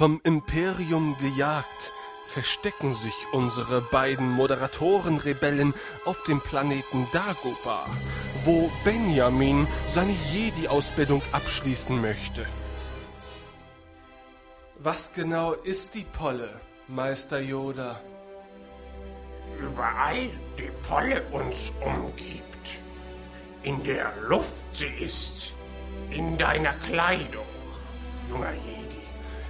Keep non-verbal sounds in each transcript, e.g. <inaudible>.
Vom Imperium gejagt, verstecken sich unsere beiden Moderatoren-Rebellen auf dem Planeten Dagobah, wo Benjamin seine Jedi-Ausbildung abschließen möchte. Was genau ist die Polle, Meister Yoda? Überall die Polle uns umgibt. In der Luft sie ist. In deiner Kleidung, junger Jedi.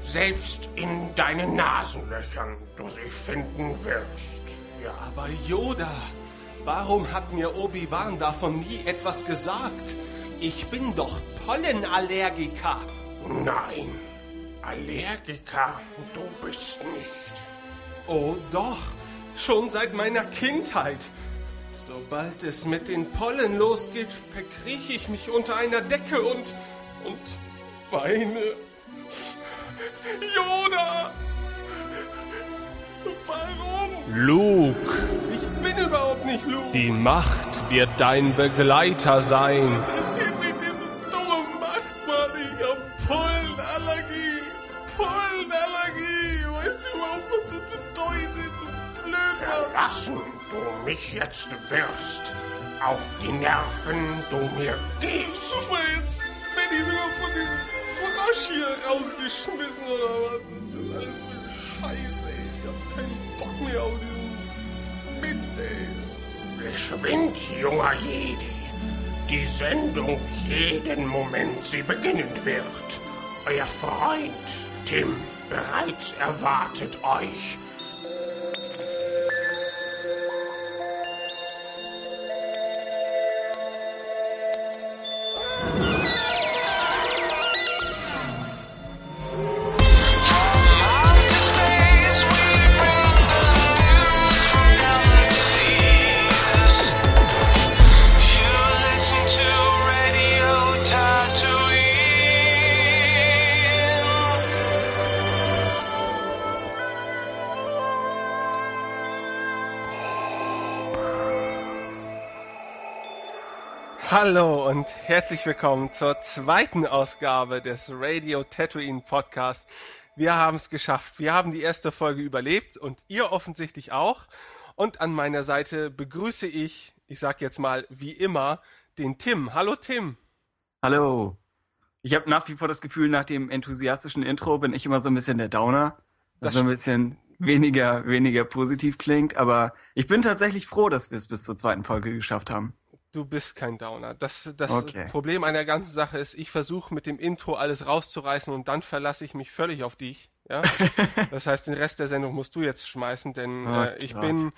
Selbst in deinen Nasenlöchern du sie finden wirst. Ja. Aber Yoda, warum hat mir Obi-Wan davon nie etwas gesagt? Ich bin doch Pollenallergiker. Nein, Allergiker du bist nicht. Oh doch, schon seit meiner Kindheit. Sobald es mit den Pollen losgeht, verkrieche ich mich unter einer Decke und. und weine. Yoda! Warum? Luke, Ich bin überhaupt nicht Luke. die Macht wird dein Begleiter sein. interessiert mich diese dumme Macht, Mann. Ich hab Pollenallergie. Pollenallergie. Weißt du überhaupt, was das bedeutet? Du Blödmann. Verlassen du mich jetzt wirst. Auf die Nerven du mir gehst. Guck mal, jetzt werde ich sogar von diesem Frosch hier rausgeschmissen oder was? Das ist alles für Scheiße, ey. Ich hab keinen Bock mehr auf diesen Mist, ey. Geschwind, junger Jedi. Die Sendung jeden Moment sie beginnen wird. Euer Freund Tim bereits erwartet euch. Hallo und herzlich willkommen zur zweiten Ausgabe des Radio Tatooine Podcast. Wir haben es geschafft. Wir haben die erste Folge überlebt und ihr offensichtlich auch. Und an meiner Seite begrüße ich, ich sag jetzt mal wie immer, den Tim. Hallo Tim. Hallo. Ich habe nach wie vor das Gefühl, nach dem enthusiastischen Intro bin ich immer so ein bisschen der Downer, Das so ein bisschen weniger, weniger positiv klingt. Aber ich bin tatsächlich froh, dass wir es bis zur zweiten Folge geschafft haben. Du bist kein Downer. Das, das Okay. Problem an der ganzen Sache ist, ich versuche mit dem Intro alles rauszureißen und dann verlasse ich mich völlig auf dich. Ja? <laughs> das heißt, den Rest der Sendung musst du jetzt schmeißen, denn Oh äh, ich Gott. bin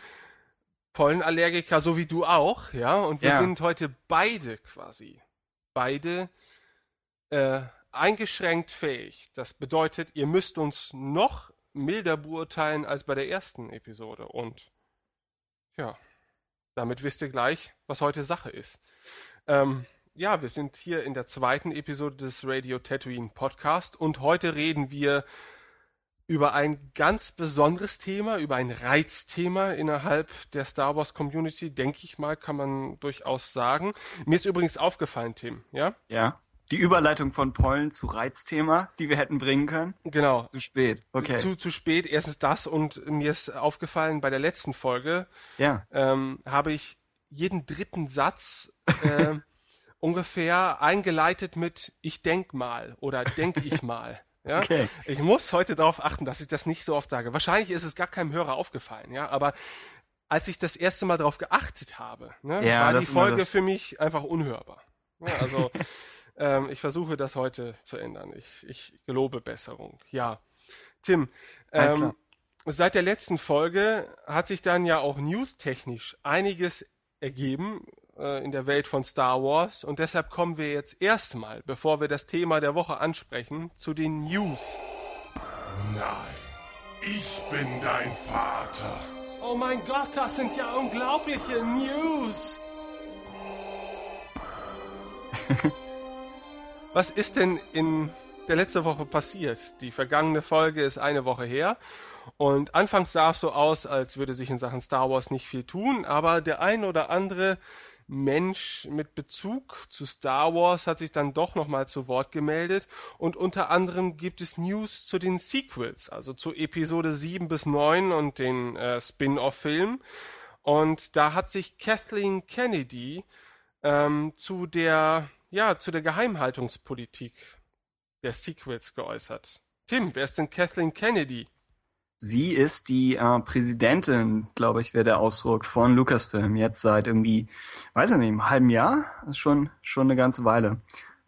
Pollenallergiker, so wie du auch, ja. Und wir Ja. sind heute beide quasi, beide äh, eingeschränkt fähig. Das bedeutet, ihr müsst uns noch milder beurteilen als bei der ersten Episode. Und ja, damit wisst ihr gleich, was heute Sache ist. Ähm, ja, wir sind hier in der zweiten Episode des Radio Tatooine Podcast und heute reden wir über ein ganz besonderes Thema, über ein Reizthema innerhalb der Star Wars Community, denke ich mal, kann man durchaus sagen. Mir ist übrigens aufgefallen, Tim, ja? Ja. Die Überleitung von Pollen zu Reizthema, die wir hätten bringen können. Genau. Zu spät. Okay. Zu, zu spät, erstens das und mir ist aufgefallen bei der letzten Folge, ja. ähm, habe ich jeden dritten Satz äh, <laughs> ungefähr eingeleitet mit ich denk mal oder denk ich mal. <laughs> Ja? Okay. Ich muss heute darauf achten, dass ich das nicht so oft sage. Wahrscheinlich ist es gar keinem Hörer aufgefallen, ja, aber als ich das erste Mal darauf geachtet habe, ne, Ja, war das die Folge für mich einfach unhörbar. Ja, also <laughs> ähm, ich versuche das heute zu ändern. Ich, ich gelobe Besserung. Ja. Tim, ähm, seit der letzten Folge hat sich dann ja auch newstechnisch einiges ergeben äh, in der Welt von Star Wars und deshalb kommen wir jetzt erstmal, bevor wir das Thema der Woche ansprechen, zu den News. Nein, ich bin dein Vater. Oh mein Gott, das sind ja unglaubliche News. <laughs> Was ist denn in der letzten Woche passiert? Die vergangene Folge ist eine Woche her und anfangs sah es so aus, als würde sich in Sachen Star Wars nicht viel tun, aber der ein oder andere Mensch mit Bezug zu Star Wars hat sich dann doch nochmal zu Wort gemeldet und unter anderem gibt es News zu den Sequels, also zu Episode 7 bis 9 und den äh, Spin-off-Film. Und da hat sich Kathleen Kennedy ähm, zu der, ja, zu der Geheimhaltungspolitik der Sequels geäußert. Tim, wer ist denn Kathleen Kennedy? Sie ist die äh, Präsidentin, glaube ich, wäre der Ausdruck von Lucasfilm. Jetzt seit irgendwie, weiß ich nicht, einem halben Jahr, ist schon schon eine ganze Weile.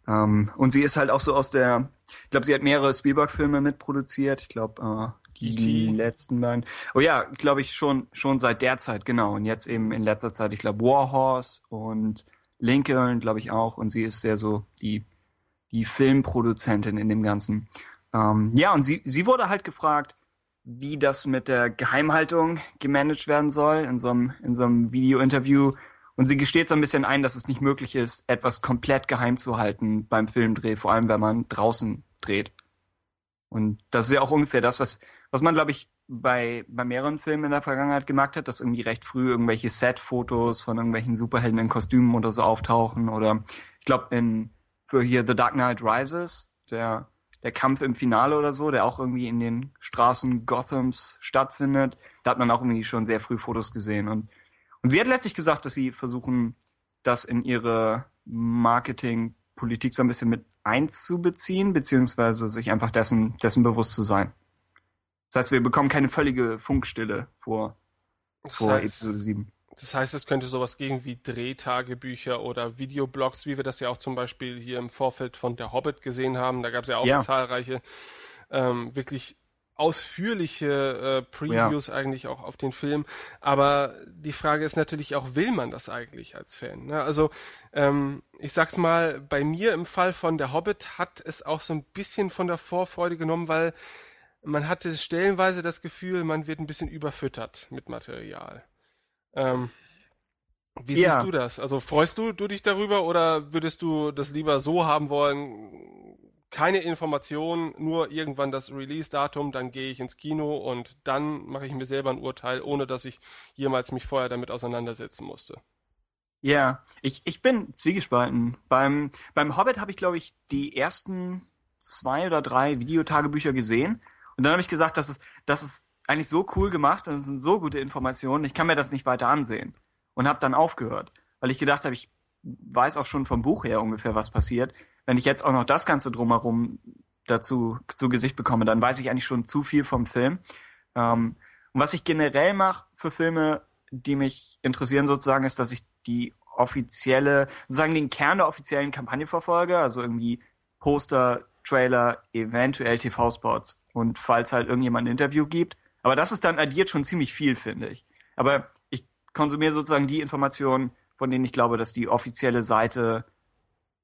Ähm, und sie ist halt auch so aus der, ich glaube, sie hat mehrere Spielberg-Filme mitproduziert. Ich glaube, äh, die E.T.. letzten beiden. Oh ja, glaube ich schon schon seit der Zeit genau. Und jetzt eben in letzter Zeit, ich glaube, Warhorse und Lincoln, glaube ich auch. Und sie ist sehr so die die Filmproduzentin in dem Ganzen. Ähm, ja, und sie sie wurde halt gefragt wie das mit der Geheimhaltung gemanagt werden soll in so einem, in so einem Video-Interview. Und sie gesteht so ein bisschen ein, dass es nicht möglich ist, etwas komplett geheim zu halten beim Filmdreh, vor allem wenn man draußen dreht. Und das ist ja auch ungefähr das, was, was man, glaube ich, bei, bei mehreren Filmen in der Vergangenheit gemacht hat, dass irgendwie recht früh irgendwelche Set-Fotos von irgendwelchen Superhelden in Kostümen oder so auftauchen. Oder ich glaube, in für hier The Dark Knight Rises, der der Kampf im Finale oder so, der auch irgendwie in den Straßen Gothams stattfindet. Da hat man auch irgendwie schon sehr früh Fotos gesehen. Und, und sie hat letztlich gesagt, dass sie versuchen, das in ihre Marketingpolitik so ein bisschen mit einzubeziehen, beziehungsweise sich einfach dessen, dessen bewusst zu sein. Das heißt, wir bekommen keine völlige Funkstille vor, Das vor heißt- Episode 7. Das heißt, es könnte sowas gegen wie Drehtagebücher oder Videoblogs, wie wir das ja auch zum Beispiel hier im Vorfeld von Der Hobbit gesehen haben. Da gab es ja auch Ja. zahlreiche ähm, wirklich ausführliche äh, Previews eigentlich auch auf den Film. Aber die Frage ist natürlich auch, will man das eigentlich als Fan? Ne? Also ähm, ich sag's mal, bei mir im Fall von Der Hobbit hat es auch so ein bisschen von der Vorfreude genommen, weil man hatte stellenweise das Gefühl, man wird ein bisschen überfüttert mit Material. Ähm, wie Ja. siehst du das? Also freust du, du dich darüber oder würdest du das lieber so haben wollen? Keine Informationen, nur irgendwann das Release-Datum, dann gehe ich ins Kino und dann mache ich mir selber ein Urteil, ohne dass ich jemals mich vorher damit auseinandersetzen musste. Ja, ich, ich bin zwiegespalten. Beim, beim Hobbit habe ich, glaube ich, die ersten zwei oder drei Videotagebücher gesehen. Und dann habe ich gesagt, das ist, das ist eigentlich so cool gemacht und es sind so gute Informationen, ich kann mir das nicht weiter ansehen. Und habe dann aufgehört, weil ich gedacht habe, ich weiß auch schon vom Buch her ungefähr, was passiert. Wenn ich jetzt auch noch das Ganze drumherum dazu zu Gesicht bekomme, dann weiß ich eigentlich schon zu viel vom Film. Ähm, und was ich generell mache für Filme, die mich interessieren sozusagen, ist, dass ich die offizielle, sozusagen den Kern der offiziellen Kampagne verfolge, also irgendwie Poster, Trailer, eventuell TV-Spots und falls halt irgendjemand ein Interview gibt. Aber das ist dann addiert schon ziemlich viel, finde ich. Aber ich konsumiere sozusagen die Informationen, von denen ich glaube, dass die offizielle Seite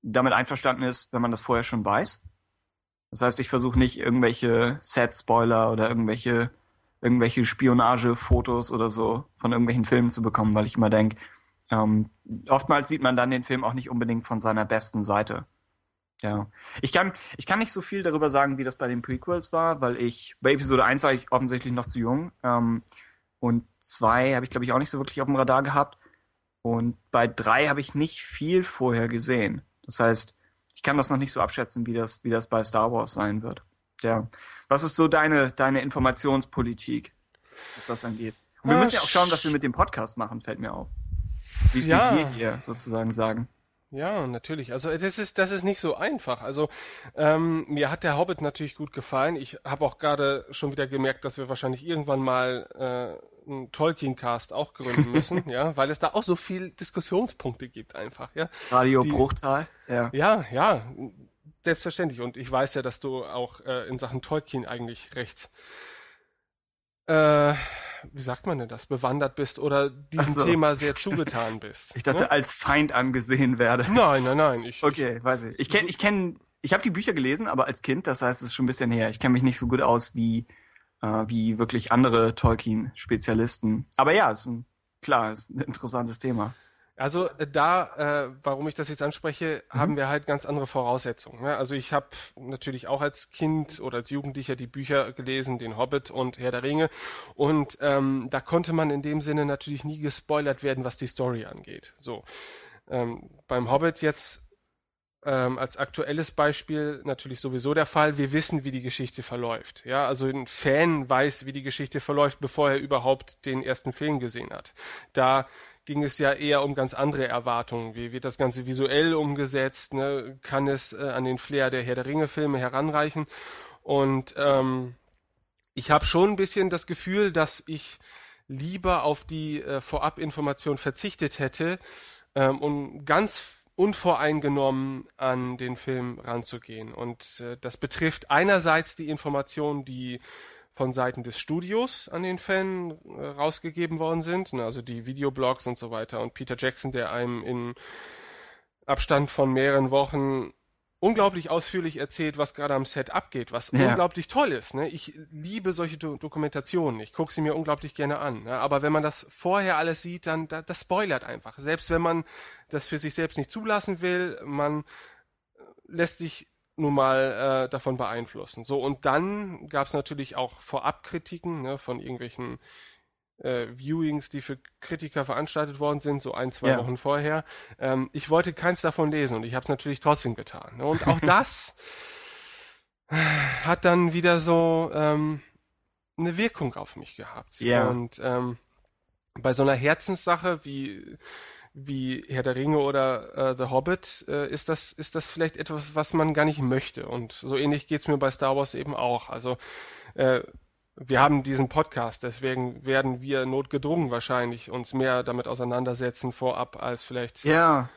damit einverstanden ist, wenn man das vorher schon weiß. Das heißt, ich versuche nicht irgendwelche Set-Spoiler oder irgendwelche irgendwelche Spionagefotos oder so von irgendwelchen Filmen zu bekommen, weil ich immer denke, ähm, oftmals sieht man dann den Film auch nicht unbedingt von seiner besten Seite. Ja. Ich kann, ich kann nicht so viel darüber sagen, wie das bei den Prequels war, weil ich, bei Episode 1 war ich offensichtlich noch zu jung. Ähm, und 2 habe ich, glaube ich, auch nicht so wirklich auf dem Radar gehabt. Und bei 3 habe ich nicht viel vorher gesehen. Das heißt, ich kann das noch nicht so abschätzen, wie das, wie das bei Star Wars sein wird. Ja. Was ist so deine, deine Informationspolitik, was das angeht? Und wir Ah, müssen ja auch schauen, was wir mit dem Podcast machen, fällt mir auf. Wie viel Ja. wir hier sozusagen sagen. Ja, natürlich. Also das ist das ist nicht so einfach. Also ähm, mir hat der Hobbit natürlich gut gefallen. Ich habe auch gerade schon wieder gemerkt, dass wir wahrscheinlich irgendwann mal äh, einen Tolkien-Cast auch gründen <laughs> müssen, ja, weil es da auch so viel Diskussionspunkte gibt einfach, ja. Radio Die- Bruchtal. Ja. Ja, ja, selbstverständlich. Und ich weiß ja, dass du auch äh, in Sachen Tolkien eigentlich recht, äh, wie sagt man denn das, bewandert bist oder diesem so. Thema sehr zugetan bist. <laughs> Ich dachte, ne? als Feind angesehen werde. Nein, nein, nein. Ich, Okay, weiß ich. Ich kenne, ich kenne, ich habe die Bücher gelesen, aber als Kind, das heißt, es ist schon ein bisschen her. Ich kenne mich nicht so gut aus wie äh, wie wirklich andere Tolkien-Spezialisten. Aber ja, ist ein, klar, ist ein interessantes Thema. Also äh, da, äh, warum ich das jetzt anspreche, haben wir halt ganz andere Voraussetzungen. Ne? Also ich habe natürlich auch als Kind oder als Jugendlicher die Bücher gelesen, den Hobbit und Herr der Ringe. Und ähm, da konnte man in dem Sinne natürlich nie gespoilert werden, was die Story angeht. So. Ähm, beim Hobbit jetzt ähm, als aktuelles Beispiel natürlich sowieso der Fall. Wir wissen, wie die Geschichte verläuft. Ja, also ein Fan weiß, wie die Geschichte verläuft, bevor er überhaupt den ersten Film gesehen hat. Da ging es ja eher um ganz andere Erwartungen. Wie wird das Ganze visuell umgesetzt? Ne? Kann es äh, an den Flair der Herr der Ringe-Filme heranreichen? Und ähm, ich habe schon ein bisschen das Gefühl, dass ich lieber auf die äh, Vorabinformation verzichtet hätte, ähm, um ganz unvoreingenommen an den Film ranzugehen. Und äh, das betrifft einerseits die Informationen, die von Seiten des Studios an den Fan äh, rausgegeben worden sind, ne, also die Videoblogs und so weiter. Und Peter Jackson, der einem in Abstand von mehreren Wochen unglaublich ausführlich erzählt, was gerade am Set abgeht, was Ja. unglaublich toll ist. Ne? Ich liebe solche Do Dokumentationen. Ich gucke sie mir unglaublich gerne an. Ne? Aber wenn man das vorher alles sieht, dann da, das spoilert einfach. Selbst wenn man das für sich selbst nicht zulassen will, man äh, lässt sich nun mal äh, davon beeinflussen. So und dann gab es natürlich auch Vorabkritiken ne, von irgendwelchen äh, Viewings, die für Kritiker veranstaltet worden sind, so ein, zwei Ja. Wochen vorher. Ähm, ich wollte keins davon lesen und ich habe es natürlich trotzdem getan. Ne? Und auch <laughs> das hat dann wieder so ähm, eine Wirkung auf mich gehabt. Ja. Und ähm, bei so einer Herzenssache wie wie Herr der Ringe oder äh, The Hobbit äh, ist das ist das vielleicht etwas, was man gar nicht möchte. Und so ähnlich geht's mir bei Star Wars eben auch. Also äh, wir haben diesen Podcast, deswegen werden wir notgedrungen wahrscheinlich uns mehr damit auseinandersetzen vorab als vielleicht Ja,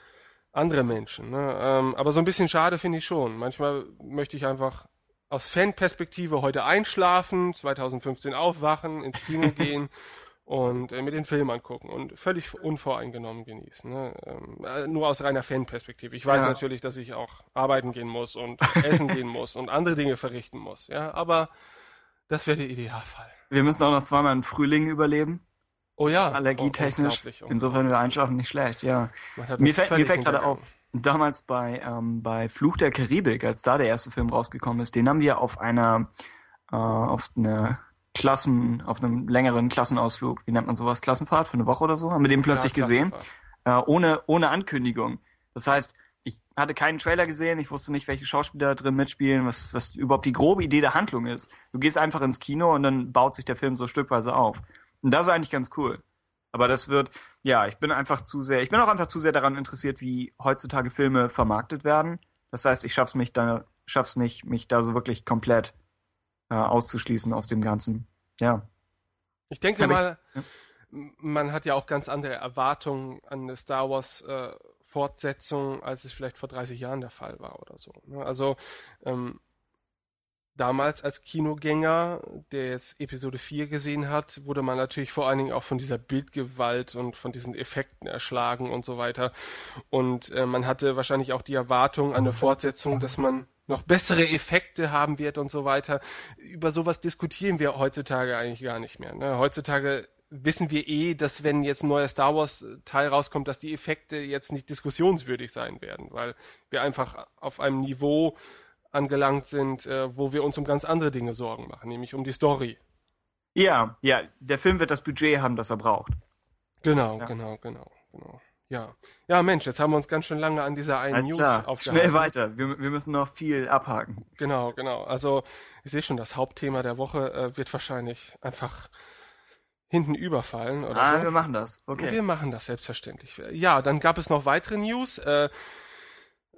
andere Menschen. Ne? Ähm, aber so ein bisschen schade finde ich schon. Manchmal möchte ich einfach aus Fanperspektive heute einschlafen, 2015 aufwachen, ins Kino <laughs> gehen und äh, mir den Film angucken und völlig unvoreingenommen genießen. Ne? Ähm, äh, nur aus reiner Fanperspektive. Ich weiß Ja. natürlich, dass ich auch arbeiten gehen muss und <laughs> essen gehen muss und andere Dinge verrichten muss. Ja, aber das wäre der Idealfall. wir müssen auch noch zweimal einen Frühling überleben, Oh ja, allergietechnisch. unglaublich, Insofern wir einschlafen nicht schlecht, ja. Mir fällt, mir fällt gerade auf, damals bei, ähm, bei Fluch der Karibik, als da der erste Film rausgekommen ist, den haben wir auf einer, äh, auf einer Klassen, auf einem längeren Klassenausflug, wie nennt man sowas, Klassenfahrt für eine Woche oder so, haben wir den plötzlich Ja, gesehen, äh, ohne, ohne Ankündigung. Das heißt, ich hatte keinen Trailer gesehen, ich wusste nicht, welche Schauspieler da drin mitspielen, was, was überhaupt die grobe Idee der Handlung ist. Du gehst einfach ins Kino und dann baut sich der Film so stückweise auf. Und das ist eigentlich ganz cool. Aber das wird, ja, ich bin einfach zu sehr, ich bin auch einfach zu sehr daran interessiert, wie heutzutage Filme vermarktet werden. Das heißt, ich schaff's mich da, schaff's nicht, mich da so wirklich komplett äh, auszuschließen aus dem Ganzen. Ja. Ich denke ich- mal, ja. m- man hat ja auch ganz andere Erwartungen an eine Star Wars äh, Fortsetzung, als es vielleicht vor 30 Jahren der Fall war oder so. ne? Also ähm, damals als Kinogänger, der jetzt Episode 4 gesehen hat, wurde man natürlich vor allen Dingen auch von dieser Bildgewalt und von diesen Effekten erschlagen und so weiter. Und äh, man hatte wahrscheinlich auch die Erwartung an eine Fortsetzung, dass man noch bessere Effekte haben wird und so weiter. Über sowas diskutieren wir heutzutage eigentlich gar nicht mehr. Ne? Heutzutage wissen wir eh, dass wenn jetzt ein neuer Star Wars Teil rauskommt, dass die Effekte jetzt nicht diskussionswürdig sein werden, weil wir einfach auf einem Niveau angelangt sind, äh, wo wir uns um ganz andere Dinge Sorgen machen, nämlich um die Story. Ja, ja, der Film wird das Budget haben, das er braucht. Genau, Ja. genau, genau, genau. Ja. Ja, Mensch, jetzt haben wir uns ganz schön lange an dieser einen Alles News klar, aufgehalten. schnell weiter. Wir, wir müssen noch viel abhaken. Genau, genau. Also ich sehe schon, das Hauptthema der Woche äh, wird wahrscheinlich einfach hinten überfallen oder Ah, so. wir machen das. Okay. Wir machen das selbstverständlich. Ja, dann gab es noch weitere News. Äh,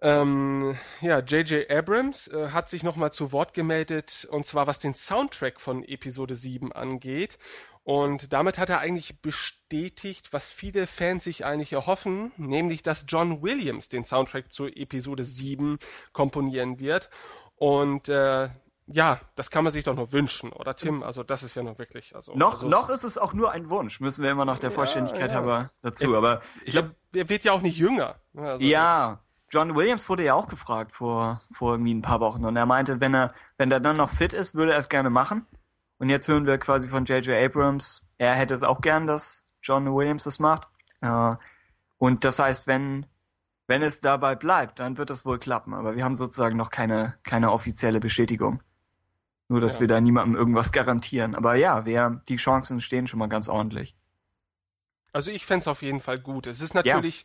ähm, ja, J.J. Abrams äh, hat sich nochmal zu Wort gemeldet, und zwar was den Soundtrack von Episode 7 angeht. Und damit hat er eigentlich bestätigt, was viele Fans sich eigentlich erhoffen, nämlich, dass John Williams den Soundtrack zu Episode 7 komponieren wird. Und äh, ja, das kann man sich doch nur wünschen, oder Tim? Also das ist ja noch wirklich. Also, Noch, also, noch ist es auch nur ein Wunsch, müssen wir immer noch der Vollständigkeit ja. halber dazu. Aber Ich glaube, er wird ja auch nicht jünger. ne? Also, ja, John Williams wurde ja auch gefragt vor, vor irgendwie ein paar Wochen und er meinte, wenn er, wenn er dann noch fit ist, würde er es gerne machen. Und jetzt hören wir quasi von J.J. Abrams, er hätte es auch gern, dass John Williams das macht. Äh, und das heißt, wenn, wenn es dabei bleibt, dann wird es wohl klappen. Aber wir haben sozusagen noch keine, keine offizielle Bestätigung. Nur, dass Ja. wir da niemandem irgendwas garantieren. Aber ja, wir, die Chancen stehen schon mal ganz ordentlich. Also ich fänd's auf jeden Fall gut. Es ist natürlich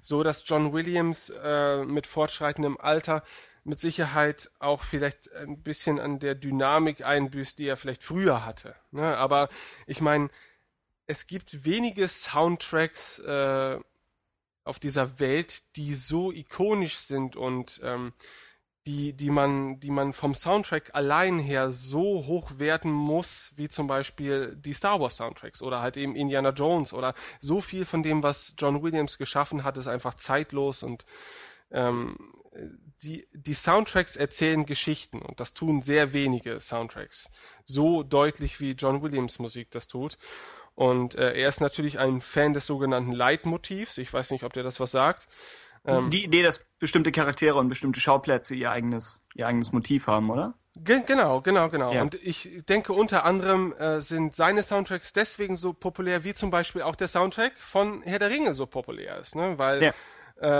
so, dass John Williams äh, mit fortschreitendem Alter mit Sicherheit auch vielleicht ein bisschen an der Dynamik einbüßt, die er vielleicht früher hatte. Ne? Aber ich meine, es gibt wenige Soundtracks äh, auf dieser Welt, die so ikonisch sind und ähm, die, die man, die man vom Soundtrack allein her so hoch werten muss, wie zum Beispiel die Star Wars Soundtracks oder halt eben Indiana Jones oder so viel von dem, was John Williams geschaffen hat, ist einfach zeitlos und ähm, die, die Soundtracks erzählen Geschichten und das tun sehr wenige Soundtracks. So deutlich wie John Williams Musik das tut. Und äh, er ist natürlich ein Fan des sogenannten Leitmotivs. Ich weiß nicht, ob der das was sagt. Ähm, Die Idee, dass bestimmte Charaktere und bestimmte Schauplätze ihr eigenes, ihr eigenes Motiv haben, oder? Ge genau, genau, genau. Ja. Und ich denke, unter anderem äh, sind seine Soundtracks deswegen so populär, wie zum Beispiel auch der Soundtrack von Herr der Ringe so populär ist, ne? Weil Ja.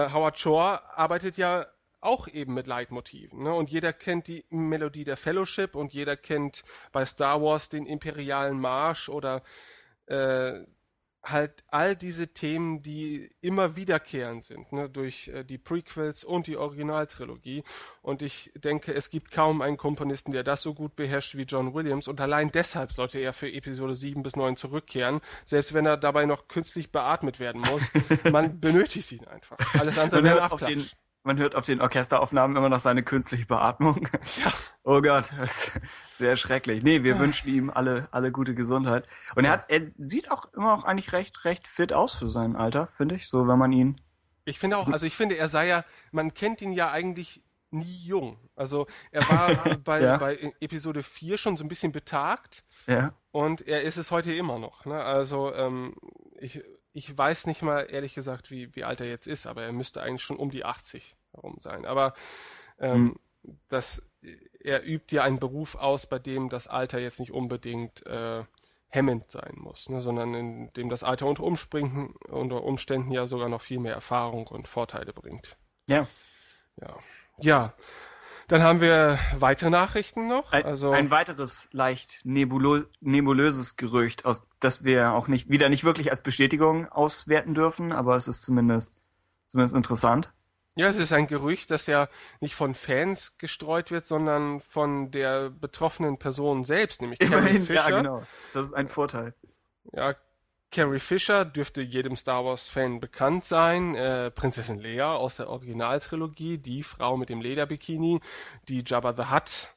äh, Howard Shore arbeitet ja auch eben mit Leitmotiven, ne? Und jeder kennt die Melodie der Fellowship und jeder kennt bei Star Wars den imperialen Marsch oder äh, halt all diese Themen, die immer wiederkehrend sind, ne, durch äh, die Prequels und die Originaltrilogie. Und ich denke, es gibt kaum einen Komponisten, der das so gut beherrscht wie John Williams. Und allein deshalb sollte er für Episode 7 bis 9 zurückkehren, selbst wenn er dabei noch künstlich beatmet werden muss. Man benötigt ihn einfach. Alles andere wäre Abklatsch. Man hört auf den Orchesteraufnahmen immer noch seine künstliche Beatmung. Oh Gott, das das wäre schrecklich. Nee, wir wünschen ihm alle, alle gute Gesundheit. Und er hat, er sieht auch immer noch eigentlich recht, recht fit aus für sein Alter, finde ich. So, wenn man ihn. Ich finde auch, also ich finde, er sei ja, man kennt ihn ja eigentlich nie jung. Also er war <laughs> bei, Ja. bei Episode 4 schon so ein bisschen betagt Ja. und er ist es heute immer noch. Ne? Also ähm, ich, ich weiß nicht mal ehrlich gesagt, wie, wie alt er jetzt ist, aber er müsste eigentlich schon um die 80 herum sein. Aber ähm, das, er übt ja einen Beruf aus, bei dem das Alter jetzt nicht unbedingt äh, hemmend sein muss, ne? sondern in dem das Alter unter, Umspringen, unter Umständen ja sogar noch viel mehr Erfahrung und Vorteile bringt. Ja. Ja. Ja. Dann haben wir weitere Nachrichten noch. Ein, also ein weiteres leicht nebulo nebulöses Gerücht, aus das wir auch nicht wieder nicht wirklich als Bestätigung auswerten dürfen, aber es ist zumindest zumindest interessant. Ja, es ist ein Gerücht, das ja nicht von Fans gestreut wird, sondern von der betroffenen Person selbst, nämlich Carrie Immerhin, Fisher. ja genau. Das ist ein Vorteil. Ja, Carrie Fisher dürfte jedem Star Wars-Fan bekannt sein. Äh, Prinzessin Leia aus der Originaltrilogie, die Frau mit dem Lederbikini, die Jabba the Hutt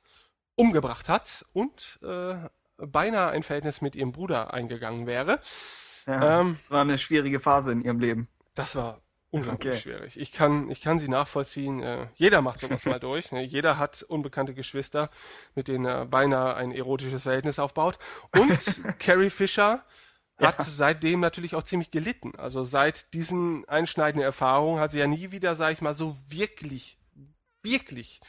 umgebracht hat und äh, beinahe ein Verhältnis mit ihrem Bruder eingegangen wäre. Ja, Ähm, es war eine schwierige Phase in ihrem Leben. Das war unglaublich Okay. schwierig. Ich kann, ich kann sie nachvollziehen. Äh, jeder macht sowas mal <laughs> durch. Ne? Jeder hat unbekannte Geschwister, mit denen er beinahe ein erotisches Verhältnis aufbaut. Und <laughs> Carrie Fisher hat Ja. seitdem natürlich auch ziemlich gelitten. Also seit diesen einschneidenden Erfahrungen hat sie ja nie wieder, sag ich mal, so wirklich, wirklich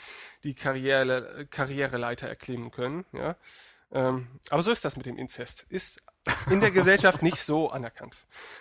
die Karriere, Karriereleiter erklimmen können. Ja? Ähm, aber so ist das mit dem Inzest. Ist in der Gesellschaft nicht so anerkannt.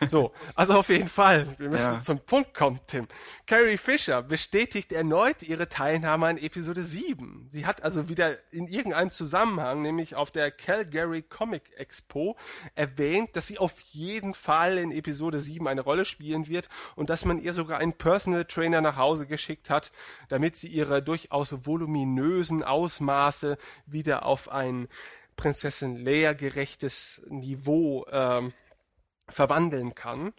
So, also auf jeden Fall. Wir müssen Ja. zum Punkt kommen, Tim. Carrie Fisher bestätigt erneut ihre Teilnahme an Episode 7. Sie hat also wieder in irgendeinem Zusammenhang, nämlich auf der Calgary Comic Expo, erwähnt, dass sie auf jeden Fall in Episode 7 eine Rolle spielen wird und dass man ihr sogar einen Personal Trainer nach Hause geschickt hat, damit sie ihre durchaus voluminösen Ausmaße wieder auf ein Prinzessin Leia gerechtes Niveau ähm, verwandeln kann.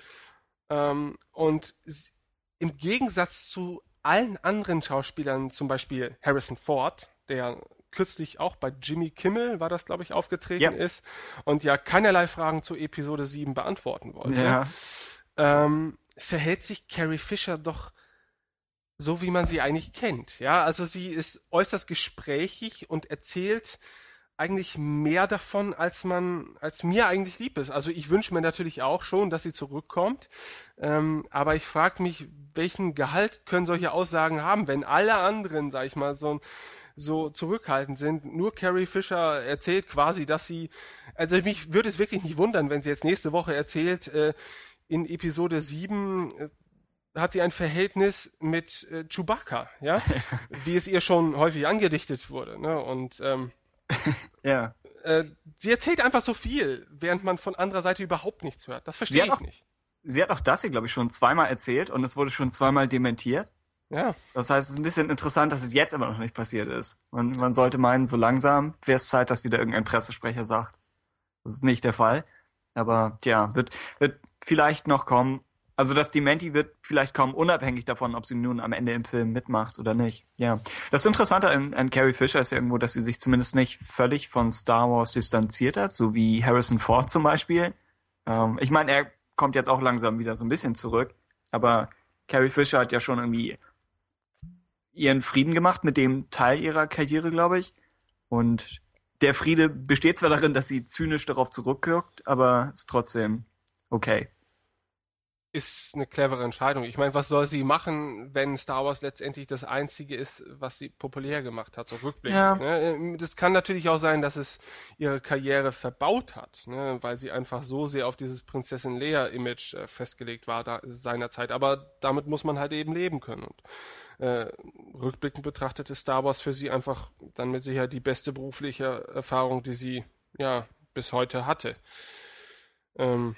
Ähm, und im Gegensatz zu allen anderen Schauspielern, zum Beispiel Harrison Ford, der kürzlich auch bei Jimmy Kimmel, war das, glaube ich, aufgetreten Ja. ist und ja keinerlei Fragen zu Episode 7 beantworten wollte, Ja. ähm, verhält sich Carrie Fisher doch so, wie man sie eigentlich kennt. Ja, also sie ist äußerst gesprächig und erzählt eigentlich mehr davon, als man, als mir eigentlich lieb ist. Also ich wünsche mir natürlich auch schon, dass sie zurückkommt. Ähm, aber ich frage mich, welchen Gehalt können solche Aussagen haben, wenn alle anderen, sag ich mal, so, so zurückhaltend sind. Nur Carrie Fisher erzählt quasi, dass sie, also mich würde es wirklich nicht wundern, wenn sie jetzt nächste Woche erzählt, äh, in Episode 7 äh, hat sie ein Verhältnis mit äh, Chewbacca, ja, <laughs> wie es ihr schon häufig angedichtet wurde, ne? Und ähm, <laughs> Ja. äh, sie erzählt einfach so viel, während man von anderer Seite überhaupt nichts hört. Das verstehe ich auch- nicht. Sie hat auch das hier, glaube ich, schon zweimal erzählt und es wurde schon zweimal dementiert. Ja. Das heißt, es ist ein bisschen interessant, dass es jetzt immer noch nicht passiert ist. Man, man sollte meinen, so langsam wäre es Zeit, dass wieder irgendein Pressesprecher sagt. Das ist nicht der Fall. Aber tja, wird, wird vielleicht noch kommen. Also das Dementi wird vielleicht kommen, unabhängig davon, ob sie nun am Ende im Film mitmacht oder nicht. Ja. Das Interessante an, an Carrie Fisher ist ja irgendwo, dass sie sich zumindest nicht völlig von Star Wars distanziert hat, so wie Harrison Ford zum Beispiel. Ähm, ich meine, er kommt jetzt auch langsam wieder so ein bisschen zurück, aber Carrie Fisher hat ja schon irgendwie ihren Frieden gemacht mit dem Teil ihrer Karriere, glaube ich. Und der Friede besteht zwar darin, dass sie zynisch darauf zurückwirkt, aber ist trotzdem okay. Ist eine clevere Entscheidung. Ich meine, was soll sie machen, wenn Star Wars letztendlich das einzige ist, was sie populär gemacht hat, so rückblickend. Ja. Ne? Das kann natürlich auch sein, dass es ihre Karriere verbaut hat, ne? weil sie einfach so sehr auf dieses Prinzessin Leia-Image äh, festgelegt war da, seinerzeit. Aber damit muss man halt eben leben können. Und äh, rückblickend betrachtet ist Star Wars für sie einfach dann mit Sicherheit die beste berufliche Erfahrung, die sie ja bis heute hatte. Ähm,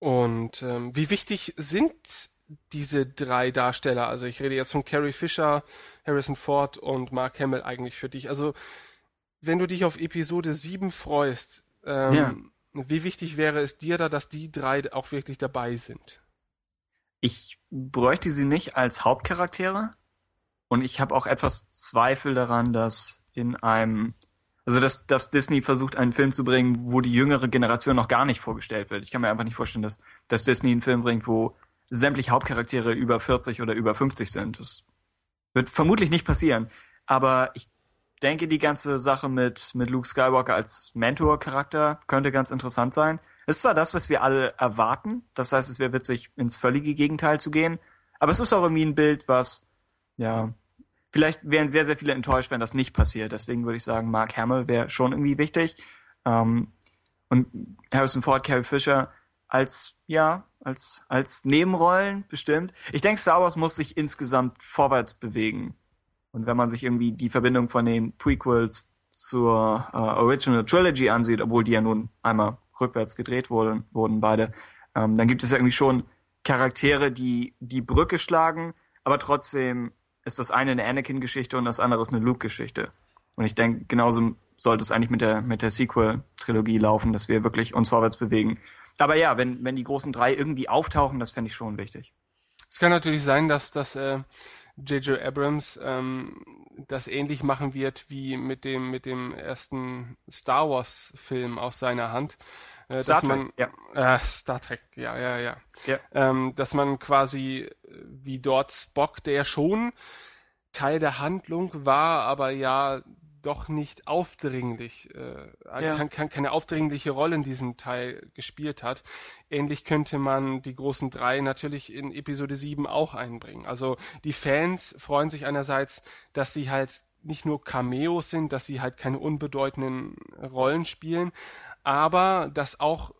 und ähm, wie wichtig sind diese drei Darsteller? Also ich rede jetzt von Carrie Fisher, Harrison Ford und Mark Hamill eigentlich für dich. Also wenn du dich auf Episode 7 freust, ähm, Ja. wie wichtig wäre es dir da, dass die drei auch wirklich dabei sind? Ich bräuchte sie nicht als Hauptcharaktere und ich habe auch etwas Zweifel daran, dass in einem also dass, dass Disney versucht, einen Film zu bringen, wo die jüngere Generation noch gar nicht vorgestellt wird. Ich kann mir einfach nicht vorstellen, dass, dass Disney einen Film bringt, wo sämtliche Hauptcharaktere über 40 oder über 50 sind. Das wird vermutlich nicht passieren. Aber ich denke, die ganze Sache mit, mit Luke Skywalker als Mentor-Charakter könnte ganz interessant sein. Es ist zwar das, was wir alle erwarten. Das heißt, es wäre witzig, ins völlige Gegenteil zu gehen. Aber es ist auch irgendwie ein Bild, was, ja, vielleicht wären sehr, sehr viele enttäuscht, wenn das nicht passiert. Deswegen würde ich sagen, Mark Hamill wäre schon irgendwie wichtig. Ähm, und Harrison Ford, Carrie Fisher als, ja, als, als Nebenrollen bestimmt. Ich denke, Star Wars muss sich insgesamt vorwärts bewegen. Und wenn man sich irgendwie die Verbindung von den Prequels zur äh, Original Trilogy ansieht, obwohl die ja nun einmal rückwärts gedreht wurden, wurden beide, ähm, dann gibt es ja irgendwie schon Charaktere, die die Brücke schlagen, aber trotzdem ist das eine eine Anakin-Geschichte und das andere ist eine Luke-Geschichte. Und ich denke, genauso sollte es eigentlich mit der mit der Sequel-Trilogie laufen, dass wir wirklich uns vorwärts bewegen. Aber ja, wenn wenn die großen drei irgendwie auftauchen, das fände ich schon wichtig. Es kann natürlich sein, dass dass äh, J.J. Abrams ähm, das ähnlich machen wird wie mit dem mit dem ersten Star Wars Film aus seiner Hand. Äh, Star dass man, Trek, ja. Äh, Star Trek, ja, ja, ja. Ja. Ähm, dass man quasi äh, wie dort Spock, der schon Teil der Handlung war, aber ja doch nicht aufdringlich, äh, Ja. kann, kann, keine aufdringliche Rolle in diesem Teil gespielt hat. Ähnlich könnte man die großen drei natürlich in Episode 7 auch einbringen. Also die Fans freuen sich einerseits, dass sie halt nicht nur Cameos sind, dass sie halt keine unbedeutenden Rollen spielen, aber dass auch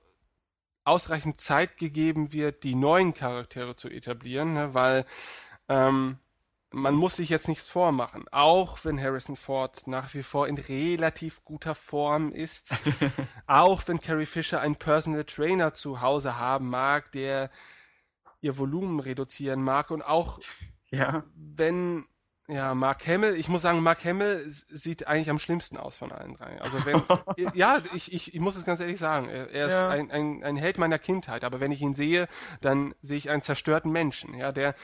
ausreichend Zeit gegeben wird, die neuen Charaktere zu etablieren, ne, weil ähm, man muss sich jetzt nichts vormachen. Auch wenn Harrison Ford nach wie vor in relativ guter Form ist, <laughs> auch wenn Carrie Fisher einen Personal Trainer zu Hause haben mag, der ihr Volumen reduzieren mag und auch Ja. wenn ja, Mark Hamill, ich muss sagen, Mark Hamill s- sieht eigentlich am schlimmsten aus von allen drei. Also wenn, <laughs> ja, ich, ich, ich muss es ganz ehrlich sagen, er, er ist Ja. ein, ein, ein Held meiner Kindheit, aber wenn ich ihn sehe, dann sehe ich einen zerstörten Menschen, ja, der,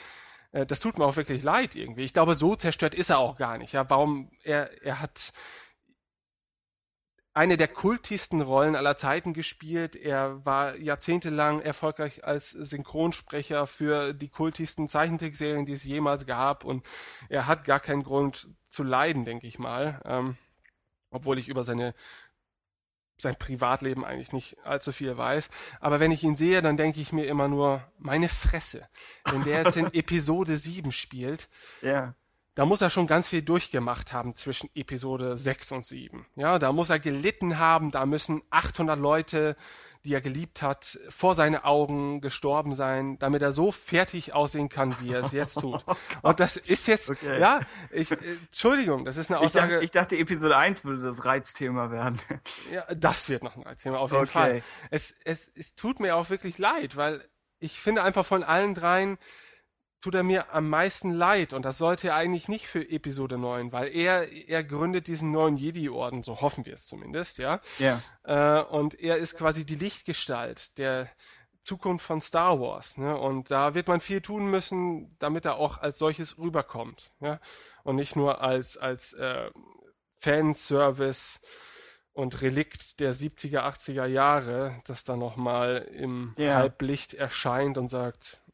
äh, das tut mir auch wirklich leid irgendwie. Ich glaube, so zerstört ist er auch gar nicht, ja, warum, er, er hat eine der kultigsten Rollen aller Zeiten gespielt. Er war jahrzehntelang erfolgreich als Synchronsprecher für die kultigsten Zeichentrickserien, die es jemals gab. Und er hat gar keinen Grund zu leiden, denke ich mal. Ähm, obwohl ich über seine sein Privatleben eigentlich nicht allzu viel weiß. Aber wenn ich ihn sehe, dann denke ich mir immer nur, meine Fresse. Wenn der jetzt in <laughs> Episode 7 spielt, Ja. Da muss er schon ganz viel durchgemacht haben zwischen Episode 6 und 7. Ja, da muss er gelitten haben, da müssen 800 Leute, die er geliebt hat, vor seine Augen gestorben sein, damit er so fertig aussehen kann, wie er es jetzt tut. <laughs> und das ist jetzt, Okay. ja, ich, äh, Entschuldigung, das ist eine Ich dachte, Aussage. ich dachte, Episode 1 würde das Reizthema werden. Ja, das wird noch ein Reizthema, auf jeden Okay. Fall. Es, es, es tut mir auch wirklich leid, weil ich finde einfach von allen dreien tut er mir am meisten leid und das sollte er eigentlich nicht für Episode 9, weil er, er gründet diesen neuen Jedi-Orden, so hoffen wir es zumindest, ja. Ja. Äh, und er ist quasi die Lichtgestalt der Zukunft von Star Wars, ne? Und da wird man viel tun müssen, damit er auch als solches rüberkommt, ja. Und nicht nur als, als äh, Fanservice und Relikt der 70er, 80er Jahre, das dann nochmal im Ja. Halblicht erscheint und sagt,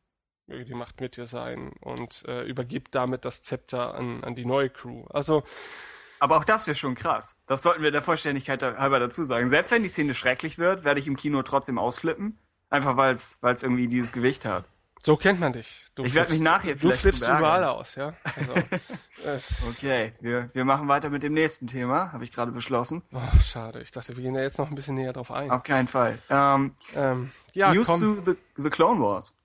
die Macht mit dir sein und äh, übergibt damit das Zepter an, an die neue Crew. Also, Aber auch das wäre schon krass. Das sollten wir der Vollständigkeit halber dazu sagen. Selbst wenn die Szene schrecklich wird, werde ich im Kino trotzdem ausflippen. Einfach weil es irgendwie dieses Gewicht hat. so kennt man dich. Du Ich werd mich flippst- nachher Du vielleicht flippst drüber überall aus, ja. Also, <laughs> äh, Okay, wir, wir machen weiter mit dem nächsten Thema, habe ich gerade beschlossen. oh, schade. Ich dachte, wir gehen da jetzt noch ein bisschen näher drauf ein. Auf keinen Fall. Ähm, Ähm, ja, News komm. to the, the Clone Wars.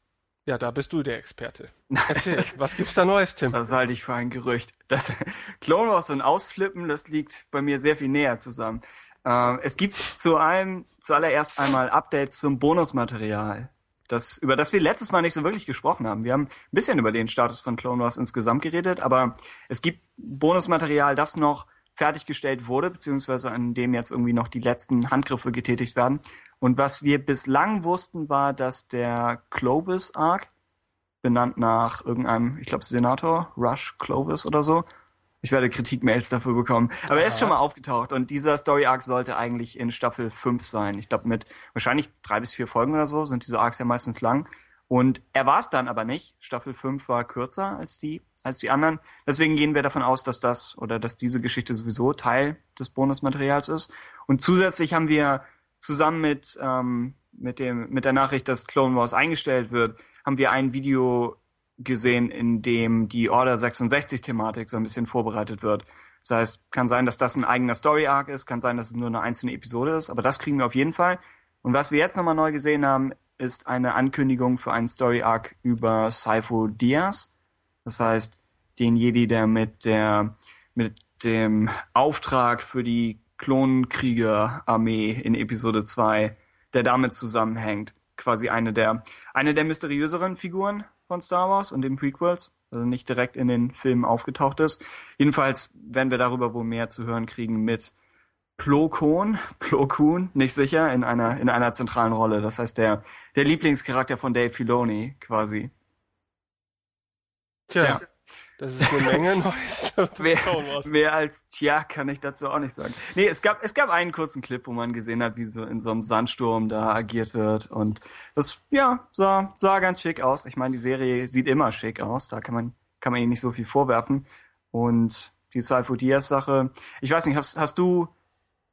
Ja, da bist du der Experte. <laughs> Erzähl, was gibt's da Neues, Tim? Das halte ich für ein Gerücht. Das <laughs> Clone Wars und Ausflippen, das liegt bei mir sehr viel näher zusammen. Ähm, es gibt zu einem, zuallererst einmal Updates zum Bonusmaterial. Das, über das wir letztes Mal nicht so wirklich gesprochen haben. Wir haben ein bisschen über den Status von Clone Wars insgesamt geredet, aber es gibt Bonusmaterial, das noch fertiggestellt wurde, beziehungsweise an dem jetzt irgendwie noch die letzten Handgriffe getätigt werden. Und was wir bislang wussten, war, dass der Clovis Arc, benannt nach irgendeinem, ich glaube, Senator, Rush Clovis oder so. Ich werde Kritikmails dafür bekommen. Aber er ist schon mal aufgetaucht und dieser Story Arc sollte eigentlich in Staffel 5 sein. Ich glaube, mit wahrscheinlich drei bis vier Folgen oder so sind diese Arcs ja meistens lang. Und er war es dann aber nicht. Staffel 5 war kürzer als die, als die anderen. Deswegen gehen wir davon aus, dass das oder dass diese Geschichte sowieso Teil des Bonusmaterials ist. Und zusätzlich haben wir zusammen mit, ähm, mit, dem, mit der Nachricht, dass Clone Wars eingestellt wird, haben wir ein Video gesehen, in dem die Order 66 Thematik so ein bisschen vorbereitet wird. Das heißt, kann sein, dass das ein eigener Story Arc ist, kann sein, dass es nur eine einzelne Episode ist, aber das kriegen wir auf jeden Fall. Und was wir jetzt nochmal neu gesehen haben, ist eine Ankündigung für einen Story Arc über Sifo Dyas. Das heißt, den Jedi, der mit der, mit dem Auftrag für die Klonkrieger-Armee in Episode 2, der damit zusammenhängt. Quasi eine der, eine der mysteriöseren Figuren von Star Wars und den Prequels. Also nicht direkt in den Filmen aufgetaucht ist. Jedenfalls werden wir darüber wohl mehr zu hören kriegen mit Plo Koon, Plo Koon, nicht sicher, in einer, in einer zentralen Rolle. Das heißt, der, der Lieblingscharakter von Dave Filoni, quasi. Tja, das ist eine Menge <laughs> Neues. Mehr, <laughs> mehr als tja kann ich dazu auch nicht sagen. Nee, es gab, es gab einen kurzen Clip, wo man gesehen hat, wie so in so einem Sandsturm da agiert wird. Und das, ja, sah, sah ganz schick aus. Ich meine, die Serie sieht immer schick aus. Da kann man, kann man ihnen nicht so viel vorwerfen. Und die Saifo Diaz Sache, ich weiß nicht, hast, hast du,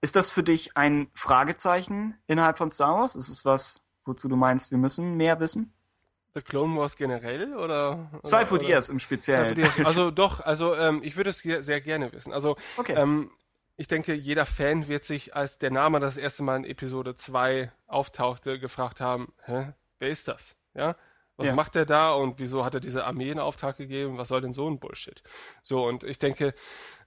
ist das für dich ein Fragezeichen innerhalb von Star Wars? Ist es was, wozu du meinst, wir müssen mehr wissen? The Clone Wars generell oder? oder- Saifo Diaz im Speziellen. Dyas. Also doch, also ähm, ich würde es sehr gerne wissen. Also Okay. ähm, ich denke, jeder Fan wird sich, als der Name das erste Mal in Episode 2 auftauchte, gefragt haben, hä, wer ist das? Ja? Was Ja. macht er da und wieso hat er diese Armee in Auftrag gegeben? Was soll denn so ein Bullshit? So, und ich denke,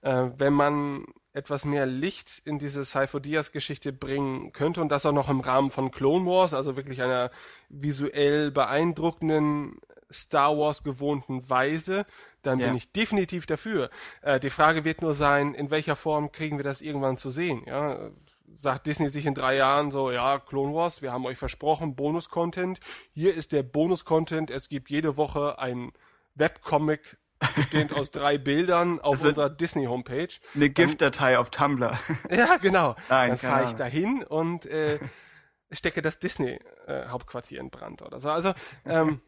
äh, wenn man etwas mehr Licht in diese Cypher Diaz Geschichte bringen könnte und das auch noch im Rahmen von Clone Wars, also wirklich einer visuell beeindruckenden Star Wars gewohnten Weise, dann Ja. bin ich definitiv dafür. Äh, die Frage wird nur sein, in welcher Form kriegen wir das irgendwann zu sehen? Ja? Sagt Disney sich in drei Jahren so, ja, Clone Wars, wir haben euch versprochen, Bonus-Content. Hier ist der Bonus-Content. Es gibt jede Woche ein Webcomic bestehend aus drei Bildern auf Also- unserer Disney-Homepage. Eine GIF-Datei auf Tumblr. <laughs> Ja, genau. Nein, Dann fahre ich dahin und äh, <laughs> stecke das Disney-Hauptquartier in Brand oder so. Also, ähm,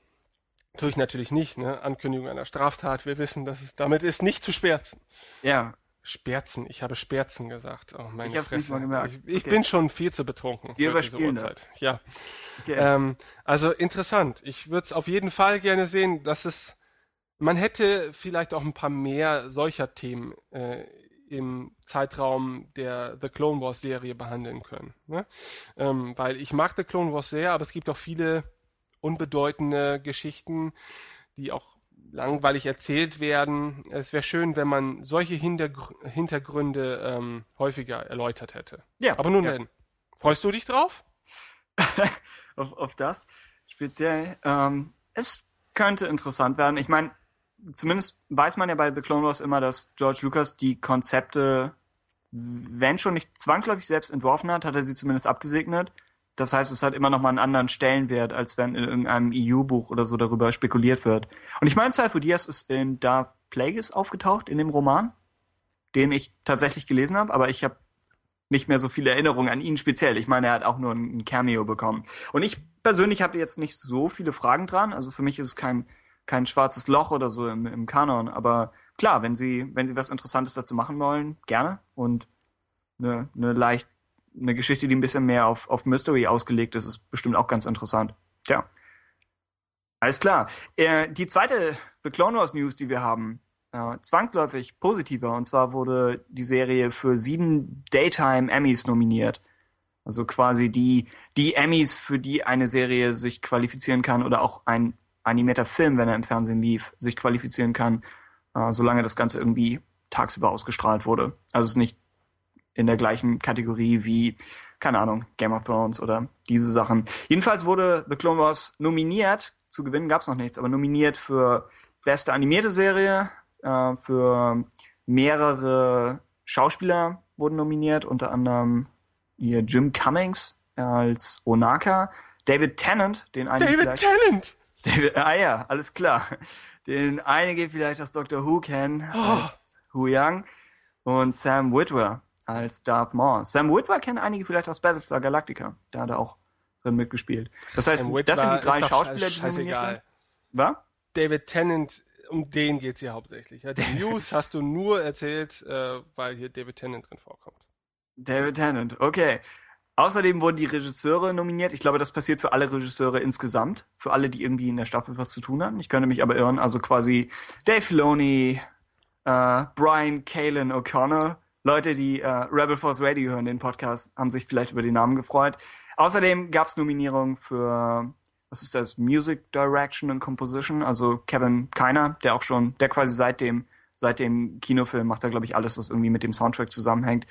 tue ich natürlich nicht, ne? Ankündigung einer Straftat. Wir wissen, dass es damit ist nicht zu sperzen. ja, Sperzen, ich habe Sperzen gesagt. Oh, meine Ich hab's nicht Fresse. mal gemerkt. Ich, ich okay. bin schon viel zu betrunken. Wir für diese überspielen Uhrzeit. Ja. okay. Ähm, also interessant. Ich würde es auf jeden Fall gerne sehen, dass es man hätte vielleicht auch ein paar mehr solcher Themen äh, im Zeitraum der The Clone Wars Serie behandeln können. Ne? Ähm, weil ich mag The Clone Wars sehr, aber es gibt auch viele unbedeutende Geschichten, die auch langweilig erzählt werden. Es wäre schön, wenn man solche Hintergr Hintergründe ähm, häufiger erläutert hätte. Ja, Aber nun ja. denn. Freust du dich drauf? <laughs> auf, auf das speziell. Ähm, es könnte interessant werden. Ich meine, zumindest weiß man ja bei The Clone Wars immer, dass George Lucas die Konzepte, wenn schon nicht zwangsläufig selbst entworfen hat, hat er sie zumindest abgesegnet. Das heißt, es hat immer noch mal einen anderen Stellenwert, als wenn in irgendeinem EU-Buch oder so darüber spekuliert wird. Und ich meine, Cypher Diaz ist in Darth Plagueis aufgetaucht, in dem Roman, den ich tatsächlich gelesen habe, aber ich habe nicht mehr so viele Erinnerungen an ihn speziell. Ich meine, er hat auch nur ein Cameo bekommen. Und ich persönlich habe jetzt nicht so viele Fragen dran. Also für mich ist es kein, kein schwarzes Loch oder so im, im Kanon. Aber klar, wenn Sie, wenn Sie was Interessantes dazu machen wollen, gerne. Und eine, eine leicht, eine Geschichte, die ein bisschen mehr auf, auf Mystery ausgelegt ist, ist bestimmt auch ganz interessant. Tja. Alles klar. Äh, die zweite The Clone Wars News, die wir haben, äh, zwangsläufig positiver. Und zwar wurde die Serie für sieben Daytime Emmys nominiert. Also quasi die, die Emmys, für die eine Serie sich qualifizieren kann oder auch ein animierter Film, wenn er im Fernsehen lief, sich qualifizieren kann, äh, solange das Ganze irgendwie tagsüber ausgestrahlt wurde. Also es ist nicht in der gleichen Kategorie wie, keine Ahnung, Game of Thrones oder diese Sachen. Jedenfalls wurde The Clone Wars nominiert, zu gewinnen gab's noch nichts, aber nominiert für beste animierte Serie, äh, für mehrere Schauspieler wurden nominiert, unter anderem ihr Jim Cummings als Onaka, David Tennant, den einige David Tennant! David, ah ja, alles klar. Den einige vielleicht aus Doctor Who kennen, als Hu Yang und Sam Witwer als Darth Maul. Sam Witwer kennen einige vielleicht aus Battlestar Galactica. Da hat er auch drin mitgespielt. Das heißt, das sind die drei Schauspieler, die nominiert sind. Was? David Tennant, um den geht's hier hauptsächlich. Ja, die News hast du nur erzählt, äh, weil hier David Tennant drin vorkommt. David Tennant, okay. Außerdem wurden die Regisseure nominiert. Ich glaube, das passiert für alle Regisseure insgesamt. Für alle, die irgendwie in der Staffel was zu tun haben. Ich könnte mich aber irren. Also quasi Dave Filoni, äh, Brian Kalen O'Connor. Leute, die äh, Rebel Force Radio hören, den Podcast, haben sich vielleicht über den Namen gefreut. Außerdem gab es Nominierungen für, was ist das, Music Direction and Composition. Also Kevin Keiner, der auch schon, der quasi seit dem, seit dem Kinofilm macht er, glaube ich, alles, was irgendwie mit dem Soundtrack zusammenhängt.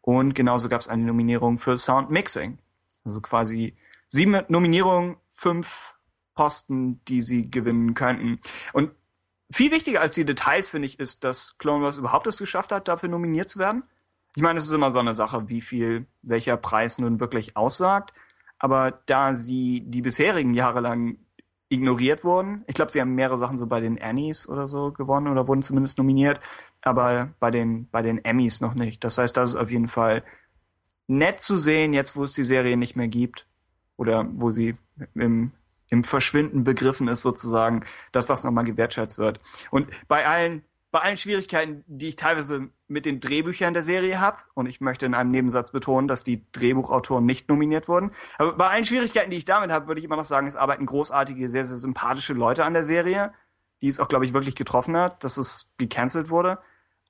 Und genauso gab es eine Nominierung für Sound Mixing. Also quasi sieben Nominierungen, fünf Posten, die sie gewinnen könnten. Und viel wichtiger als die Details, finde ich, ist, dass Clone Wars überhaupt es geschafft hat, dafür nominiert zu werden. Ich meine, es ist immer so eine Sache, wie viel welcher Preis nun wirklich aussagt. Aber da sie die bisherigen Jahre lang ignoriert wurden, ich glaube, sie haben mehrere Sachen so bei den Annies oder so gewonnen oder wurden zumindest nominiert, aber bei den, bei den Emmys noch nicht. Das heißt, das ist auf jeden Fall nett zu sehen, jetzt wo es die Serie nicht mehr gibt oder wo sie im, im Verschwinden begriffen ist sozusagen, dass das nochmal gewertschätzt wird. Und bei allen, bei allen Schwierigkeiten, die ich teilweise mit den Drehbüchern der Serie habe, und ich möchte in einem Nebensatz betonen, dass die Drehbuchautoren nicht nominiert wurden, aber bei allen Schwierigkeiten, die ich damit habe, würde ich immer noch sagen, es arbeiten großartige, sehr, sehr sympathische Leute an der Serie, die es auch, glaube ich, wirklich getroffen hat, dass es gecancelt wurde.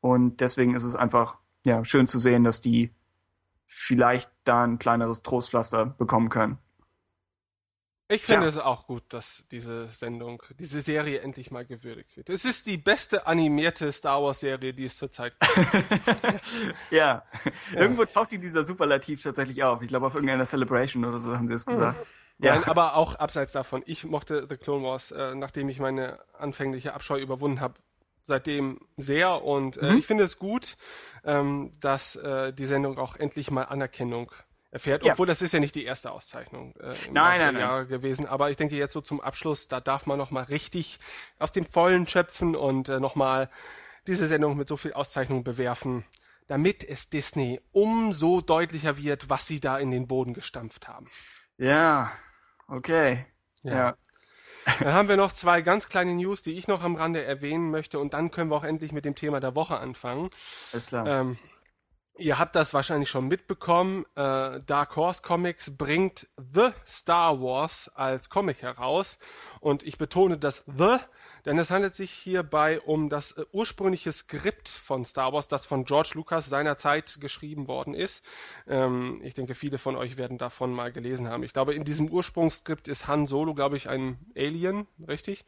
Und deswegen ist es einfach, ja, schön zu sehen, dass die vielleicht da ein kleineres Trostpflaster bekommen können. Ich finde Ja. es auch gut, dass diese Sendung, diese Serie endlich mal gewürdigt wird. Es ist die beste animierte Star Wars Serie, die es zurzeit gibt. <laughs> Ja. Irgendwo taucht die dieser Superlativ tatsächlich auf. Ich glaube, auf irgendeiner Celebration oder so haben sie es gesagt. Ja. Nein, aber auch abseits davon. Ich mochte The Clone Wars, äh, nachdem ich meine anfängliche Abscheu überwunden habe, seitdem sehr. Und Mhm. äh, ich finde es gut, ähm, dass äh, die Sendung auch endlich mal Anerkennung erfährt. Ja. Obwohl das ist ja nicht die erste Auszeichnung äh, Nein, im nein, nein. Jahre gewesen. Aber ich denke jetzt so zum Abschluss, da darf man noch mal richtig aus dem Vollen schöpfen und äh, noch mal diese Sendung mit so viel Auszeichnung bewerfen, damit es Disney umso deutlicher wird, was sie da in den Boden gestampft haben. Ja. Okay. Ja. Dann haben wir noch zwei ganz kleine News, die ich noch am Rande erwähnen möchte und dann können wir auch endlich mit dem Thema der Woche anfangen. Alles klar. Ähm, ihr habt das wahrscheinlich schon mitbekommen. Äh, Dark Horse Comics bringt The Star Wars als Comic heraus und ich betone das The, denn es handelt sich hierbei um das äh, ursprüngliche Skript von Star Wars, das von George Lucas seinerzeit geschrieben worden ist. Ähm, ich denke, viele von euch werden davon mal gelesen haben. Ich glaube, in diesem Ursprungsskript ist Han Solo, glaube ich, ein Alien, richtig?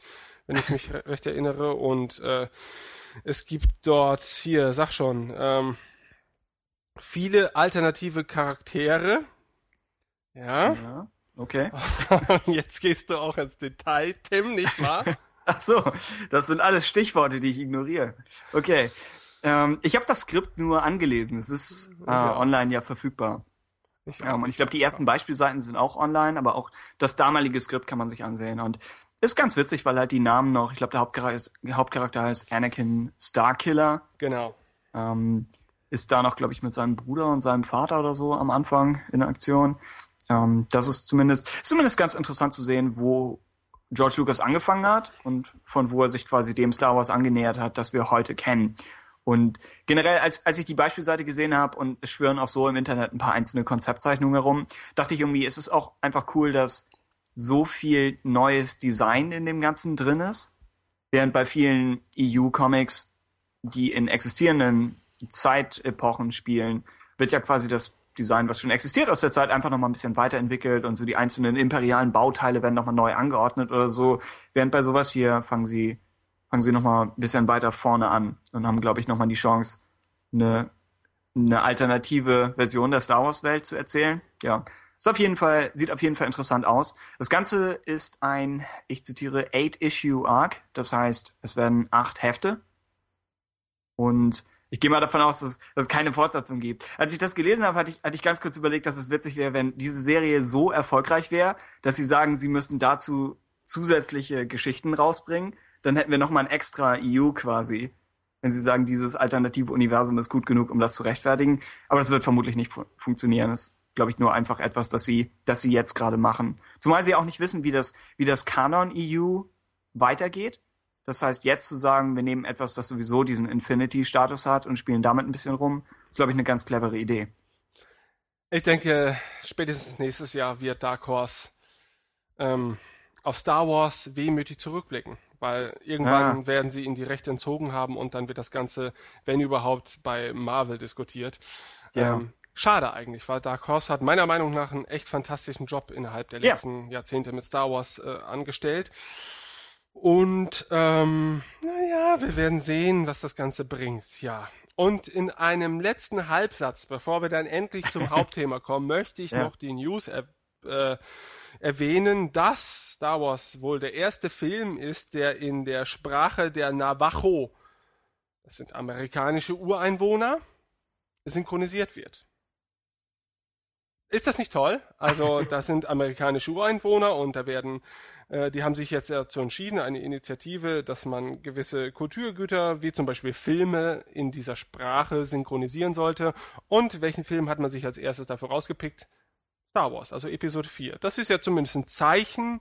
Wenn ich mich re recht erinnere. Und äh, es gibt dort hier, sag schon, ähm, viele alternative Charaktere. Ja. Ja. Okay. <laughs> Jetzt gehst du auch ins Detail, Tim, nicht wahr? <laughs> Ach so, das sind alles Stichworte, die ich ignoriere. Okay. Ähm, ich habe das Skript nur angelesen. Es ist äh, online ja verfügbar. Ich Ähm, und ich glaube, die ersten Beispielseiten sind auch online, aber auch das damalige Skript kann man sich ansehen. Und ist ganz witzig, weil halt die Namen noch, ich glaube, der Hauptcharakter, Hauptcharakter heißt Anakin Starkiller. Genau. Ähm, ist da noch, glaube ich, mit seinem Bruder und seinem Vater oder so am Anfang in Aktion. Ähm, das ist zumindest, zumindest ganz interessant zu sehen, wo George Lucas angefangen hat und von wo er sich quasi dem Star Wars angenähert hat, das wir heute kennen. Und generell, als, als ich die Beispielseite gesehen habe und es schwirren auch so im Internet ein paar einzelne Konzeptzeichnungen herum, dachte ich irgendwie, es ist auch einfach cool, dass so viel neues Design in dem Ganzen drin ist. Während bei vielen EU-Comics, die in existierenden Zeitepochen spielen, wird ja quasi das Design, was schon existiert aus der Zeit, einfach nochmal ein bisschen weiterentwickelt und so die einzelnen imperialen Bauteile werden nochmal neu angeordnet oder so. Während bei sowas hier fangen sie, fangen sie nochmal ein bisschen weiter vorne an und haben, glaube ich, nochmal die Chance, eine, eine alternative Version der Star Wars Welt zu erzählen. Ja. Ist auf jeden Fall, sieht auf jeden Fall interessant aus. Das Ganze ist ein, ich zitiere, Eight-Issue-Arc. Das heißt, es werden acht Hefte. Und ich gehe mal davon aus, dass, dass es keine Fortsetzung gibt. Als ich das gelesen habe, hatte ich, hatte ich ganz kurz überlegt, dass es witzig wäre, wenn diese Serie so erfolgreich wäre, dass sie sagen, sie müssen dazu zusätzliche Geschichten rausbringen. Dann hätten wir nochmal ein extra EU quasi. Wenn sie sagen, dieses alternative Universum ist gut genug, um das zu rechtfertigen. Aber das wird vermutlich nicht fu funktionieren. Das ist, glaube ich, nur einfach etwas, das sie, das sie jetzt gerade machen. Zumal sie auch nicht wissen, wie das, wie das Kanon EU weitergeht. Das heißt, jetzt zu sagen, wir nehmen etwas, das sowieso diesen Infinity-Status hat und spielen damit ein bisschen rum, ist, glaube ich, eine ganz clevere Idee. Ich denke, spätestens nächstes Jahr wird Dark Horse ähm, auf Star Wars wehmütig zurückblicken, weil irgendwann Ah. werden sie ihnen die Rechte entzogen haben und dann wird das Ganze, wenn überhaupt, bei Marvel diskutiert. Ja. Ähm, schade eigentlich, weil Dark Horse hat meiner Meinung nach einen echt fantastischen Job innerhalb der Ja. letzten Jahrzehnte mit Star Wars äh, angestellt. Und ähm, naja, wir werden sehen, was das Ganze bringt. Ja. Und in einem letzten Halbsatz, bevor wir dann endlich zum <laughs> Hauptthema kommen, möchte ich Ja. noch die News er, äh, erwähnen, dass Star Wars wohl der erste Film ist, der in der Sprache der Navajo, das sind amerikanische Ureinwohner, synchronisiert wird. Ist das nicht toll? Also, <laughs> das sind amerikanische Ureinwohner und da werden, äh, die haben sich jetzt dazu entschieden, eine Initiative, dass man gewisse Kulturgüter, wie zum Beispiel Filme, in dieser Sprache synchronisieren sollte. Und welchen Film hat man sich als erstes dafür rausgepickt? Star Wars, also Episode 4. Das ist ja zumindest ein Zeichen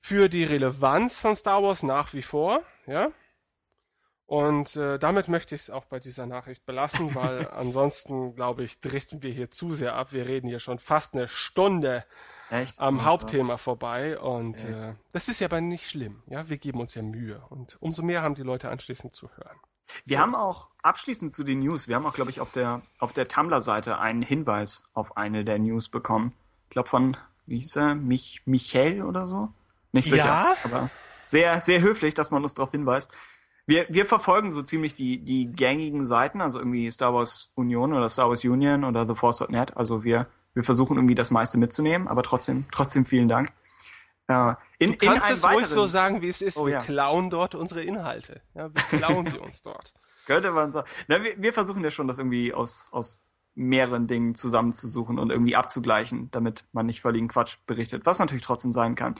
für die Relevanz von Star Wars nach wie vor, ja. Und äh, damit möchte ich es auch bei dieser Nachricht belassen, weil <laughs> ansonsten, glaube ich, driften wir hier zu sehr ab. Wir reden hier schon fast eine Stunde Echt? am Hauptthema vorbei und äh, das ist ja aber nicht schlimm. Ja, wir geben uns ja Mühe und umso mehr haben die Leute anschließend zu hören. Wir haben auch abschließend zu den News, wir haben auch, glaube ich, auf der, auf der Tumblr-Seite einen Hinweis auf eine der News bekommen. Ich glaube von, wie hieß er, Mich, Michael oder so? Nicht sicher, Ja? aber sehr, sehr höflich, dass man uns darauf hinweist. Wir, wir verfolgen so ziemlich die, die gängigen Seiten, also irgendwie Star Wars Union oder Star Wars Union oder TheForce.net. Also wir, wir versuchen irgendwie das meiste mitzunehmen, aber trotzdem, trotzdem vielen Dank. Äh, in, Du kannst einem es ruhig so sagen, wie es ist. Oh, wir ja. klauen dort unsere Inhalte. Ja, wir klauen sie <laughs> uns dort. Könnte man sagen. Na, wir, wir versuchen ja schon, das irgendwie aus, aus mehreren Dingen zusammenzusuchen und irgendwie abzugleichen, damit man nicht völligen Quatsch berichtet, was natürlich trotzdem sein kann.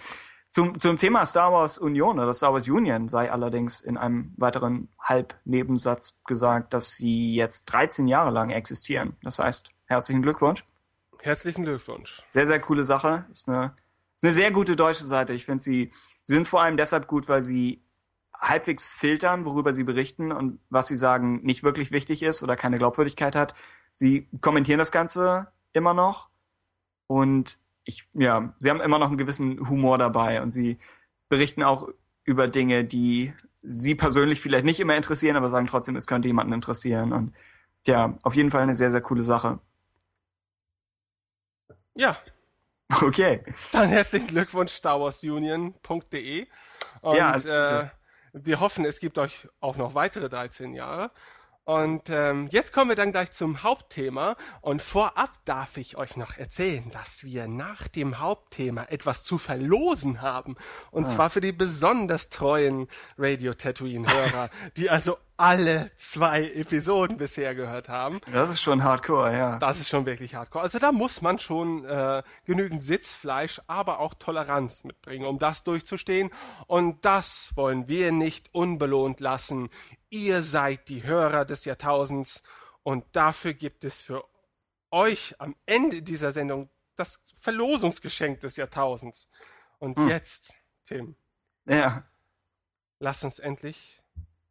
Zum, zum Thema Star Wars Union oder Star Wars Union sei allerdings in einem weiteren Halbnebensatz gesagt, dass sie jetzt 13 Jahre lang existieren. Das heißt, herzlichen Glückwunsch. Herzlichen Glückwunsch. Sehr, sehr coole Sache. Ist eine, ist eine sehr gute deutsche Seite. Ich finde sie, sie sind vor allem deshalb gut, weil sie halbwegs filtern, worüber sie berichten und was sie sagen nicht wirklich wichtig ist oder keine Glaubwürdigkeit hat. Sie kommentieren das Ganze immer noch und ich, ja, sie haben immer noch einen gewissen Humor dabei und sie berichten auch über Dinge, die sie persönlich vielleicht nicht immer interessieren, aber sagen trotzdem, es könnte jemanden interessieren. Und ja, auf jeden Fall eine sehr, sehr coole Sache. Ja, Okay. dann herzlichen Glückwunsch, StarWarsUnion.de. Und Ja, äh, wir hoffen, es gibt euch auch noch weitere 13 Jahre. Und ähm, jetzt kommen wir dann gleich zum Hauptthema. Und vorab darf ich euch noch erzählen, dass wir nach dem Hauptthema etwas zu verlosen haben. Und zwar für die besonders treuen Radio Tatooine-Hörer, <laughs> die also alle zwei Episoden bisher gehört haben. Das ist schon hardcore, ja. Das ist schon wirklich hardcore. Also da muss man schon äh, genügend Sitzfleisch, aber auch Toleranz mitbringen, um das durchzustehen. Und das wollen wir nicht unbelohnt lassen. Ihr seid die Hörer des Jahrtausends und dafür gibt es für euch am Ende dieser Sendung das Verlosungsgeschenk des Jahrtausends. Und jetzt, Tim, Ja. lass uns endlich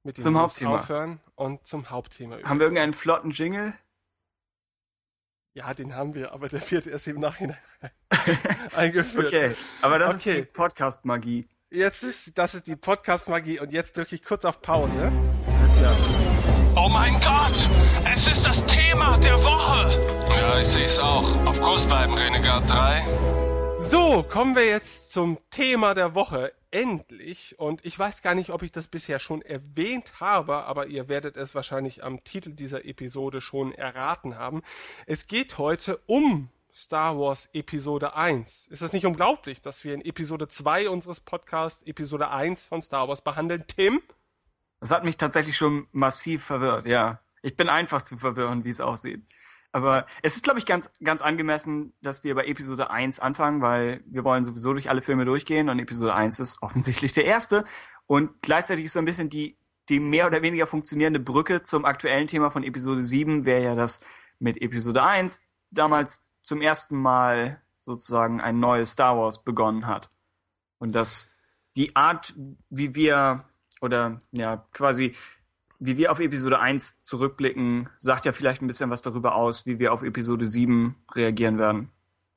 mit dem Hauptthema. aufhören und zum Hauptthema Haben wir irgendeinen flotten Jingle? Ja, den haben wir, aber der wird erst im Nachhinein <laughs> eingeführt. Okay. Aber das Okay. ist die Podcast-Magie. Jetzt ist, das ist die Podcast-Magie und jetzt drücke ich kurz auf Pause. Oh mein Gott! Es ist das Thema der Woche! Ja, ich sehe es auch. Auf Kurs bleiben, Renegade 3. So, kommen wir jetzt zum Thema der Woche. Endlich. Und ich weiß gar nicht, ob ich das bisher schon erwähnt habe, aber ihr werdet es wahrscheinlich am Titel dieser Episode schon erraten haben. Es geht heute um Star Wars Episode 1. Ist das nicht unglaublich, dass wir in Episode 2 unseres Podcasts Episode 1 von Star Wars behandeln? Tim? Das hat mich tatsächlich schon massiv verwirrt, ja. Ich bin einfach zu verwirren, wie es aussieht. Aber es ist, glaube ich, ganz, ganz angemessen, dass wir bei Episode 1 anfangen, weil wir wollen sowieso durch alle Filme durchgehen und Episode 1 ist offensichtlich der erste. Und gleichzeitig ist so ein bisschen die, die mehr oder weniger funktionierende Brücke zum aktuellen Thema von Episode 7 wäre ja, dass mit Episode 1 damals zum ersten Mal sozusagen ein neues Star Wars begonnen hat. Und dass die Art, wie wir, oder ja, quasi, wie wir auf Episode 1 zurückblicken, sagt ja vielleicht ein bisschen was darüber aus, wie wir auf Episode 7 reagieren werden.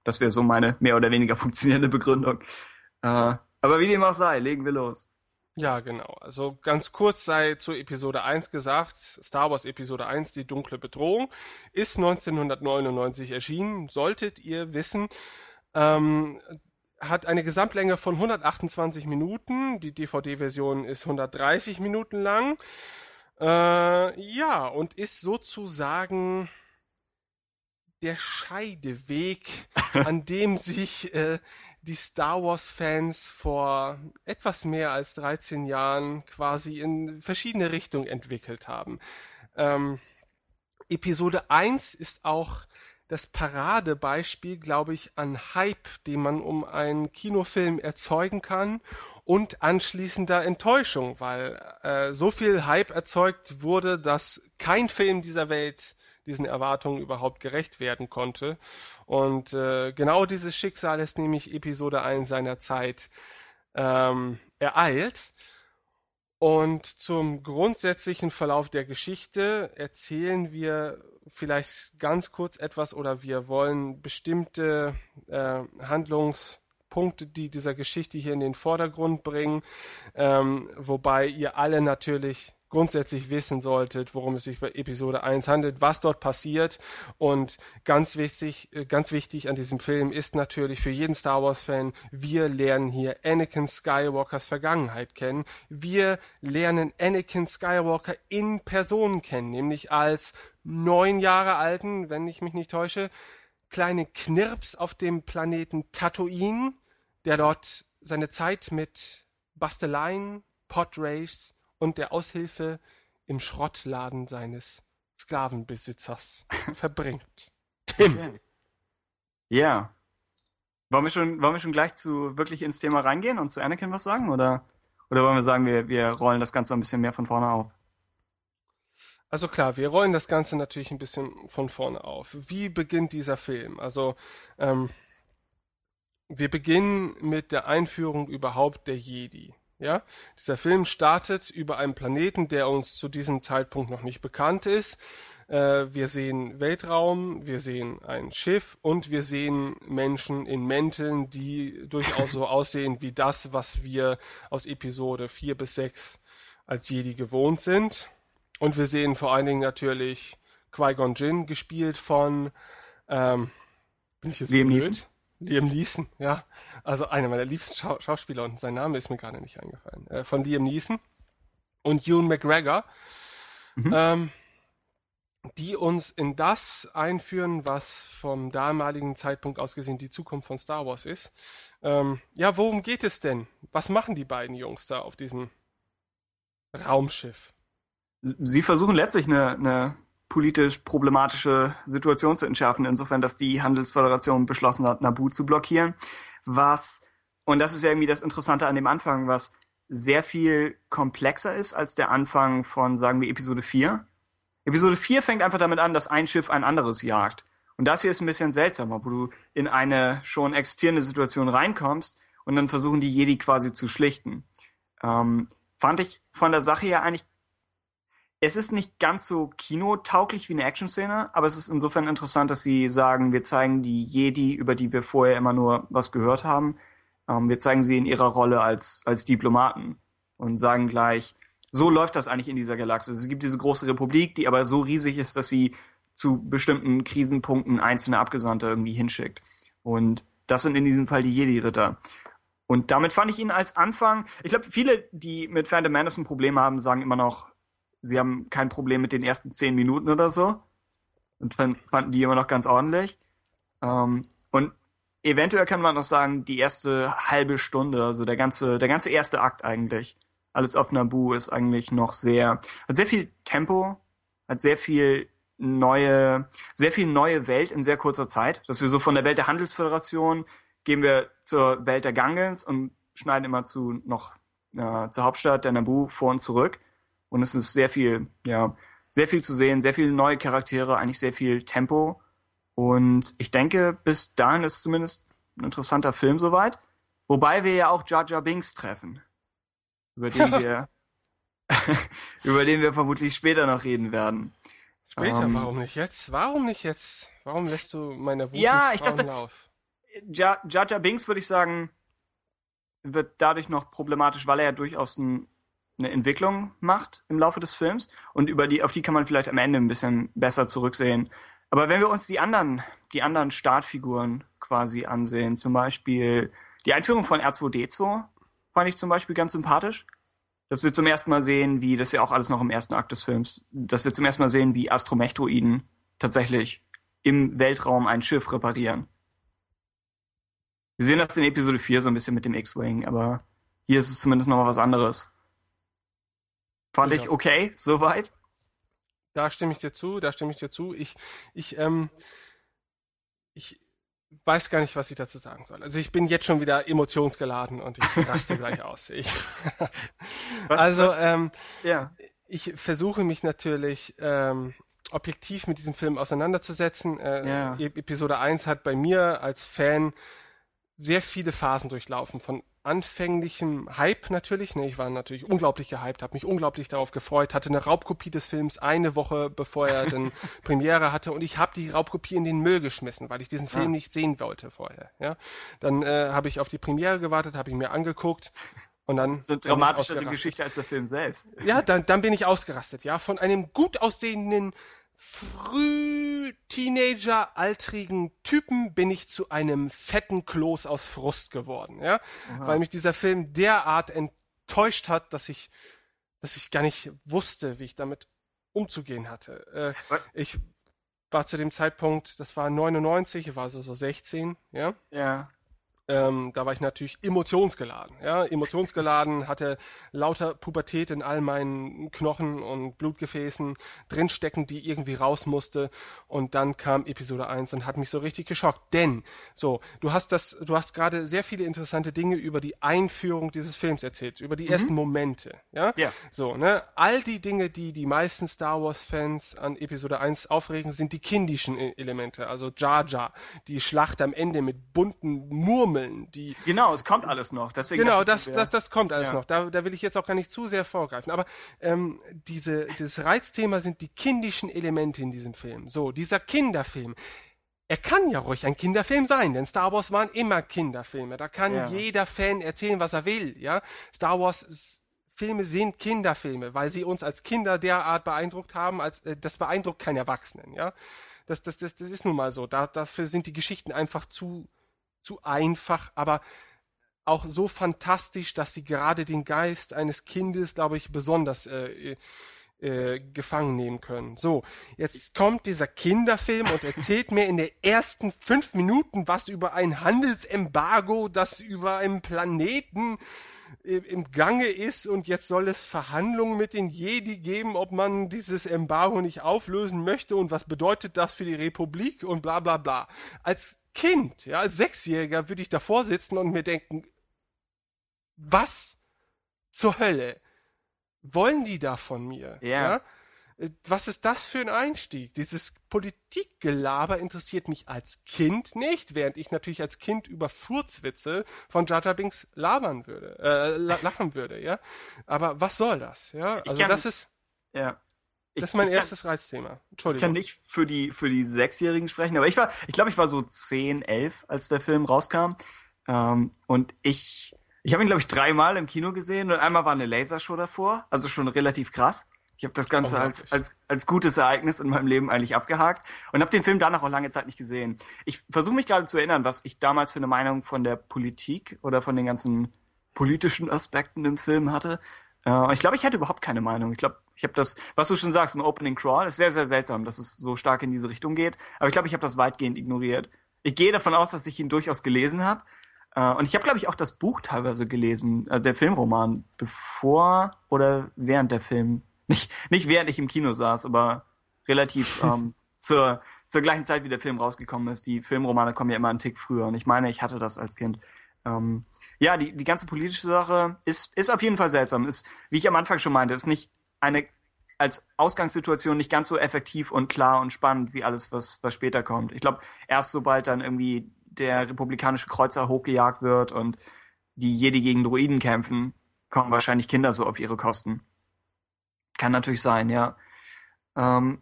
Das wäre so meine mehr oder weniger <laughs> funktionierende Begründung. Äh, aber wie dem auch sei, legen wir los. Ja, genau. Also ganz kurz sei zu Episode 1 gesagt, Star Wars Episode 1, die dunkle Bedrohung, ist 1999 erschienen, solltet ihr wissen. Ähm, hat eine Gesamtlänge von 128 Minuten, die DVD-Version ist 130 Minuten lang. Äh, ja, und ist sozusagen der Scheideweg, <laughs> an dem sich äh, die Star Wars-Fans vor etwas mehr als 13 Jahren quasi in verschiedene Richtungen entwickelt haben. Ähm, Episode 1 ist auch das Paradebeispiel, glaube ich, an Hype, den man um einen Kinofilm erzeugen kann und anschließender Enttäuschung, weil äh, so viel Hype erzeugt wurde, dass kein Film dieser Welt diesen Erwartungen überhaupt gerecht werden konnte. Und äh, genau dieses Schicksal ist nämlich Episode 1 seiner Zeit ähm, ereilt. Und zum grundsätzlichen Verlauf der Geschichte erzählen wir vielleicht ganz kurz etwas oder wir wollen bestimmte äh, Handlungspunkte, die dieser Geschichte hier in den Vordergrund bringen, ähm, wobei ihr alle natürlich grundsätzlich wissen solltet, worum es sich bei Episode 1 handelt, was dort passiert. Und ganz wichtig, äh, ganz wichtig an diesem Film ist natürlich für jeden Star Wars-Fan, wir lernen hier Anakin Skywalkers Vergangenheit kennen. Wir lernen Anakin Skywalker in Person kennen, nämlich als neun Jahre alten, wenn ich mich nicht täusche, kleine Knirps auf dem Planeten Tatooine, der dort seine Zeit mit Basteleien, Podrace und der Aushilfe im Schrottladen seines Sklavenbesitzers <laughs> verbringt. Tim. Ja. Wollen wir schon, wollen wir schon gleich zu wirklich ins Thema reingehen und zu Anakin was sagen? Oder, oder wollen wir sagen, wir, wir rollen das Ganze ein bisschen mehr von vorne auf? Also klar, wir rollen das Ganze natürlich ein bisschen von vorne auf. Wie beginnt dieser Film? Also ähm, wir beginnen mit der Einführung überhaupt der Jedi. Ja, dieser Film startet über einen Planeten, der uns zu diesem Zeitpunkt noch nicht bekannt ist. Äh, wir sehen Weltraum, wir sehen ein Schiff und wir sehen Menschen in Mänteln, die durchaus so <laughs> aussehen wie das, was wir aus Episode 4 bis 6 als Jedi gewohnt sind. Und wir sehen vor allen Dingen natürlich Qui-Gon Jinn, gespielt von ähm, bin ich jetzt Liam blöd? Neeson. Liam Neeson, ja. Also einer meiner liebsten Schau Schauspieler und sein Name ist mir gerade nicht eingefallen. Äh, von Liam Neeson und Ewan McGregor, ähm, die uns in das einführen, was vom damaligen Zeitpunkt aus gesehen die Zukunft von Star Wars ist. Ähm, ja, worum geht es denn? Was machen die beiden Jungs da auf diesem Raumschiff? Sie versuchen letztlich eine, eine politisch problematische Situation zu entschärfen, insofern, dass die Handelsföderation beschlossen hat, Naboo zu blockieren. Was, und das ist ja irgendwie das Interessante an dem Anfang, was sehr viel komplexer ist als der Anfang von, sagen wir, Episode 4. Episode 4 fängt einfach damit an, dass ein Schiff ein anderes jagt. Und das hier ist ein bisschen seltsamer, wo du in eine schon existierende Situation reinkommst und dann versuchen die Jedi quasi zu schlichten. Ähm, fand ich von der Sache her eigentlich es ist nicht ganz so kinotauglich wie eine Action-Szene, aber es ist insofern interessant, dass sie sagen, wir zeigen die Jedi, über die wir vorher immer nur was gehört haben, ähm, wir zeigen sie in ihrer Rolle als, als Diplomaten und sagen gleich, so läuft das eigentlich in dieser Galaxie. Es gibt diese große Republik, die aber so riesig ist, dass sie zu bestimmten Krisenpunkten einzelne Abgesandte irgendwie hinschickt. Und das sind in diesem Fall die Jedi-Ritter. Und damit fand ich ihn als Anfang, ich glaube, viele, die mit Phantom Menace ein Problem haben, sagen immer noch, sie haben kein Problem mit den ersten zehn Minuten oder so. Und fan- fanden die immer noch ganz ordentlich. Ähm, und eventuell kann man noch sagen, die erste halbe Stunde, also der ganze, der ganze erste Akt eigentlich, alles auf Naboo ist eigentlich noch sehr, hat sehr viel Tempo, hat sehr viel neue, sehr viel neue Welt in sehr kurzer Zeit, dass wir so von der Welt der Handelsföderation gehen wir zur Welt der Gangans und schneiden immer zu noch äh, zur Hauptstadt der Naboo vor und zurück. Und es ist sehr viel, ja, sehr viel zu sehen, sehr viele neue Charaktere, eigentlich sehr viel Tempo. Und ich denke, bis dahin ist zumindest ein interessanter Film soweit. Wobei wir ja auch Jar Jar Binks treffen. Über den <laughs> wir, <laughs> über den wir vermutlich später noch reden werden. Später, Ähm. warum nicht jetzt? Warum nicht jetzt? Warum lässt du meine Wut Ja, ich dachte- Lauf? Jar Jar Binks, würde ich sagen, wird dadurch noch problematisch, weil er ja durchaus ein, eine Entwicklung macht im Laufe des Films und über die, auf die kann man vielleicht am Ende ein bisschen besser zurücksehen. Aber wenn wir uns die anderen, die anderen Startfiguren quasi ansehen, zum Beispiel die Einführung von R2D2 fand ich zum Beispiel ganz sympathisch. Dass wir zum ersten Mal sehen, wie, das ist ja auch alles noch im ersten Akt des Films, dass wir zum ersten Mal sehen, wie Astromech-Droiden tatsächlich im Weltraum ein Schiff reparieren. Wir sehen das in Episode 4 so ein bisschen mit dem X-Wing, aber hier ist es zumindest nochmal was anderes. Fand ich okay, soweit. Da stimme ich dir zu, da stimme ich dir zu. Ich, ich, ähm, ich weiß gar nicht, was ich dazu sagen soll. Also ich bin jetzt schon wieder emotionsgeladen und ich raste <laughs> gleich aus. Ich, <laughs> Was, also, was, ähm, ja. ich versuche mich natürlich ähm, objektiv mit diesem Film auseinanderzusetzen. Äh, Ja. E- Episode 1 hat bei mir als Fan sehr viele Phasen durchlaufen. Von anfänglichem Hype natürlich. Ne, ich war natürlich unglaublich gehypt, habe mich unglaublich darauf gefreut, hatte eine Raubkopie des Films eine Woche bevor er dann <laughs> Premiere hatte und ich habe die Raubkopie in den Müll geschmissen, weil ich diesen Film Ah. nicht sehen wollte vorher. Ja, dann äh, habe ich auf die Premiere gewartet, habe ich mir angegugt und dann dramatischere ausgerastet. Geschichte als der Film selbst. Ja, dann, dann bin ich ausgerastet, ja. Von einem gut aussehenden, früh Teenager, altrigen Typen bin ich zu einem fetten Kloß aus Frust geworden, ja. Weil mich dieser Film derart enttäuscht hat, dass ich, dass ich gar nicht wusste, wie ich damit umzugehen hatte. Äh, ich war zu dem Zeitpunkt, das war 99, ich war so, so 16, ja. Ja. Ähm, da war ich natürlich emotionsgeladen, ja, emotionsgeladen, <laughs> hatte lauter Pubertät in all meinen Knochen und Blutgefäßen drinstecken, die irgendwie raus musste. Und dann kam Episode 1 und hat mich so richtig geschockt. Denn, so, du hast das, du hast gerade sehr viele interessante Dinge über die Einführung dieses Films erzählt, über die ersten Momente, ja. Ja. So, ne, all die Dinge, die die meisten Star Wars Fans an Episode 1 aufregen, sind die kindischen E- Elemente, also Jar Jar, die Schlacht am Ende mit bunten Murmeln baumeln, die Genau, es kommt alles noch. Deswegen Genau, das, das, das kommt alles Ja. noch. Da, da will ich jetzt auch gar nicht zu sehr vorgreifen. Aber ähm, diese, das Reizthema sind die kindischen Elemente in diesem Film. So, dieser Kinderfilm. Er kann ja ruhig ein Kinderfilm sein, denn Star Wars waren immer Kinderfilme. Da kann Ja. jeder Fan erzählen, was er will. Ja, Star Wars Filme sind Kinderfilme, weil sie uns als Kinder derart beeindruckt haben, als äh, das beeindruckt keinen Erwachsenen. Ja, das, das, das, das ist nun mal so. Da, dafür sind die Geschichten einfach zu zu einfach, aber auch so fantastisch, dass sie gerade den Geist eines Kindes, glaube ich, besonders äh, äh, gefangen nehmen können. So, jetzt kommt dieser Kinderfilm und erzählt mir in den ersten fünf Minuten was über ein Handelsembargo, das über einen Planeten äh, im Gange ist und jetzt soll es Verhandlungen mit den Jedi geben, ob man dieses Embargo nicht auflösen möchte und was bedeutet das für die Republik und bla bla bla. Als Kind, ja, als Sechsjähriger würde ich davor sitzen und mir denken, was zur Hölle wollen die da von mir? Ja. Äh, Was ist das für ein Einstieg? Dieses Politikgelaber interessiert mich als Kind nicht, während ich natürlich als Kind über Furzwitze von Jar Binks labern würde, äh, la- lachen würde, ja. Aber was soll das, ja? Ich Also das ist, Ja. Ich, das ist mein ich kann- erstes Reizthema. Ich kann Entschuldigung. nicht für die, für die Sechsjährigen sprechen, aber ich war, ich glaube, ich war so 10, 11, als der Film rauskam. Ähm, und ich, ich habe ihn, glaube ich, dreimal im Kino gesehen und einmal war eine Lasershow davor, also schon relativ krass. Ich habe das Ganze als, als, als gutes Ereignis in meinem Leben eigentlich abgehakt und habe den Film danach auch lange Zeit nicht gesehen. Ich versuche mich gerade zu erinnern, was ich damals für eine Meinung von der Politik oder von den ganzen politischen Aspekten im Film hatte. Äh, und ich glaube, ich hatte überhaupt keine Meinung. Ich glaube, ich habe das, was du schon sagst, im Opening Crawl, ist sehr, sehr seltsam, dass es so stark in diese Richtung geht. Aber ich glaube, ich habe das weitgehend ignoriert. Ich gehe davon aus, dass ich ihn durchaus gelesen habe. Äh, und ich habe, glaube ich, auch das Buch teilweise gelesen, also der Filmroman, bevor oder während der Film. <laughs> Nicht, nicht während ich im Kino saß, aber relativ <laughs> ähm, zur, zur gleichen Zeit, wie der Film rausgekommen ist. Die Filmromane kommen ja immer einen Tick früher. Und ich meine, ich hatte das als Kind. Ähm, ja, die, die ganze politische Sache ist, ist auf jeden Fall seltsam. Ist, wie ich am Anfang schon meinte, ist nicht eine als Ausgangssituation nicht ganz so effektiv und klar und spannend wie alles, was, was später kommt. Ich glaube, erst sobald dann irgendwie der republikanische Kreuzer hochgejagt wird und die Jedi gegen Druiden kämpfen, kommen wahrscheinlich Kinder so auf ihre Kosten. Kann natürlich sein, ja. Ähm,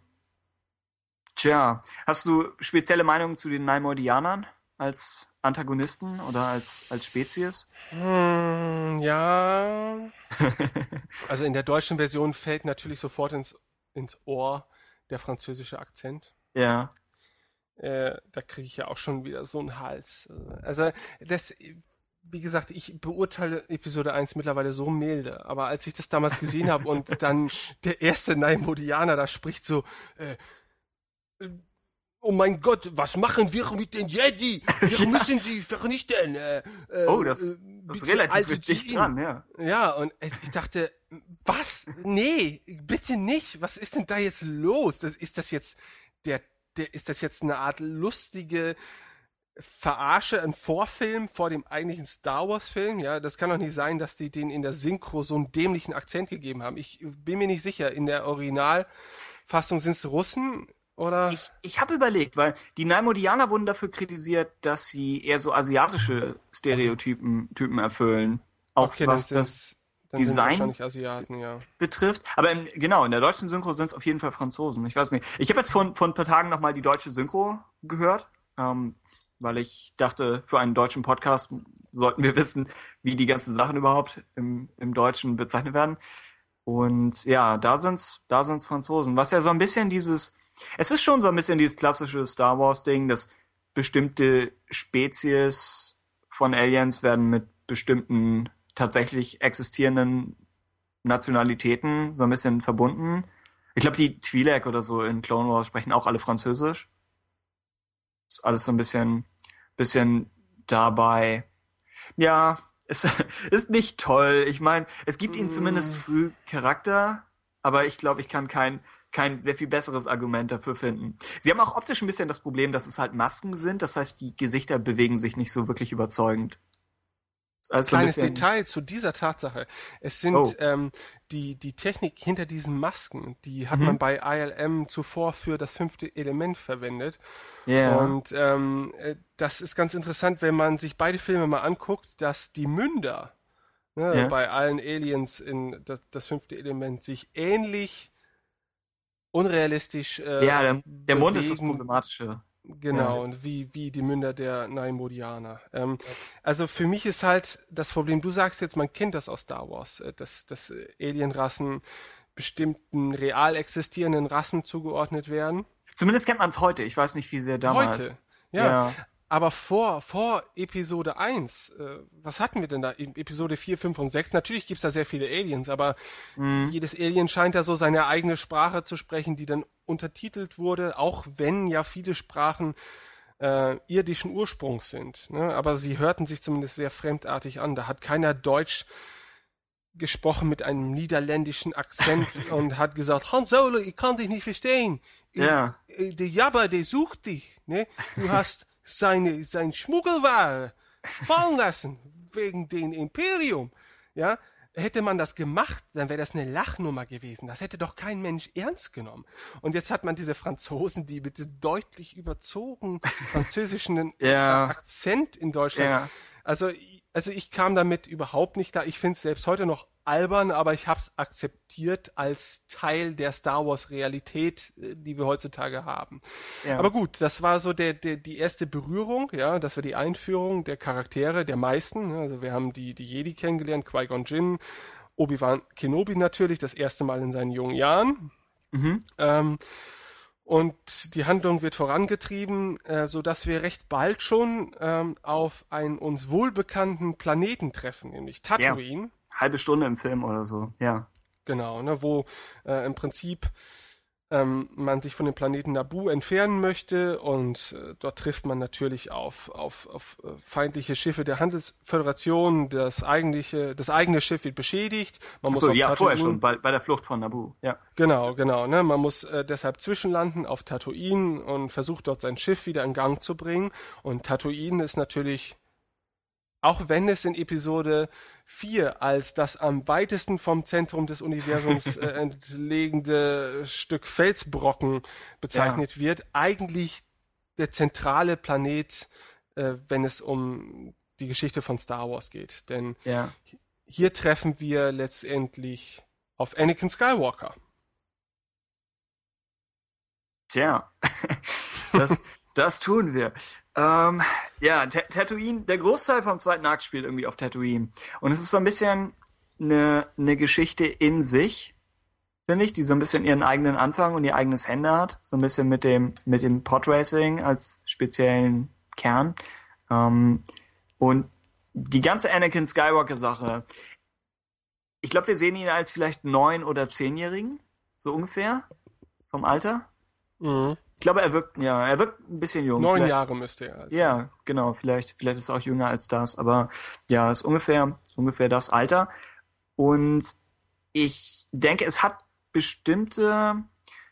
tja, hast du spezielle Meinungen zu den Naimodianern als Antagonisten oder als, als Spezies? Hm, ja. <laughs> also in der deutschen Version fällt natürlich sofort ins, ins Ohr der französische Akzent. Ja. Äh, da kriege ich ja auch schon wieder so einen Hals. Also das, wie gesagt, ich beurteile Episode 1 mittlerweile so milde, aber als ich das damals gesehen habe und <laughs> dann der erste Naimodianer da spricht so, äh, äh, oh mein Gott, was machen wir mit den Jedi? Wir <laughs> müssen sie vernichten. Äh, äh, Oh, das, äh, das ist relativ dicht dran, ja. Ja, und ich ich dachte, was? Nee, bitte nicht. Was ist denn da jetzt los? Das, ist das jetzt der, der, ist das jetzt eine Art lustige Verarsche, ein Vorfilm vor dem eigentlichen Star Wars Film? Ja, das kann doch nicht sein, dass die den in der Synchro so einen dämlichen Akzent gegeben haben. Ich bin mir nicht sicher. In der Originalfassung sind es Russen oder? Ich, ich habe überlegt, weil die Naimodianer wurden dafür kritisiert, dass sie eher so asiatische Stereotypen Typen erfüllen. Auch okay, was das Design Asiaten, ja. betrifft. Aber im, genau, in der deutschen Synchro sind es auf jeden Fall Franzosen. Ich weiß nicht. Ich habe jetzt vor, vor ein paar Tagen nochmal die deutsche Synchro gehört, ähm, weil ich dachte, für einen deutschen Podcast sollten wir wissen, wie die ganzen Sachen überhaupt im, im Deutschen bezeichnet werden. Und ja, da sind's, da sind's Franzosen. Was ja so ein bisschen dieses, es ist schon so ein bisschen dieses klassische Star Wars Ding, dass bestimmte Spezies von Aliens werden mit bestimmten tatsächlich existierenden Nationalitäten so ein bisschen verbunden. Ich glaube, die Twi'lek oder so in Clone Wars sprechen auch alle Französisch. Ist alles so ein bisschen, bisschen dabei. Ja, es <laughs> ist nicht toll. Ich meine, es gibt ihnen zumindest früh Charakter, aber ich glaube, ich kann kein, kein sehr viel besseres Argument dafür finden. Sie haben auch optisch ein bisschen das Problem, dass es halt Masken sind. Das heißt, die Gesichter bewegen sich nicht so wirklich überzeugend. ist alles so ein Kleines Detail zu dieser Tatsache. Es sind Oh. ähm, die, die Technik hinter diesen Masken, die Mhm. hat man bei ILM zuvor für das fünfte Element verwendet. Ja. Und ähm, äh, das ist ganz interessant, wenn man sich beide Filme mal anguckt, dass die Münder ne, Ja. bei allen Aliens in das, das fünfte Element sich ähnlich unrealistisch äh, ja, der, der Mund ist das. Problematische. Genau, Ja. und wie, wie die Münder der Naimodianer. Ähm, also für mich ist halt das Problem, du sagst jetzt, man kennt das aus Star Wars, äh, dass, dass äh, Alienrassen bestimmten real existierenden Rassen zugeordnet werden. Zumindest kennt man es heute. Ich weiß nicht, wie sehr damals. Heute. Ja. Ja. Aber vor, vor Episode 1, äh, was hatten wir denn da? In Episode 4, 5 und 6, natürlich gibt's da sehr viele Aliens, aber Mhm. jedes Alien scheint da so seine eigene Sprache zu sprechen, die dann untertitelt wurde, auch wenn ja viele Sprachen äh, irdischen Ursprungs sind. Ne? Aber sie hörten sich zumindest sehr fremdartig an. Da hat keiner Deutsch gesprochen mit einem niederländischen Akzent <laughs> und hat gesagt, Han Solo, ich kann dich nicht verstehen. Ja. äh, Der Jabba, der sucht dich. Ne? Du <laughs> hast seine, sein Schmuggelware fallen lassen wegen dem Imperium. Ja, hätte man das gemacht, dann wäre das eine Lachnummer gewesen. Das hätte doch kein Mensch ernst genommen. Und jetzt hat man diese Franzosen, die mit diesem deutlich überzogen <laughs> französischen Ja. Akzent in Deutschland. Ja. Also, also ich kam damit überhaupt nicht da. Ich finde es selbst heute noch albern, aber ich habe es akzeptiert als Teil der Star Wars Realität, äh, die wir heutzutage haben. Ja. Aber gut, das war so der, der die erste Berührung, ja, das war die Einführung der Charaktere, der meisten. ne. Also wir haben die die Jedi kennengelernt, Qui-Gon Jinn, Obi-Wan Kenobi natürlich, das erste Mal in seinen jungen Jahren. Ähm, und die Handlung wird vorangetrieben, äh, so dass wir recht bald schon ähm, auf einen uns wohlbekannten Planeten treffen, nämlich Tatooine. Halbe Stunde im Film oder so. Ja. Genau, ne, wo äh, im Prinzip ähm, man sich von dem Planeten Naboo entfernen möchte und äh, dort trifft man natürlich auf, auf, auf äh, feindliche Schiffe der Handelsföderation. Das eigentliche, das eigene Schiff wird beschädigt. Man So, auf ja, vorher Tatooine- schon, bei, bei der Flucht von Naboo. Ja. Genau, genau. Ne? Man muss äh, deshalb zwischenlanden auf Tatooine und versucht dort sein Schiff wieder in Gang zu bringen. Und Tatooine ist natürlich, auch wenn es in Episode 4 als das am weitesten vom Zentrum des Universums <laughs> äh, entlegende Stück Felsbrocken bezeichnet wird, eigentlich der zentrale Planet, äh, wenn es um die Geschichte von Star Wars geht. Denn Ja. hier treffen wir letztendlich auf Anakin Skywalker. Tja, <laughs> das, das tun wir. Ähm, ja, Ta- Tatooine, der Großteil vom zweiten Akt spielt irgendwie auf Tatooine. Und es ist so ein bisschen eine, eine Geschichte in sich, finde ich, die so ein bisschen ihren eigenen Anfang und ihr eigenes Ende hat. So ein bisschen mit dem, mit dem Podracing als speziellen Kern. Ähm, und die ganze Anakin Skywalker-Sache, ich glaube, wir sehen ihn als vielleicht neun- oder zehnjährigen, so ungefähr, vom Alter. Mhm. Ich glaube, er wirkt, ja, er wirkt ein bisschen jung. Neun vielleicht. Jahre müsste er. Also. Ja, genau, vielleicht, vielleicht ist er auch jünger als das, aber ja, ist ungefähr, ungefähr das Alter. Und ich denke, es hat bestimmte,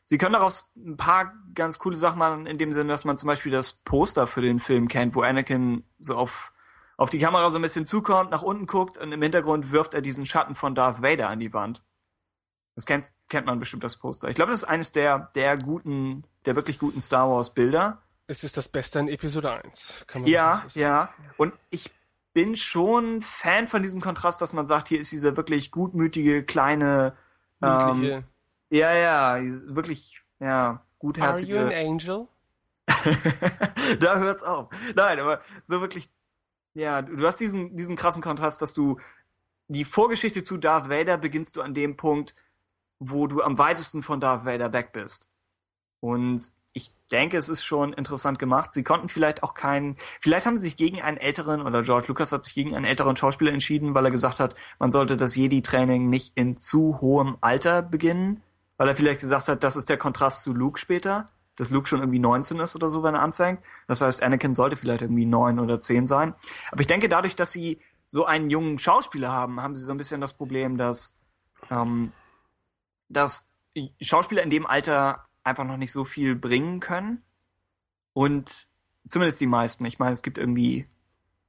sie können daraus ein paar ganz coole Sachen machen, in dem Sinne, dass man zum Beispiel das Poster für den Film kennt, wo Anakin so auf, auf die Kamera so ein bisschen zukommt, nach unten guckt und im Hintergrund wirft er diesen Schatten von Darth Vader an die Wand. Das kennt, kennt man bestimmt, das Poster. Ich glaube, das ist eines der, der guten, der wirklich guten Star Wars Bilder. Es ist das Beste in Episode 1. Kann man Ja, sagen. ja. Und ich bin schon Fan von diesem Kontrast, dass man sagt, hier ist dieser wirklich gutmütige, kleine, ähm, Niedliche. ja, ja, wirklich, ja, Are you an gutherzige. angel? <laughs> da hört's auf. Nein, aber so wirklich, ja, du du hast diesen, diesen krassen Kontrast, dass du die Vorgeschichte zu Darth Vader beginnst du an dem Punkt, wo du am weitesten von Darth Vader weg bist. Und ich denke, es ist schon interessant gemacht. Sie konnten vielleicht auch keinen, vielleicht haben sie sich gegen einen älteren, oder George Lucas hat sich gegen einen älteren Schauspieler entschieden, weil er gesagt hat, man sollte das Jedi-Training nicht in zu hohem Alter beginnen, weil er vielleicht gesagt hat, das ist der Kontrast zu Luke später, dass Luke schon irgendwie 19 ist oder so, wenn er anfängt. Das heißt, Anakin sollte vielleicht irgendwie 9 oder 10 sein. Aber ich denke, dadurch, dass sie so einen jungen Schauspieler haben, haben sie so ein bisschen das Problem, dass, ähm, dass Schauspieler in dem Alter einfach noch nicht so viel bringen können. Und zumindest die meisten. Ich meine, es gibt irgendwie,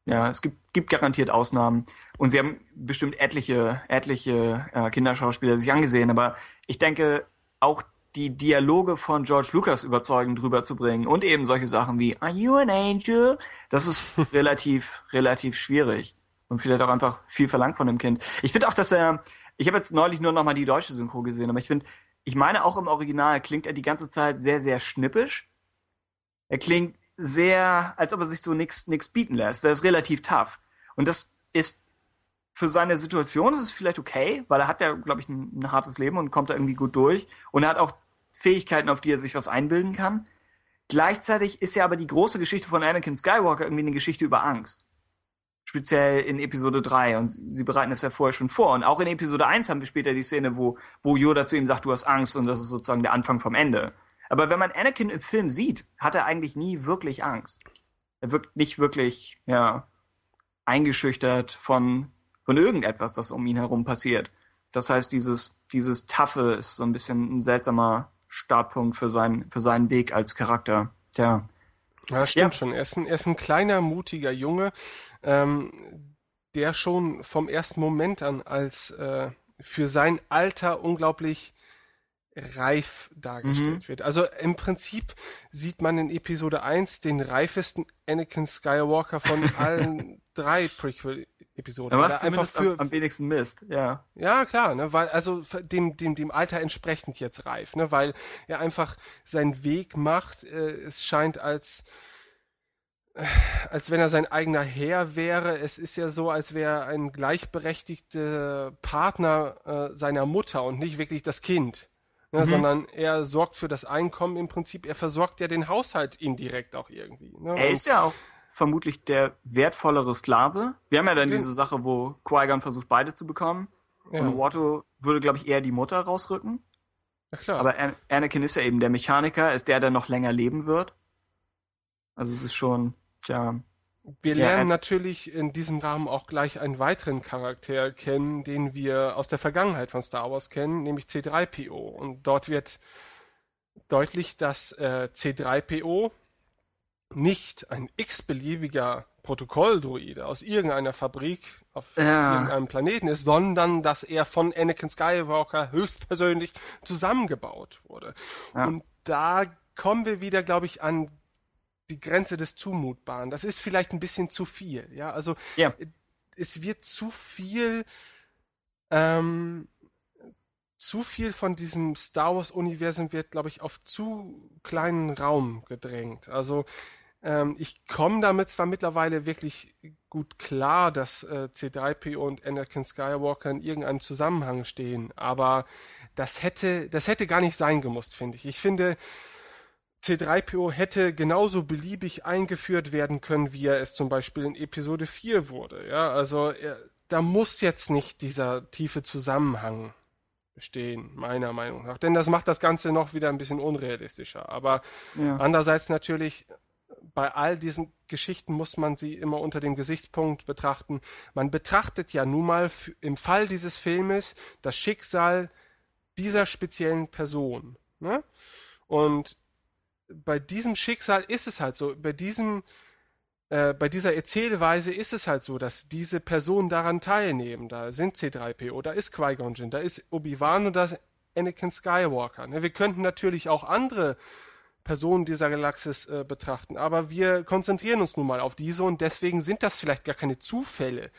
Ja, es gibt, gibt garantiert Ausnahmen. Und sie haben bestimmt etliche, etliche äh, Kinderschauspieler sich angesehen. Aber ich denke, auch die Dialoge von George Lucas überzeugend drüber zu bringen und eben solche Sachen wie Are you an angel? Das ist <laughs> relativ, relativ schwierig. Und vielleicht auch einfach viel verlangt von dem Kind. Ich finde auch, dass er, ich habe jetzt neulich nur noch mal die deutsche Synchro gesehen, aber ich finde, ich meine auch im Original klingt er die ganze Zeit sehr, sehr schnippisch. Er klingt sehr, als ob er sich so nix bieten lässt. Er ist relativ tough. Und das ist für seine Situation ist es vielleicht okay, weil er hat ja, glaube ich, ein, ein hartes Leben und kommt da irgendwie gut durch. Und er hat auch Fähigkeiten, auf die er sich was einbilden kann. Gleichzeitig ist ja aber die große Geschichte von Anakin Skywalker irgendwie eine Geschichte über Angst. Speziell in Episode 3. Und sie bereiten es ja vorher schon vor. Und auch in Episode 1 haben wir später die Szene, wo, wo Yoda zu ihm sagt, du hast Angst und das ist sozusagen der Anfang vom Ende. Aber wenn man Anakin im Film sieht, hat er eigentlich nie wirklich Angst. Er wirkt nicht wirklich, ja, eingeschüchtert von, von irgendetwas, das um ihn herum passiert. Das heißt, dieses, dieses Taffe ist so ein bisschen ein seltsamer Startpunkt für seinen, für seinen Weg als Charakter. Tja. Ja, stimmt Ja. schon. Er ist, ein, er ist ein kleiner, mutiger Junge, ähm, der schon vom ersten Moment an als äh, für sein Alter unglaublich reif dargestellt wird. Also im Prinzip sieht man in Episode 1 den reifesten Anakin Skywalker von <laughs> allen drei Prequel-Episoden. Er macht einfach für, am, am wenigsten Mist, ja. ja, klar, ne, weil also dem dem dem Alter entsprechend jetzt reif, ne, weil er einfach seinen Weg macht. Äh, es scheint als als wenn er sein eigener Herr wäre. Es ist ja so, als wäre er ein gleichberechtigter Partner äh, seiner Mutter und nicht wirklich das Kind. Ne, sondern er sorgt für das Einkommen im Prinzip. Er versorgt ja den Haushalt indirekt auch irgendwie. Ne? Er ist ja auch vermutlich der wertvollere Sklave. Wir haben ja dann Ja. diese Sache, wo Qui-Gon versucht, beide zu bekommen. ja, Und Watto würde, glaube ich, eher die Mutter rausrücken. ja, klar. Aber An Anakin ist ja eben der Mechaniker, ist der, der noch länger leben wird. Also es ist schon, tja, Wir Ja, lernen Ed- natürlich in diesem Rahmen auch gleich einen weiteren Charakter kennen, den wir aus der Vergangenheit von Star Wars kennen, nämlich C3PO. Und dort wird deutlich, dass äh, C3PO nicht ein x-beliebiger Protokolldruide aus irgendeiner Fabrik auf Ja. irgendeinem Planeten ist, sondern dass er von Anakin Skywalker höchstpersönlich zusammengebaut wurde. Ja. Und da kommen wir wieder, glaube ich, an die Grenze des Zumutbaren. Das ist vielleicht ein bisschen zu viel. Ja, also Ja. es wird zu viel, ähm, zu viel von diesem Star Wars Universum wird, glaube ich, auf zu kleinen Raum gedrängt. Also ähm, ich komme damit zwar mittlerweile wirklich gut klar, dass äh, C3PO und Anakin Skywalker in irgendeinem Zusammenhang stehen, aber das hätte, das hätte gar nicht sein gemusst, finde ich. Ich finde, C3PO hätte genauso beliebig eingeführt werden können, wie er es zum Beispiel in Episode 4 wurde. Ja, also er, da muss jetzt nicht dieser tiefe Zusammenhang bestehen, meiner Meinung nach. Denn das macht das Ganze noch wieder ein bisschen unrealistischer. Aber Ja. andererseits natürlich, bei all diesen Geschichten muss man sie immer unter dem Gesichtspunkt betrachten. Man betrachtet ja nun mal im Fall dieses Filmes das Schicksal dieser speziellen Person. Ne? Und bei diesem Schicksal ist es halt so, bei diesem, äh, bei dieser Erzählweise ist es halt so, dass diese Personen daran teilnehmen. Da sind C3PO, da ist Qui-Gon Jinn, da ist Obi-Wan und da ist Anakin Skywalker. Ne? Wir könnten natürlich auch andere Personen dieser Galaxis äh, betrachten, aber wir konzentrieren uns nun mal auf diese und deswegen sind das vielleicht gar keine Zufälle,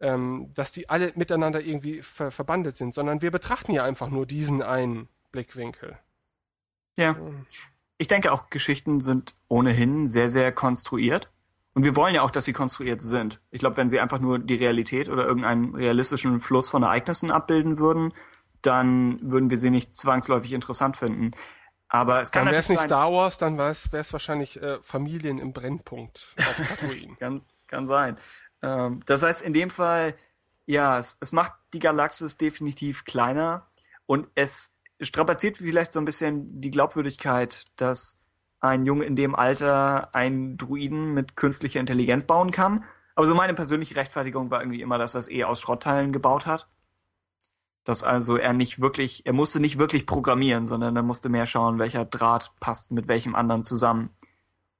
ähm, dass die alle miteinander irgendwie ver verbandelt sind, sondern wir betrachten ja einfach nur diesen einen Blickwinkel. Ja. Ich denke auch, Geschichten sind ohnehin sehr, sehr konstruiert. Und wir wollen ja auch, dass sie konstruiert sind. Ich glaube, wenn sie einfach nur die Realität oder irgendeinen realistischen Fluss von Ereignissen abbilden würden, dann würden wir sie nicht zwangsläufig interessant finden. Aber es kann Dann wäre es nicht sein, Star Wars, dann wäre es wahrscheinlich äh, Familien im Brennpunkt auf Tatooine. <laughs> Kann, kann sein. Ähm, das heißt, in dem Fall, ja, es, es macht die Galaxis definitiv kleiner und es strapaziert vielleicht so ein bisschen die Glaubwürdigkeit, dass ein Junge in dem Alter einen Druiden mit künstlicher Intelligenz bauen kann. Aber so meine persönliche Rechtfertigung war irgendwie immer, dass er es eh aus Schrottteilen gebaut hat. Dass also er nicht wirklich, er musste nicht wirklich programmieren, sondern er musste mehr schauen, welcher Draht passt mit welchem anderen zusammen.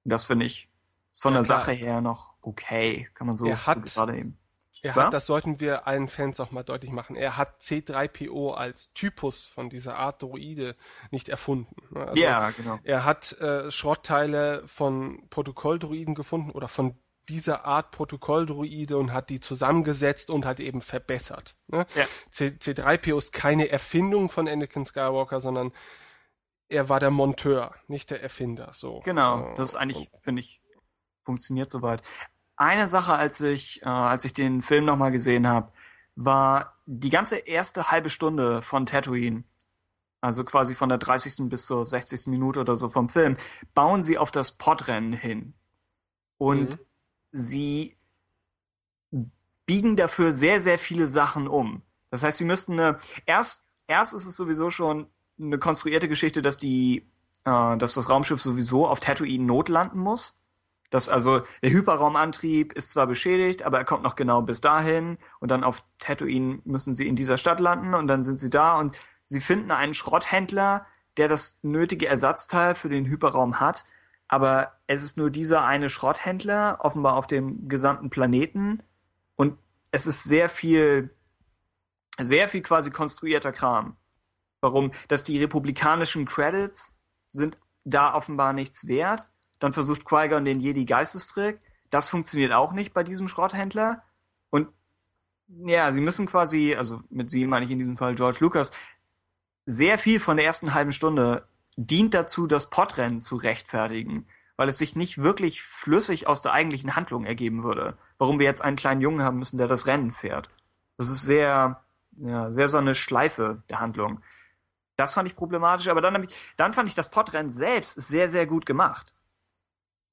Und das finde ich von Ja, der klar. Sache her noch okay, kann man so, Er hat- so gerade eben. Er Ja? hat, das sollten wir allen Fans auch mal deutlich machen, er hat C3PO als Typus von dieser Art Droide nicht erfunden. ne? Also ja, genau. Er hat äh, Schrottteile von Protokolldroiden gefunden oder von dieser Art Protokolldroide und hat die zusammengesetzt und hat eben verbessert. Ne? Ja. C C3PO ist keine Erfindung von Anakin Skywalker, sondern er war der Monteur, nicht der Erfinder. So. Genau, das ist eigentlich, finde ich, funktioniert soweit. Eine Sache, als ich, äh, als ich den Film nochmal gesehen habe, war die ganze erste halbe Stunde von Tatooine, also quasi von der 30. bis zur 60. Minute oder so vom Film, bauen sie auf das Podrennen hin. Und Mhm. sie biegen dafür sehr, sehr viele Sachen um. Das heißt, sie müssten eine, erst, erst ist es sowieso schon eine konstruierte Geschichte, dass die, äh, dass das Raumschiff sowieso auf Tatooine notlanden muss. Das, also, der Hyperraumantrieb ist zwar beschädigt, aber er kommt noch genau bis dahin und dann auf Tatooine müssen sie in dieser Stadt landen und dann sind sie da und sie finden einen Schrotthändler, der das nötige Ersatzteil für den Hyperraum hat, aber es ist nur dieser eine Schrotthändler, offenbar auf dem gesamten Planeten und es ist sehr viel, sehr viel quasi konstruierter Kram. Warum? Dass die republikanischen Credits sind da offenbar nichts wert. Dann versucht Qui-Gon den Jedi Geistestrick. Das funktioniert auch nicht bei diesem Schrotthändler. Und ja, sie müssen quasi, also mit sie meine ich in diesem Fall George Lucas, sehr viel von der ersten halben Stunde dient dazu, das Podrennen zu rechtfertigen, weil es sich nicht wirklich flüssig aus der eigentlichen Handlung ergeben würde. Warum wir jetzt einen kleinen Jungen haben müssen, der das Rennen fährt. Das ist sehr, ja, sehr so eine Schleife der Handlung. Das fand ich problematisch, aber dann, ich, dann fand ich das Podrennen selbst sehr, sehr gut gemacht.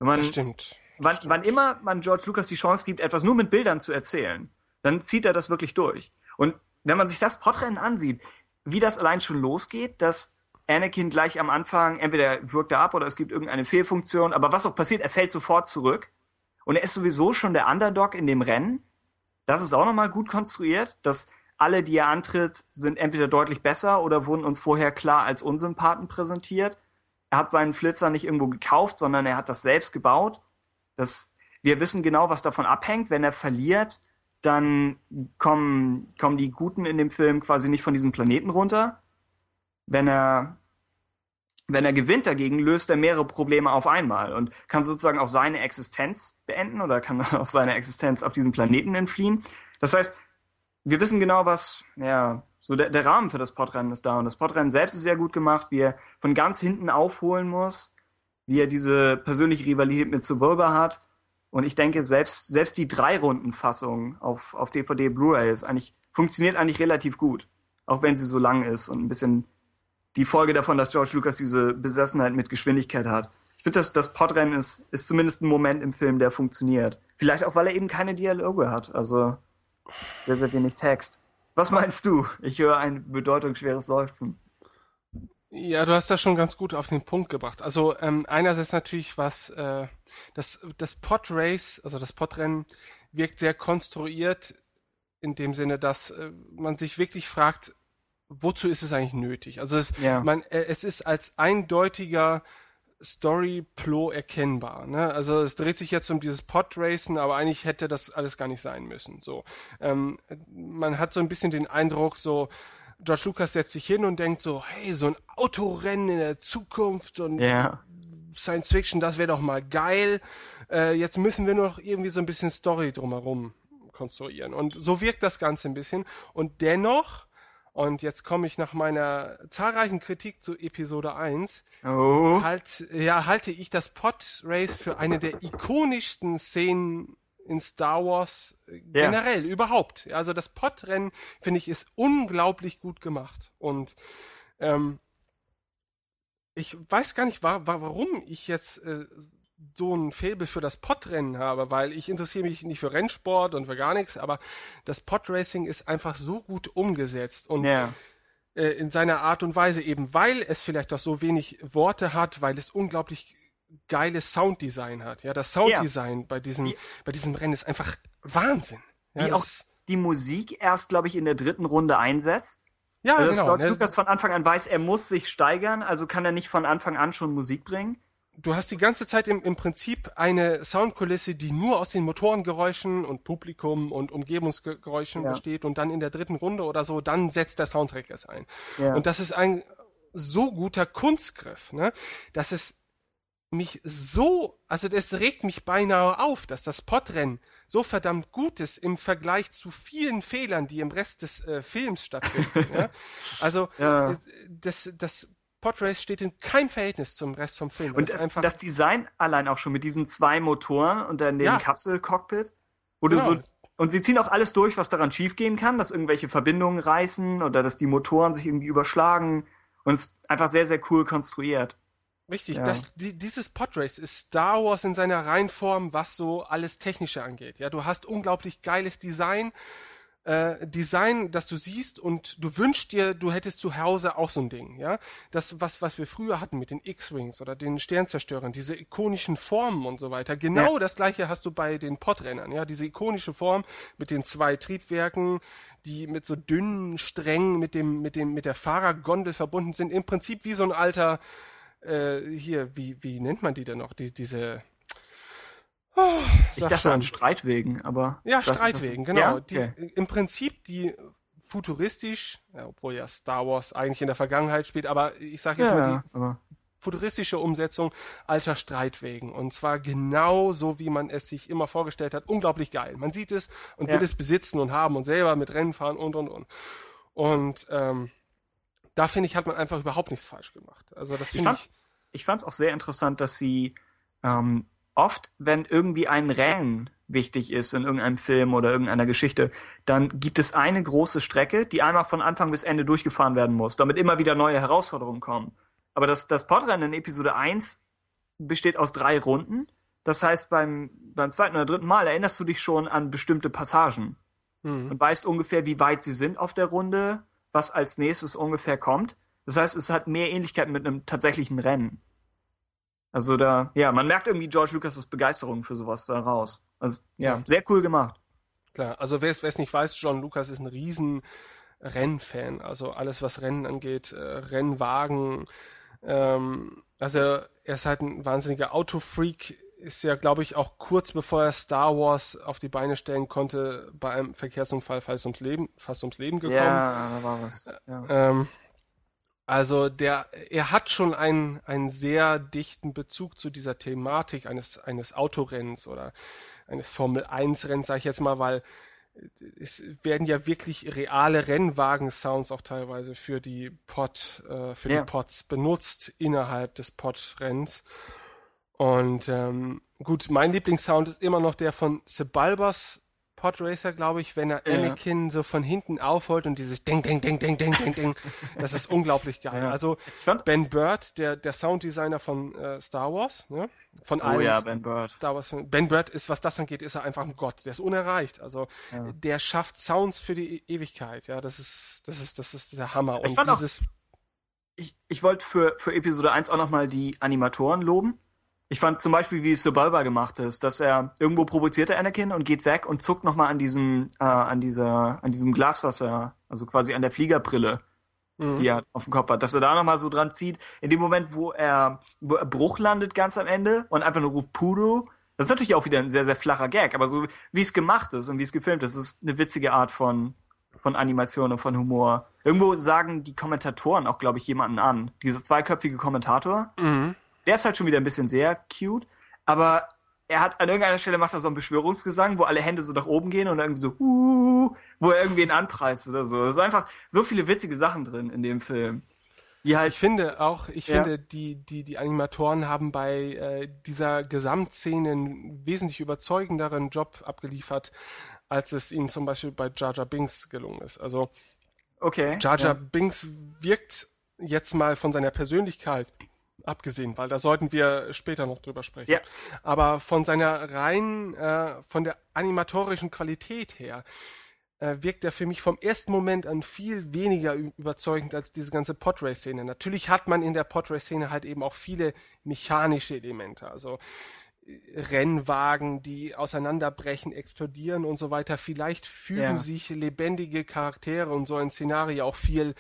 Wenn man, Das stimmt. wann, wann immer man George Lucas die Chance gibt, etwas nur mit Bildern zu erzählen, dann zieht er das wirklich durch. Und wenn man sich das Podrennen ansieht, wie das allein schon losgeht, dass Anakin gleich am Anfang, entweder wirkt er ab oder es gibt irgendeine Fehlfunktion, aber was auch passiert, er fällt sofort zurück. Und er ist sowieso schon der Underdog in dem Rennen. Das ist auch nochmal gut konstruiert, dass alle, die er antritt, sind entweder deutlich besser oder wurden uns vorher klar als Unsympathen präsentiert. Er hat seinen Flitzer nicht irgendwo gekauft, sondern er hat das selbst gebaut. Das, wir wissen genau, was davon abhängt. Wenn er verliert, dann kommen, kommen die Guten in dem Film quasi nicht von diesem Planeten runter. Wenn er, wenn er gewinnt dagegen, löst er mehrere Probleme auf einmal und kann sozusagen auch seine Existenz beenden oder kann <laughs> aus seiner Existenz auf diesem Planeten entfliehen. Das heißt, wir wissen genau, was, ja, so der, der Rahmen für das Podrennen ist da. Und das Podrennen selbst ist sehr gut gemacht, wie er von ganz hinten aufholen muss, wie er diese persönliche Rivalität mit Suburba hat. Und ich denke, selbst, selbst die Drei-Runden-Fassung auf, auf DVD Blu-ray ist eigentlich, funktioniert eigentlich relativ gut. Auch wenn sie so lang ist und ein bisschen die Folge davon, dass George Lucas diese Besessenheit mit Geschwindigkeit hat. Ich finde, dass das Podrennen ist, ist zumindest ein Moment im Film, der funktioniert. Vielleicht auch, weil er eben keine Dialoge hat. Also sehr, sehr wenig Text. Was meinst du? Ich höre ein bedeutungsschweres Seufzen. Ja, du hast das schon ganz gut auf den Punkt gebracht. Also ähm, einerseits natürlich was äh, das das Podrace, also das Podrennen wirkt sehr konstruiert in dem Sinne, dass äh, man sich wirklich fragt, wozu ist es eigentlich nötig? Also es, Ja. man, äh, es ist als eindeutiger Storyplow erkennbar. Ne? Also es dreht sich jetzt um dieses Podracen, aber eigentlich hätte das alles gar nicht sein müssen. So, ähm, man hat so ein bisschen den Eindruck, so George Lucas setzt sich hin und denkt so, hey, so ein Autorennen in der Zukunft und Ja. Science Fiction, das wäre doch mal geil. Äh, jetzt müssen wir nur noch irgendwie so ein bisschen Story drumherum konstruieren. Und so wirkt das Ganze ein bisschen. Und dennoch, und jetzt komme ich nach meiner zahlreichen Kritik zu Episode 1, Oh. halt, ja, halte ich das Pod Race für eine der ikonischsten Szenen in Star Wars äh, Ja. generell überhaupt. Also das Podrennen finde ich ist unglaublich gut gemacht und ähm, ich weiß gar nicht, wa wa warum ich jetzt äh, so ein Faible für das Podrennen habe, weil ich interessiere mich nicht für Rennsport und für gar nichts, aber das Podracing ist einfach so gut umgesetzt und Ja. äh, in seiner Art und Weise eben, weil es vielleicht auch so wenig Worte hat, weil es unglaublich geiles Sounddesign hat. Ja, das Sounddesign bei diesem Wie- bei diesem Rennen ist einfach Wahnsinn. Ja, Wie das auch die Musik erst, glaube ich, in der dritten Runde einsetzt. ja Also, dass genau. George ne? Lucas von Anfang an weiß, er muss sich steigern, also kann er nicht von Anfang an schon Musik bringen. Du hast die ganze Zeit im, im Prinzip eine Soundkulisse, die nur aus den Motorengeräuschen und Publikum und Umgebungsgeräuschen Ja. besteht und dann in der dritten Runde oder so, dann setzt der Soundtrack es ein. Ja. Und das ist ein so guter Kunstgriff, ne, dass es mich so, also das regt mich beinahe auf, dass das Podrennen so verdammt gut ist im Vergleich zu vielen Fehlern, die im Rest des äh, Films stattfinden. ja? <laughs> Also Ja. äh, das, das Podrace steht in keinem Verhältnis zum Rest vom Film. Und Das das, einfach das Design allein auch schon mit diesen zwei Motoren und dann dem Ja. Kapselcockpit, du Genau. so und sie ziehen auch alles durch, was daran schiefgehen kann, dass irgendwelche Verbindungen reißen oder dass die Motoren sich irgendwie überschlagen und es ist einfach sehr sehr cool konstruiert. Richtig, Ja. das, die, dieses Podrace ist Star Wars in seiner Reinform, was so alles Technische angeht. Ja, du hast unglaublich geiles Design, äh, Design, das du siehst und du wünschst dir, du hättest zu Hause auch so ein Ding. Ja, das was was wir früher hatten mit den X-Wings oder den Sternzerstörern, diese ikonischen Formen und so weiter. Genau Ja. das gleiche hast du bei den Podrennern. Ja, diese ikonische Form mit den zwei Triebwerken, die mit so dünnen Strängen mit dem mit dem mit der Fahrergondel verbunden sind. Im Prinzip wie so ein alter äh, hier, wie, wie nennt man die denn noch? Die, diese. Ich dachte schon. an Streitwegen, aber Ja, Streitwegen, genau. Ja? Die, Okay. Im Prinzip die futuristisch, ja, obwohl ja Star Wars eigentlich in der Vergangenheit spielt, aber ich sage jetzt mal ja, die aber futuristische Umsetzung alter Streitwegen. Und zwar genau so, wie man es sich immer vorgestellt hat. Unglaublich geil. Man sieht es und will es besitzen und haben und selber mit Rennen fahren und und und. Und ähm, da finde ich, hat man einfach überhaupt nichts falsch gemacht. Also das Ich fand's, ich. ich fand's auch sehr interessant, dass sie ähm, oft, wenn irgendwie ein Rennen wichtig ist in irgendeinem Film oder irgendeiner Geschichte, dann gibt es eine große Strecke, die einmal von Anfang bis Ende durchgefahren werden muss, damit immer wieder neue Herausforderungen kommen. Aber das, das Podrennen in Episode 1 besteht aus drei Runden. Das heißt, beim, beim zweiten oder dritten Mal erinnerst du dich schon an bestimmte Passagen Mhm. und weißt ungefähr, wie weit sie sind auf der Runde, was als nächstes ungefähr kommt. Das heißt, es hat mehr Ähnlichkeit mit einem tatsächlichen Rennen. Also da, ja, man merkt irgendwie George Lucas' Begeisterung für sowas da raus. Also, ja, sehr cool gemacht. Klar, also wer es wer es nicht weiß, John Lucas ist ein riesen Rennfan. Also alles, was Rennen angeht, äh, Rennwagen. Ähm, also er ist halt ein wahnsinniger Autofreak. Ist ja, glaube ich, auch kurz bevor er Star Wars auf die Beine stellen konnte, bei einem Verkehrsunfall fast ums Leben, fast ums Leben gekommen. Ja, da war was. Ja. Ähm, also der, er hat schon einen, einen sehr dichten Bezug zu dieser Thematik eines, eines Autorennens oder eines Formel 1 Rennens, sage ich jetzt mal, weil es werden ja wirklich reale Rennwagen-Sounds auch teilweise für die Pod, äh, für Ja. die Pods benutzt innerhalb des Pod-Renns. Und ähm, gut, mein Lieblingssound ist immer noch der von Sebulbas Podracer, glaube ich, wenn er Ja. Anakin so von hinten aufholt und dieses Ding, Ding, Ding, Ding, Ding, Ding, Ding. Das ist unglaublich geil. Ja. Also fand- Ben Bird, der, der Sounddesigner von äh, Star Wars, ne? von Oh allen ja, Ben Bird. Star Wars. Ben Bird ist, was das angeht, ist er einfach ein Gott. Der ist unerreicht. Also der schafft Sounds für die E- Ewigkeit. Ja, das ist, das ist, das ist der Hammer. Ich Und dieses, Ich, ich wollte für, für Episode 1 auch nochmal die Animatoren loben. Ich fand zum Beispiel, wie Sebulba gemacht ist, dass er irgendwo provoziert er Anakin und geht weg und zuckt nochmal an diesem, äh, an dieser, an diesem Glaswasser, also quasi an der Fliegerbrille, Mhm. die er auf dem Kopf hat, dass er da nochmal so dran zieht. In dem Moment, wo er, wo er Bruch landet ganz am Ende und einfach nur ruft Pudo. Das ist natürlich auch wieder ein sehr, sehr flacher Gag, aber so wie es gemacht ist und wie es gefilmt ist, ist eine witzige Art von, von Animation und von Humor. Irgendwo sagen die Kommentatoren auch, glaube ich, jemanden an. Dieser zweiköpfige Kommentator, Mhm. Der ist halt schon wieder ein bisschen sehr cute, aber er hat an irgendeiner Stelle macht er so einen Beschwörungsgesang, wo alle Hände so nach oben gehen und irgendwie so, uh, wo er irgendwen anpreist oder so. Es ist einfach so viele witzige Sachen drin in dem Film. Die halt, Ich finde auch, ich Ja. finde, die, die, die Animatoren haben bei äh, dieser Gesamtszene einen wesentlich überzeugenderen Job abgeliefert, als es ihnen zum Beispiel bei Jar Jar Binks gelungen ist. Also okay. Jar Jar ja. Binks wirkt jetzt mal von seiner Persönlichkeit abgesehen, weil da sollten wir später noch drüber sprechen. Ja. Aber von seiner rein, äh, von der animatorischen Qualität her, äh, wirkt er für mich vom ersten Moment an viel weniger überzeugend als diese ganze Podrace-Szene. Natürlich hat man in der Podrace-Szene halt eben auch viele mechanische Elemente, also äh, Rennwagen, die auseinanderbrechen, explodieren und so weiter. Vielleicht fügen Ja. sich lebendige Charaktere und so ein Szenario auch viel,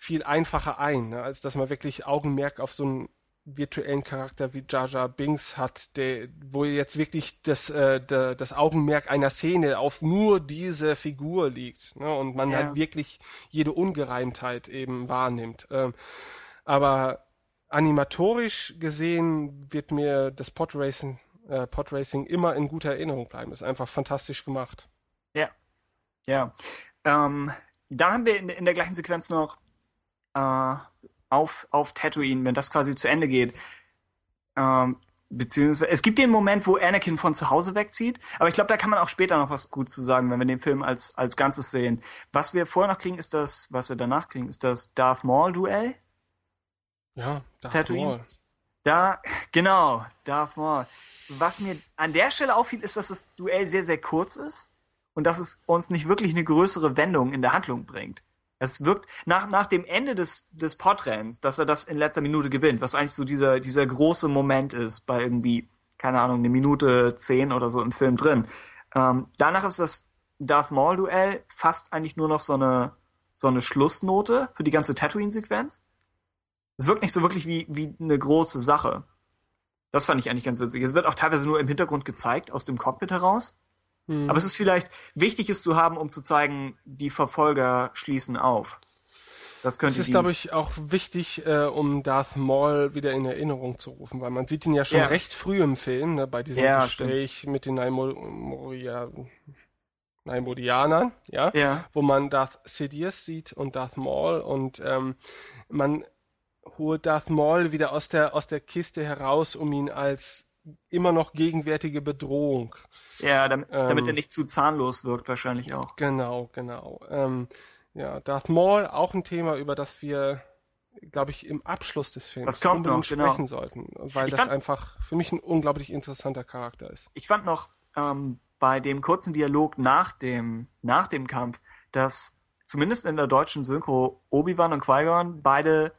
viel einfacher ein, ne, als dass man wirklich Augenmerk auf so ein virtuellen Charakter wie Jar Jar Binks hat, der, wo jetzt wirklich das, äh, das Augenmerk einer Szene auf nur diese Figur liegt ne? und man Ja. halt wirklich jede Ungereimtheit eben wahrnimmt. Ähm, aber animatorisch gesehen wird mir das Podracing, äh, Podracing immer in guter Erinnerung bleiben. Ist einfach fantastisch gemacht. Ja. Ja. Ähm, dann haben wir in, in der gleichen Sequenz noch äh, auf, auf Tatooine, wenn das quasi zu Ende geht. Ähm, beziehungsweise, es gibt den Moment, wo Anakin von zu Hause wegzieht, aber ich glaube, da kann man auch später noch was gut zu sagen, wenn wir den Film als, als Ganzes sehen. Was wir vorher noch kriegen, ist das, was wir danach kriegen, ist das Darth Maul-Duell. Ja, Darth Tatooine? Maul. Da, genau, Darth Maul. Was mir an der Stelle auffiel, ist, dass das Duell sehr, sehr kurz ist und dass es uns nicht wirklich eine größere Wendung in der Handlung bringt. Es wirkt nach, nach dem Ende des, des Podrenns, dass er das in letzter Minute gewinnt, was eigentlich so dieser, dieser große Moment ist bei irgendwie, keine Ahnung, eine Minute zehn oder so im Film drin. Ähm, danach ist das Darth Maul-Duell fast eigentlich nur noch so eine, so eine Schlussnote für die ganze Tatooine-Sequenz. Es wirkt nicht so wirklich wie, wie eine große Sache. Das fand ich eigentlich ganz witzig. Es wird auch teilweise nur im Hintergrund gezeigt, aus dem Cockpit heraus. Aber es ist vielleicht wichtig, es zu haben, um zu zeigen, die Verfolger schließen auf. Das könnte Es ist, glaube ich, auch wichtig, äh, um Darth Maul wieder in Erinnerung zu rufen, weil man sieht ihn ja schon Ja. recht früh im Film, ne, bei diesem Ja, Gespräch mit den Naimo- Naimodianern, ja, Ja. wo man Darth Sidious sieht und Darth Maul und ähm, man holt Darth Maul wieder aus der aus der Kiste heraus, um ihn als immer noch gegenwärtige Bedrohung Ja, damit, damit Ähm. er nicht zu zahnlos wirkt, wahrscheinlich auch. Genau, genau. Ähm, ja, Darth Maul, auch ein Thema, über das wir, glaube ich, im Abschluss des Films kommt unbedingt noch, genau. sprechen sollten, weil Ich das fand- einfach für mich ein unglaublich interessanter Charakter ist. Ich fand noch ähm, bei dem kurzen Dialog nach dem, nach dem Kampf, dass zumindest in der deutschen Synchro Obi-Wan und Qui-Gon beide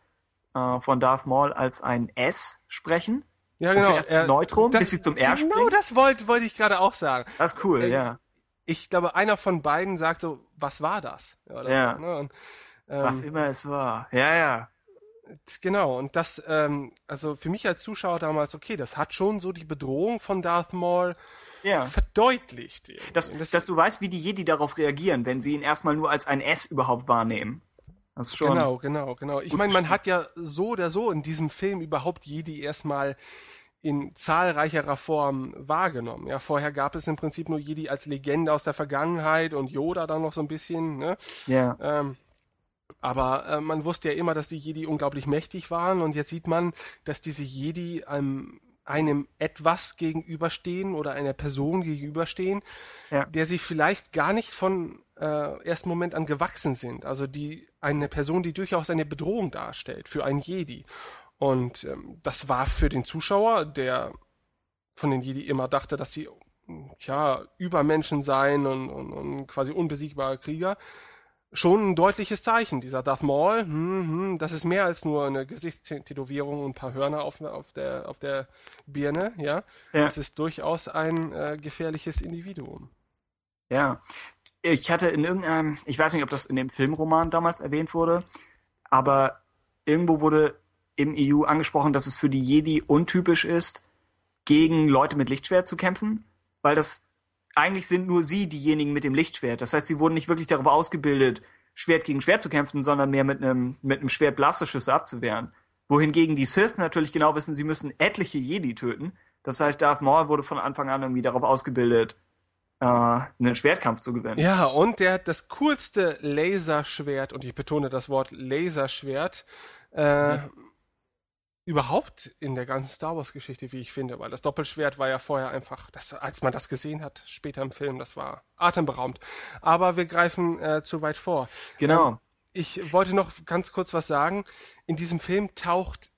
äh, von Darth Maul als ein S sprechen. Ja, genau. zuerst ein Neutrum, bis sie zum R Genau springt. das wollte wollte ich gerade auch sagen. Das ist cool, Äh, ja. Ich glaube, einer von beiden sagt so, was war das? oder Ja. So, ne? und, ähm, Was immer es war. Ja, ja. Genau, und das, ähm, also für mich als Zuschauer damals, okay, das hat schon so die Bedrohung von Darth Maul Ja. verdeutlicht. Dass, Das- dass du weißt, wie die Jedi darauf reagieren, wenn sie ihn erstmal nur als ein S überhaupt wahrnehmen. Das schon. Genau, genau, genau. Ich meine, man hat ja so oder so in diesem Film überhaupt Jedi erstmal in zahlreicherer Form wahrgenommen. Ja, vorher gab es im Prinzip nur Jedi als Legende aus der Vergangenheit und Yoda dann noch so ein bisschen, ne? Ja. Ähm, aber äh, man wusste ja immer, dass die Jedi unglaublich mächtig waren und jetzt sieht man, dass diese Jedi einem, einem etwas gegenüberstehen oder einer Person gegenüberstehen, Ja. der sie vielleicht gar nicht von äh, ersten Moment an gewachsen sind. Also die eine Person, die durchaus eine Bedrohung darstellt für einen Jedi. Und ähm, das war für den Zuschauer, der von den Jedi immer dachte, dass sie ja Übermenschen seien und, und, und quasi unbesiegbare Krieger, schon ein deutliches Zeichen. Dieser Darth Maul, hm, hm, das ist mehr als nur eine Gesichtstätowierung und ein paar Hörner auf, auf, der, auf der Birne, ja. Ja. Das ist durchaus ein äh, gefährliches Individuum. Ja. Ich hatte in irgendeinem, ich weiß nicht, ob das in dem Filmroman damals erwähnt wurde, aber irgendwo wurde im EU angesprochen, dass es für die Jedi untypisch ist, gegen Leute mit Lichtschwert zu kämpfen, weil das eigentlich sind nur sie diejenigen mit dem Lichtschwert. Das heißt, sie wurden nicht wirklich darauf ausgebildet, Schwert gegen Schwert zu kämpfen, sondern mehr mit einem mit einem Schwert Blasterschüsse abzuwehren. Wohingegen die Sith natürlich genau wissen, sie müssen etliche Jedi töten. Das heißt, Darth Maul wurde von Anfang an irgendwie darauf ausgebildet, äh, einen Schwertkampf zu gewinnen. Ja, und der hat das coolste Laserschwert, und ich betone das Wort Laserschwert, äh, überhaupt in der ganzen Star Wars Geschichte, wie ich finde, weil das Doppelschwert war ja vorher einfach, das, als man das gesehen hat, später im Film, das war atemberaubend. Aber wir greifen äh, zu weit vor. Genau. Ich wollte noch ganz kurz was sagen. In diesem Film taucht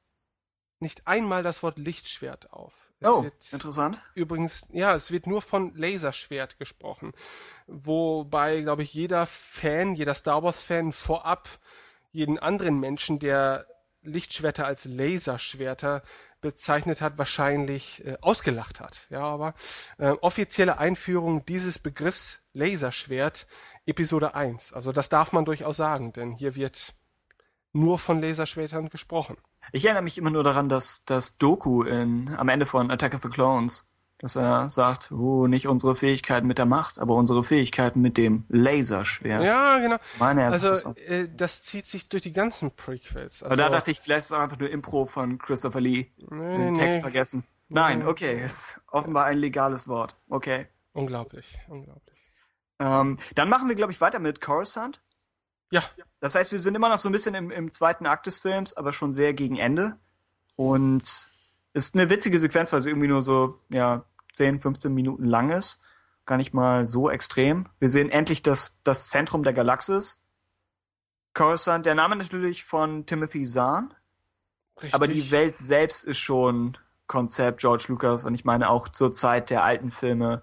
nicht einmal das Wort Lichtschwert auf. Es Oh, interessant. übrigens, ja, es wird nur von Laserschwert gesprochen. Wobei, glaube ich, jeder Fan, jeder Star Wars-Fan vorab jeden anderen Menschen, der Lichtschwerter als Laserschwerter bezeichnet hat, wahrscheinlich äh, ausgelacht hat. Ja, aber äh, offizielle Einführung dieses Begriffs Laserschwert Episode 1. Also das darf man durchaus sagen, denn hier wird nur von Laserschwertern gesprochen. Ich erinnere mich immer nur daran, dass das Doku in, am Ende von Attack of the Clones, dass er sagt, oh, nicht unsere Fähigkeiten mit der Macht, aber unsere Fähigkeiten mit dem Laserschwert. Ja, genau. Meine, das also auch. äh, das zieht sich durch die ganzen Prequels. Aber Also, da dachte ich, vielleicht ist es einfach nur Impro von Christopher Lee. nee, Den Text nee. vergessen. Nein, okay, ist offenbar ein legales Wort. Okay. unglaublich, unglaublich. Ähm, dann machen wir, glaube ich, weiter mit Coruscant. Ja, Das heißt, wir sind immer noch so ein bisschen im, im zweiten Akt des Films, aber schon sehr gegen Ende. Und ist eine witzige Sequenz, weil sie irgendwie nur so, ja, 10, 15 Minuten lang ist. Gar nicht mal so extrem. Wir sehen endlich das, das Zentrum der Galaxis. Coruscant, der Name natürlich von Timothy Zahn, richtig. aber die Welt selbst ist schon Konzept George Lucas und ich meine auch zur Zeit der alten Filme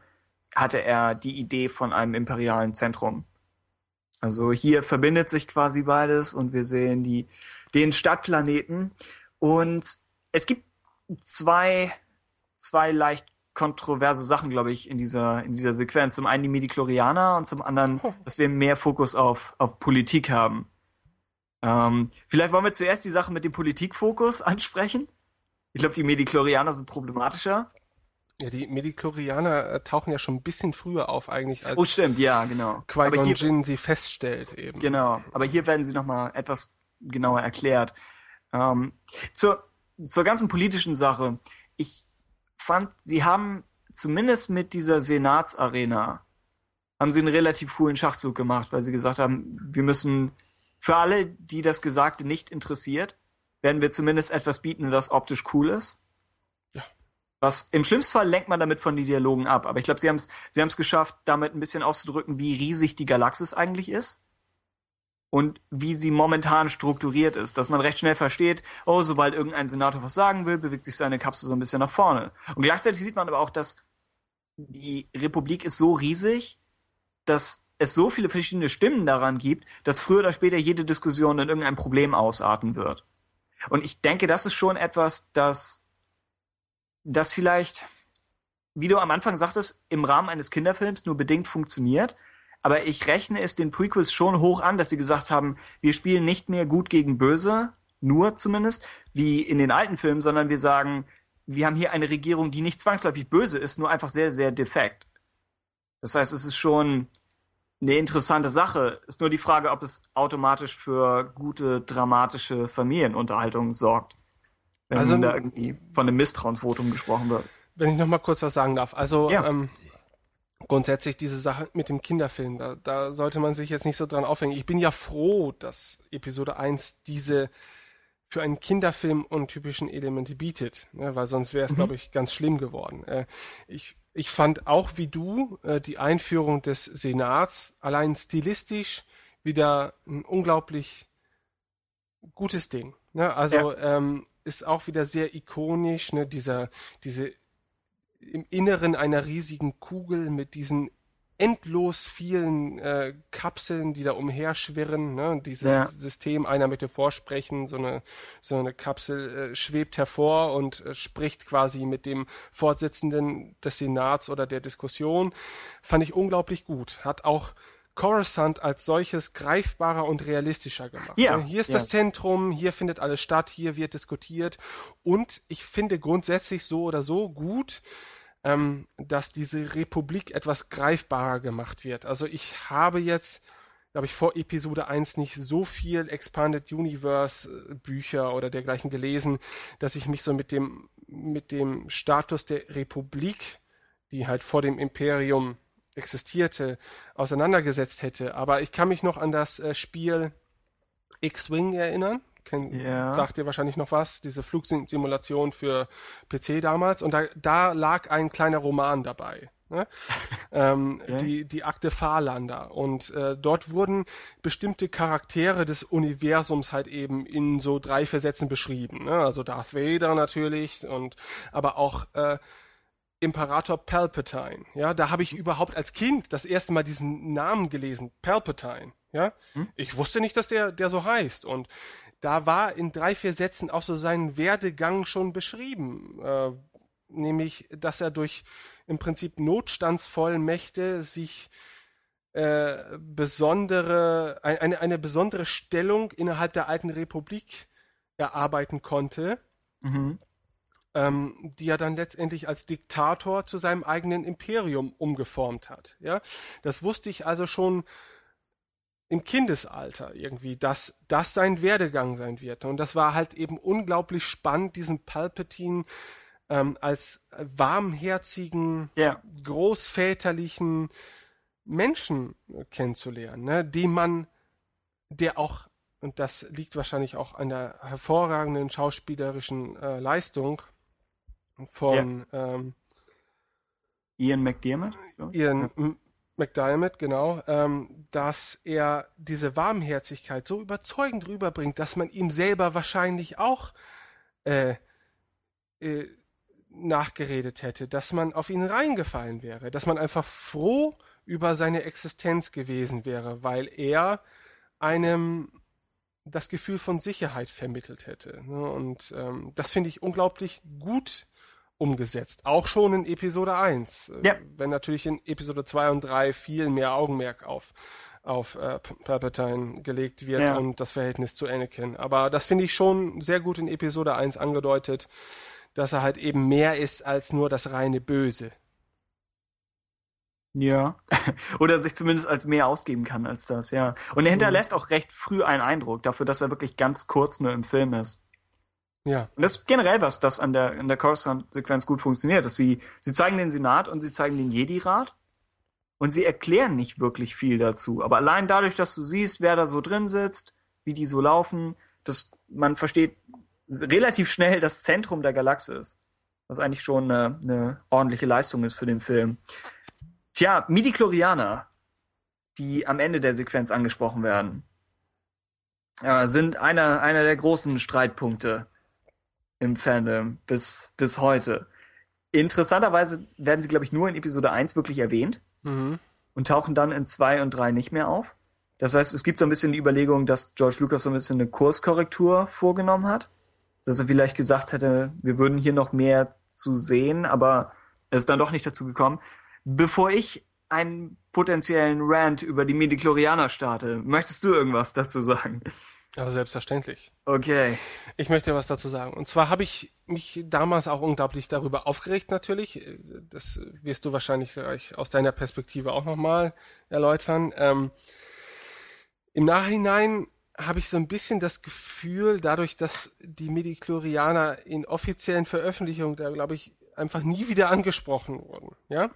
hatte er die Idee von einem imperialen Zentrum. Also hier verbindet sich quasi beides und wir sehen die, den Stadtplaneten und es gibt zwei, zwei leicht kontroverse Sachen, glaube ich, in dieser, in dieser Sequenz. Zum einen die Medichlorianer und zum anderen, dass wir mehr Fokus auf, auf Politik haben. Ähm, vielleicht wollen wir zuerst die Sache mit dem Politikfokus ansprechen. Ich glaube, die Medichlorianer sind problematischer. Ja, die Medichlorianer äh, tauchen ja schon ein bisschen früher auf eigentlich, als Oh, stimmt, ja, genau. Aber Qui-Gon hier, Jinn sie feststellt eben. genau, aber hier werden sie nochmal etwas genauer erklärt. Ähm, zur, zur ganzen politischen Sache. Ich fand, sie haben zumindest mit dieser Senatsarena haben sie einen relativ coolen Schachzug gemacht, weil sie gesagt haben, wir müssen für alle, die das Gesagte nicht interessiert, werden wir zumindest etwas bieten, das optisch cool ist. Was im schlimmsten Fall lenkt man damit von den Dialogen ab. Aber ich glaube, sie haben es sie haben's geschafft, damit ein bisschen auszudrücken, wie riesig die Galaxis eigentlich ist. Und wie sie momentan strukturiert ist. Dass man recht schnell versteht, oh, sobald irgendein Senator was sagen will, bewegt sich seine Kapsel so ein bisschen nach vorne. Und gleichzeitig sieht man aber auch, dass die Republik ist so riesig, dass es so viele verschiedene Stimmen daran gibt, dass früher oder später jede Diskussion in irgendein Problem ausarten wird. Und ich denke, das ist schon etwas, das, das vielleicht, wie du am Anfang sagtest, im Rahmen eines Kinderfilms nur bedingt funktioniert. Aber ich rechne es den Prequels schon hoch an, dass sie gesagt haben, wir spielen nicht mehr gut gegen böse, nur zumindest, wie in den alten Filmen, sondern wir sagen, wir haben hier eine Regierung, die nicht zwangsläufig böse ist, nur einfach sehr, sehr defekt. Das heißt, es ist schon eine interessante Sache. Ist nur die Frage, ob es automatisch für gute, dramatische Familienunterhaltung sorgt. Wenn Also- da irgendwie von einem Misstrauensvotum gesprochen wird. Wenn ich noch mal kurz was sagen darf. Also Ja. ähm, grundsätzlich diese Sache mit dem Kinderfilm, da, da sollte man sich jetzt nicht so dran aufhängen. Ich bin ja froh, dass Episode 1 diese für einen Kinderfilm untypischen Elemente bietet, ne, weil sonst wäre es, glaube ich, ganz schlimm geworden. Äh, ich, ich fand auch wie du äh, die Einführung des Senats allein stilistisch wieder ein unglaublich gutes Ding. Ne? Also ähm, ist auch wieder sehr ikonisch, ne? dieser, diese im Inneren einer riesigen Kugel mit diesen endlos vielen äh, Kapseln, die da umherschwirren. Ne? Dieses Ja. System, einer möchte vorsprechen, so eine, so eine Kapsel äh, schwebt hervor und äh, spricht quasi mit dem Fortsitzenden des Senats oder der Diskussion. Fand ich unglaublich gut. Hat auch Coruscant als solches greifbarer und realistischer gemacht. Ja, ne? Hier ist ja. das Zentrum, hier findet alles statt, hier wird diskutiert. Und ich finde grundsätzlich so oder so gut, ähm, dass diese Republik etwas greifbarer gemacht wird. Also ich habe jetzt, glaube ich, vor Episode 1 nicht so viel Expanded Universe äh, Bücher oder dergleichen gelesen, dass ich mich so mit dem, mit dem Status der Republik, die halt vor dem Imperium existierte, auseinandergesetzt hätte. Aber ich kann mich noch an das äh, Spiel X-Wing erinnern. Kennt, Ja. Sagt dir wahrscheinlich noch was, diese Flugsimulation für PC damals. Und da, da lag ein kleiner Roman dabei. Ne? <laughs> ähm, Okay. die, die Akte Fahrlander. Und äh, dort wurden bestimmte Charaktere des Universums halt eben in so drei, vier Sätzen beschrieben. Ne? Also Darth Vader natürlich und aber auch äh, Imperator Palpatine. Ja, da habe ich überhaupt als Kind das erste Mal diesen Namen gelesen, Palpatine. Ja, ich wusste nicht, dass der der so heißt und da war in drei vier Sätzen auch so sein Werdegang schon beschrieben, äh, nämlich, dass er durch im Prinzip Notstandsvollmächte sich äh, besondere ein- eine eine besondere Stellung innerhalb der alten Republik erarbeiten konnte, Mhm. Ähm, die er dann letztendlich als Diktator zu seinem eigenen Imperium umgeformt hat. Ja, das wusste ich also schon im Kindesalter irgendwie, dass das sein Werdegang sein wird. Und das war halt eben unglaublich spannend, diesen Palpatine ähm, als warmherzigen, Ja. großväterlichen Menschen kennenzulernen, ne? dem man, der auch, und das liegt wahrscheinlich auch an der hervorragenden schauspielerischen äh, Leistung von ähm, Ian McDiarmid? So. Ian McDiarmid, genau, ähm, dass er diese Warmherzigkeit so überzeugend rüberbringt, dass man ihm selber wahrscheinlich auch äh, äh, nachgeredet hätte, dass man auf ihn reingefallen wäre, dass man einfach froh über seine Existenz gewesen wäre, weil er einem das Gefühl von Sicherheit vermittelt hätte. Ne? Und ähm, das finde ich unglaublich gut umgesetzt. Auch schon in Episode 1. Äh, Ja. Wenn natürlich in Episode 2 und 3 viel mehr Augenmerk auf, auf äh, Palpatine gelegt wird Ja. und das Verhältnis zu Anakin. Aber das finde ich schon sehr gut in Episode 1 angedeutet, dass er halt eben mehr ist als nur das reine Böse. Ja. <laughs> Oder sich zumindest als mehr ausgeben kann als das, ja. Und er hinterlässt auch recht früh einen Eindruck dafür, dass er wirklich ganz kurz nur im Film ist. Ja. Und das generell was, das an der, an der Coruscant-Sequenz gut funktioniert. Dass sie, sie zeigen den Senat und sie zeigen den Jedi-Rat und sie erklären nicht wirklich viel dazu. Aber allein dadurch, dass du siehst, wer da so drin sitzt, wie die so laufen, dass man versteht relativ schnell das Zentrum der Galaxis. Was eigentlich schon eine, eine ordentliche Leistung ist für den Film. Tja, Midi-Chlorianer, die am Ende der Sequenz angesprochen werden, äh, sind einer, einer der großen Streitpunkte im Fandom bis, bis heute. Interessanterweise werden sie, glaube ich, nur in Episode 1 wirklich erwähnt Mhm. und tauchen dann in 2 und 3 nicht mehr auf. Das heißt, es gibt so ein bisschen die Überlegung, dass George Lucas so ein bisschen eine Kurskorrektur vorgenommen hat. Dass er vielleicht gesagt hätte, wir würden hier noch mehr zu sehen, aber es ist dann doch nicht dazu gekommen. Bevor ich einen potenziellen Rant über die Midichlorianer starte, möchtest du irgendwas dazu sagen? Aber selbstverständlich. Okay. Ich möchte was dazu sagen. Und zwar habe ich mich damals auch unglaublich darüber aufgeregt, natürlich. Das wirst du wahrscheinlich gleich aus deiner Perspektive auch nochmal erläutern. Ähm, Im Nachhinein habe ich so ein bisschen das Gefühl, dadurch, dass die Midichlorianer in offiziellen Veröffentlichungen da, glaube ich, einfach nie wieder angesprochen wurden. Ja?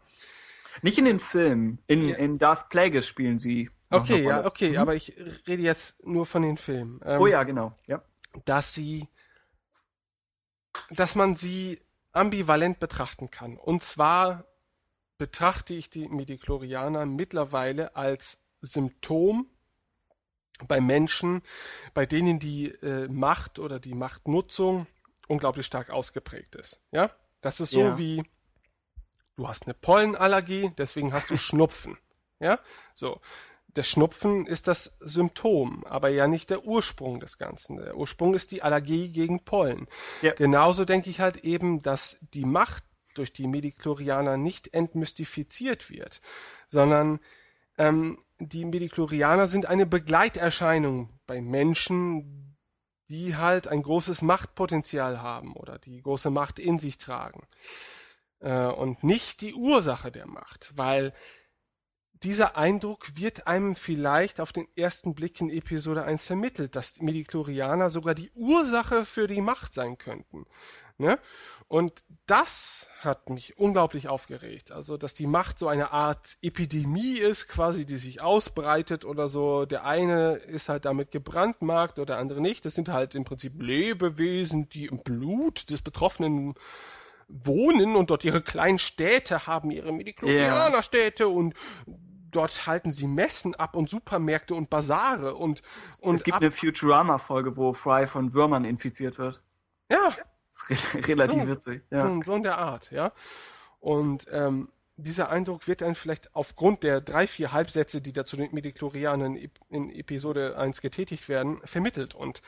Nicht in den Filmen. In, Ja. in Darth Plagueis spielen sie. Okay, ja, okay, aber ich rede jetzt nur von den Filmen. Ähm, Oh ja, genau. Ja. dass sie, dass man sie ambivalent betrachten kann. Und zwar betrachte ich die Midichlorianer mittlerweile als Symptom bei Menschen, bei denen die äh, Macht oder die Machtnutzung unglaublich stark ausgeprägt ist. Ja, das ist so Ja. wie du hast eine Pollenallergie, deswegen hast du <laughs> Schnupfen. Ja, so. Der Schnupfen ist das Symptom, aber ja nicht der Ursprung des Ganzen. Der Ursprung ist die Allergie gegen Pollen. Ja. Genauso denke ich halt eben, dass die Macht durch die Medichlorianer nicht entmystifiziert wird, sondern ähm, die Medichlorianer sind eine Begleiterscheinung bei Menschen, die halt ein großes Machtpotenzial haben oder die große Macht in sich tragen. Äh, und nicht die Ursache der Macht, weil dieser Eindruck wird einem vielleicht auf den ersten Blick in Episode 1 vermittelt, dass die Midichlorianer sogar die Ursache für die Macht sein könnten. Ne? Und das hat mich unglaublich aufgeregt. Also, dass die Macht so eine Art Epidemie ist, quasi, die sich ausbreitet oder so. Der eine ist halt damit gebrandmarkt oder der andere nicht. Das sind halt im Prinzip Lebewesen, die im Blut des Betroffenen wohnen und dort ihre kleinen Städte haben, ihre Midichlorianer-Städte und dort halten sie Messen ab und Supermärkte und Basare und, und es gibt eine Futurama-Folge, wo Fry von Würmern infiziert wird. ja, Das ist re <laughs> relativ So, witzig. Ja. so, so in der Art, ja. Und ähm, dieser Eindruck wird dann vielleicht aufgrund der drei, vier Halbsätze, die da zu den Midichlorianern in, in Episode 1 getätigt werden, vermittelt. Und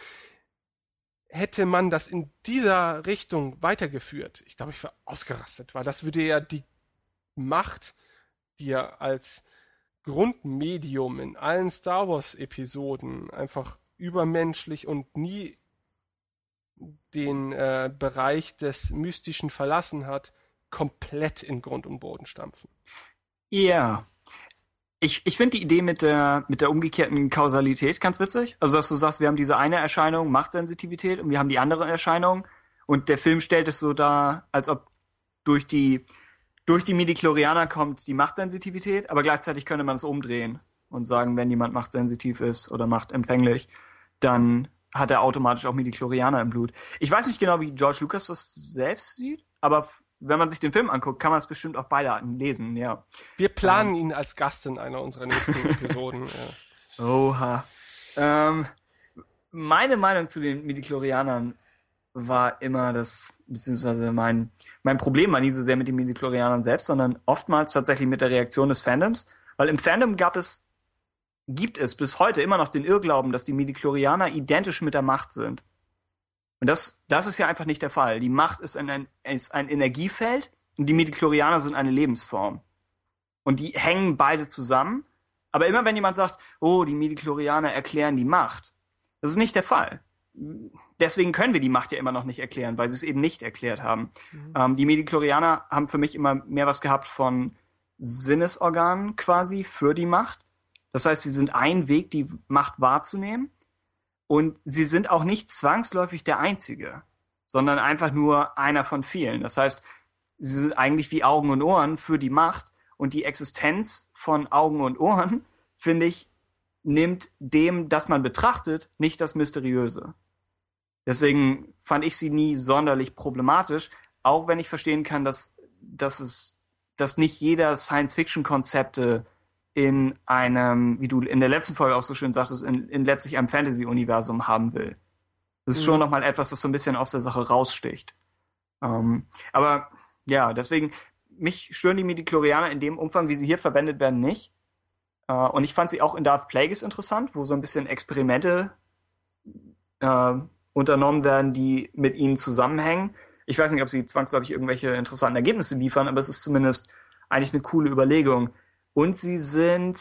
hätte man das in dieser Richtung weitergeführt, ich glaube, ich wäre ausgerastet, weil das würde ja die Macht, die ja als Grundmedium in allen Star Wars Episoden einfach übermenschlich und nie den äh, Bereich des Mystischen verlassen hat, komplett in Grund und Boden stampfen. Ja. Ich, ich finde die Idee mit der, mit der umgekehrten Kausalität ganz witzig. Also, dass du sagst, wir haben diese eine Erscheinung, Machtsensitivität, und wir haben die andere Erscheinung. Und der Film stellt es so dar, als ob durch die, durch die Midichlorianer kommt die Machtsensitivität, aber gleichzeitig könnte man es umdrehen und sagen, wenn jemand machtsensitiv ist oder machtempfänglich, dann hat er automatisch auch Midichlorianer im Blut. Ich weiß nicht genau, wie George Lucas das selbst sieht, aber wenn man sich den Film anguckt, kann man es bestimmt auf beide Arten lesen, ja. Wir planen ihn als Gast in einer unserer nächsten <laughs> Episoden. Ja. Oha. Ähm, meine Meinung zu den Midichlorianern war immer das, beziehungsweise mein, mein Problem war nie so sehr mit den Midichlorianern selbst, sondern oftmals tatsächlich mit der Reaktion des Fandoms. Weil im Fandom gab es, gibt es bis heute immer noch den Irrglauben, dass die Midichlorianer identisch mit der Macht sind. Und das, das ist ja einfach nicht der Fall. Die Macht ist ein, ist ein Energiefeld und die Midichlorianer sind eine Lebensform. Und die hängen beide zusammen. Aber immer wenn jemand sagt, oh, die Midichlorianer erklären die Macht, das ist nicht der Fall. Deswegen können wir die Macht ja immer noch nicht erklären, weil sie es eben nicht erklärt haben. Ähm, die Midichlorianer haben für mich immer mehr was gehabt von Sinnesorganen quasi für die Macht. Das heißt, sie sind ein Weg, die Macht wahrzunehmen. Und sie sind auch nicht zwangsläufig der Einzige, sondern einfach nur einer von vielen. Das heißt, sie sind eigentlich wie Augen und Ohren für die Macht. Und die Existenz von Augen und Ohren, finde ich, nimmt dem, das man betrachtet, nicht das Mysteriöse. Deswegen fand ich sie nie sonderlich problematisch, auch wenn ich verstehen kann, dass, dass es, dass nicht jeder Science-Fiction-Konzepte in einem, wie du in der letzten Folge auch so schön sagtest, in, in letztlich einem Fantasy-Universum haben will. Das ist schon nochmal etwas, das so ein bisschen aus der Sache raussticht. Ähm, aber ja, deswegen, mich stören die Midichlorianer in dem Umfang, wie sie hier verwendet werden, nicht. Äh, und ich fand sie auch in Darth Plagueis interessant, wo so ein bisschen Experimente äh, unternommen werden, die mit ihnen zusammenhängen. Ich weiß nicht, ob sie zwangsläufig irgendwelche interessanten Ergebnisse liefern, aber es ist zumindest eigentlich eine coole Überlegung. Und sie sind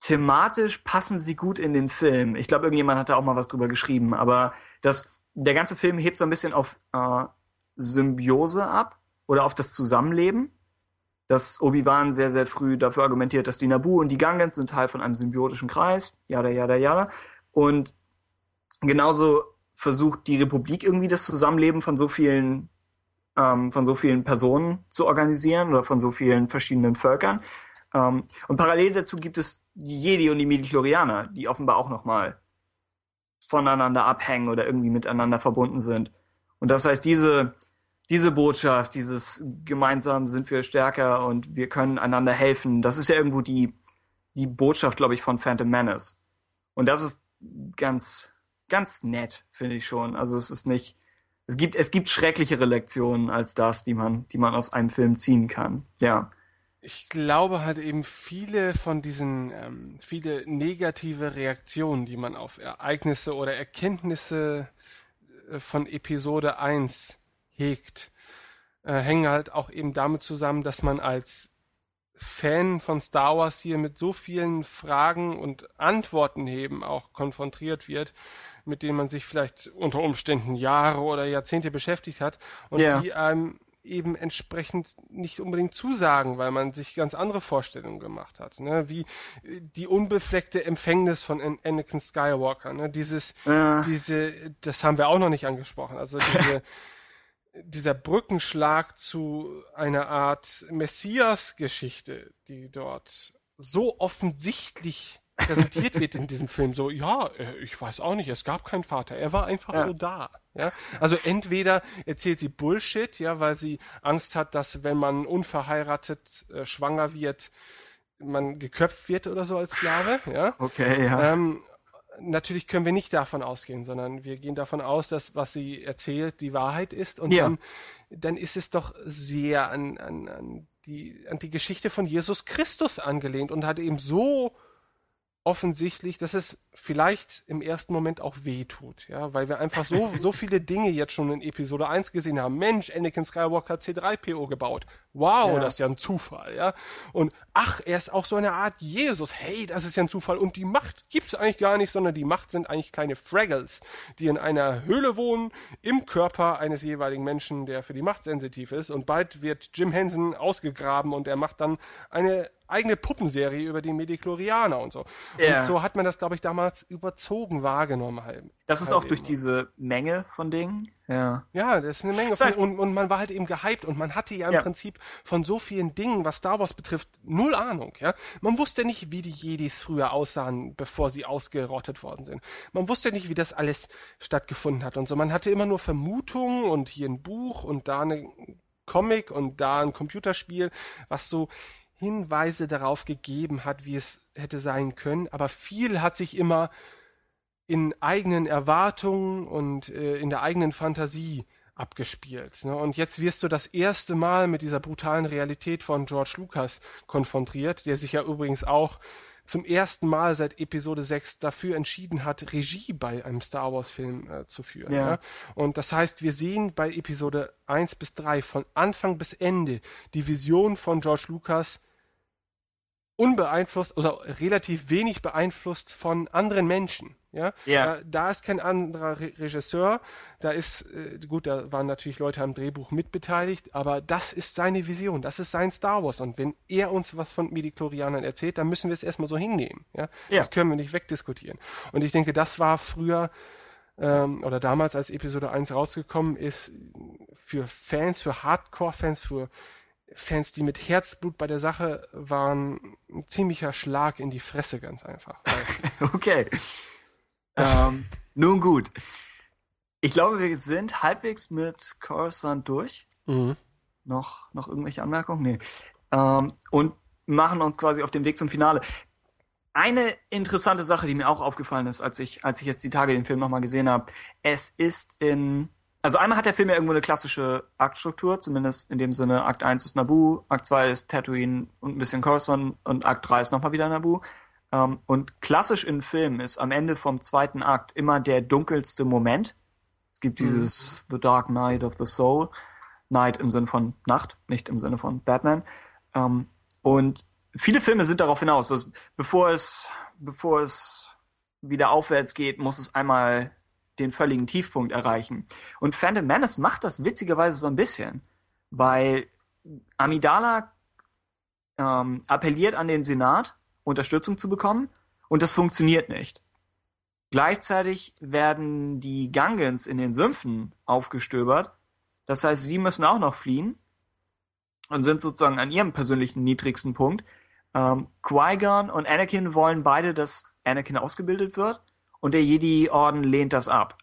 thematisch passen sie gut in den Film. Ich glaube, irgendjemand hat da auch mal was drüber geschrieben, aber das, der ganze Film hebt so ein bisschen auf äh, Symbiose ab oder auf das Zusammenleben. Dass Obi-Wan sehr, sehr früh dafür argumentiert, dass die Naboo und die Gungans sind Teil von einem symbiotischen Kreis. Jada, jada, jada. Und genauso versucht die Republik irgendwie das Zusammenleben von so vielen ähm, von so vielen Personen zu organisieren oder von so vielen verschiedenen Völkern. Ähm, und parallel dazu gibt es die Jedi und die Midichlorianer, die offenbar auch nochmal voneinander abhängen oder irgendwie miteinander verbunden sind. Und das heißt, diese, diese Botschaft, dieses gemeinsam sind wir stärker und wir können einander helfen, das ist ja irgendwo die, die Botschaft, glaube ich, von Phantom Menace. Und das ist ganz, ganz nett, finde ich schon. Also es ist nicht, es gibt, es gibt schrecklichere Lektionen als das, die man, die man aus einem Film ziehen kann. Ja. Ich glaube halt eben viele von diesen, ähm, viele negative Reaktionen, die man auf Ereignisse oder Erkenntnisse äh, von Episode 1 hegt, äh, hängen halt auch eben damit zusammen, dass man als Fan von Star Wars hier mit so vielen Fragen und Antworten eben auch konfrontiert wird, mit denen man sich vielleicht unter Umständen Jahre oder Jahrzehnte beschäftigt hat und Ja. die einem eben entsprechend nicht unbedingt zusagen, weil man sich ganz andere Vorstellungen gemacht hat, ne? wie die unbefleckte Empfängnis von An- Anakin Skywalker, ne? dieses, Ja. diese, das haben wir auch noch nicht angesprochen, also diese, <laughs> dieser Brückenschlag zu einer Art Messias-Geschichte, die dort so offensichtlich präsentiert wird in diesem Film. So, ja, äh, ich weiß auch nicht, es gab keinen Vater, er war einfach so da. Ja, also entweder erzählt sie Bullshit, ja, weil sie Angst hat, dass wenn man unverheiratet äh, schwanger wird, man geköpft wird oder so als Sklave, ja. Okay, ja. Ähm, natürlich können wir nicht davon ausgehen, sondern wir gehen davon aus, dass was sie erzählt die Wahrheit ist und Ja. dann, dann ist es doch sehr an, an, an, die, an die Geschichte von Jesus Christus angelehnt und hat eben so offensichtlich, dass es vielleicht im ersten Moment auch wehtut, ja, weil wir einfach so, so viele Dinge jetzt schon in Episode 1 gesehen haben. Mensch, Anakin Skywalker hat C3PO gebaut. Wow, Ja. das ist ja ein Zufall, ja. Und ach, er ist auch so eine Art Jesus. Hey, das ist ja ein Zufall. Und die Macht gibt's eigentlich gar nicht, sondern die Macht sind eigentlich kleine Fraggles, die in einer Höhle wohnen, im Körper eines jeweiligen Menschen, der für die Macht sensitiv ist. Und bald wird Jim Henson ausgegraben und er macht dann eine eigene Puppenserie über die Mediklorianer und so. Ja. Und so hat man das, glaube ich, damals überzogen wahrgenommen. Halt. Das ist halt auch durch eben. diese Menge von Dingen. Ja. Ja, das ist eine Menge von, und, und man war halt eben gehypt und man hatte ja im Ja. Prinzip von so vielen Dingen, was Star Wars betrifft, null Ahnung, ja. Man wusste nicht, wie die Jedis früher aussahen, bevor sie ausgerottet worden sind. Man wusste nicht, wie das alles stattgefunden hat und so. Man hatte immer nur Vermutungen und hier ein Buch und da eine Comic und da ein Computerspiel, was so Hinweise darauf gegeben hat, wie es hätte sein können, aber viel hat sich immer in eigenen Erwartungen und äh, in der eigenen Fantasie abgespielt. Ne? Und jetzt wirst du das erste Mal mit dieser brutalen Realität von George Lucas konfrontiert, der sich ja übrigens auch zum ersten Mal seit Episode 6 dafür entschieden hat, Regie bei einem Star Wars Film äh, zu führen. Ja. Ja? Und das heißt, wir sehen bei Episode 1 bis 3 von Anfang bis Ende die Vision von George Lucas unbeeinflusst oder relativ wenig beeinflusst von anderen Menschen. Ja, Ja. Da, da ist kein anderer Re Regisseur, da ist, äh, gut, da waren natürlich Leute am Drehbuch mitbeteiligt, aber das ist seine Vision, das ist sein Star Wars und wenn er uns was von Mediklorianern erzählt, dann müssen wir es erstmal so hinnehmen. Ja? Ja. Das können wir nicht wegdiskutieren. Und ich denke, das war früher ähm, oder damals, als Episode 1 rausgekommen ist, für Fans, für Hardcore-Fans, für Fans, die mit Herzblut bei der Sache waren, ein ziemlicher Schlag in die Fresse, ganz einfach. <laughs> Okay. ähm, nun gut. Ich glaube, wir sind halbwegs mit Coruscant durch. mhm. Noch, noch irgendwelche Anmerkungen? Nee. Ähm, und machen uns quasi auf den Weg zum Finale. Eine interessante Sache, die mir auch aufgefallen ist, als ich, als ich jetzt die Tage den Film nochmal gesehen habe, es ist in, also einmal hat der Film ja irgendwo eine klassische Aktstruktur, zumindest in dem Sinne, Akt 1 ist Naboo, Akt 2 ist Tatooine und ein bisschen Coruscant und Akt 3 ist nochmal wieder Naboo. Ähm, und klassisch in Filmen ist am Ende vom zweiten Akt immer der dunkelste Moment. Es gibt dieses The Dark Night of the Soul. Night im Sinne von Nacht, nicht im Sinne von Batman. Ähm, und viele Filme sind darauf hinaus, dass bevor es, bevor es wieder aufwärts geht, muss es einmal den völligen Tiefpunkt erreichen. Und Phantom Menace macht das witzigerweise so ein bisschen, weil Amidala ähm, appelliert an den Senat, Unterstützung zu bekommen, und das funktioniert nicht. Gleichzeitig werden die Gungans in den Sümpfen aufgestöbert. Das heißt, sie müssen auch noch fliehen und sind sozusagen an ihrem persönlichen niedrigsten Punkt. Ähm, Qui-Gon und Anakin wollen beide, dass Anakin ausgebildet wird und der Jedi-Orden lehnt das ab.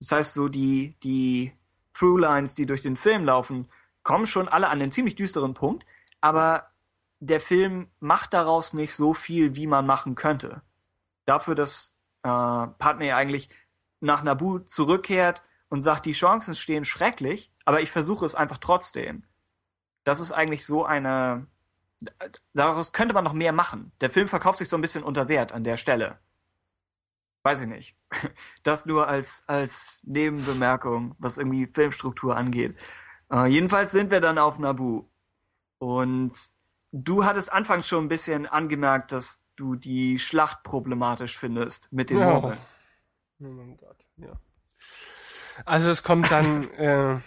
Das heißt, so die, die Throughlines, die durch den Film laufen, kommen schon alle an einen ziemlich düsteren Punkt, aber der Film macht daraus nicht so viel, wie man machen könnte. Dafür, dass äh, Padme eigentlich nach Naboo zurückkehrt und sagt, die Chancen stehen schrecklich, aber ich versuche es einfach trotzdem. Das ist eigentlich so eine. Daraus könnte man noch mehr machen. Der Film verkauft sich so ein bisschen unter Wert an der Stelle. Weiß ich nicht. <laughs> Das nur als, als Nebenbemerkung, was irgendwie Filmstruktur angeht. Äh, jedenfalls sind wir dann auf Naboo. Und du hattest anfangs schon ein bisschen angemerkt, dass du die Schlacht problematisch findest mit den Ja. Oh mein Gott, ja. Also es kommt dann <laughs> äh,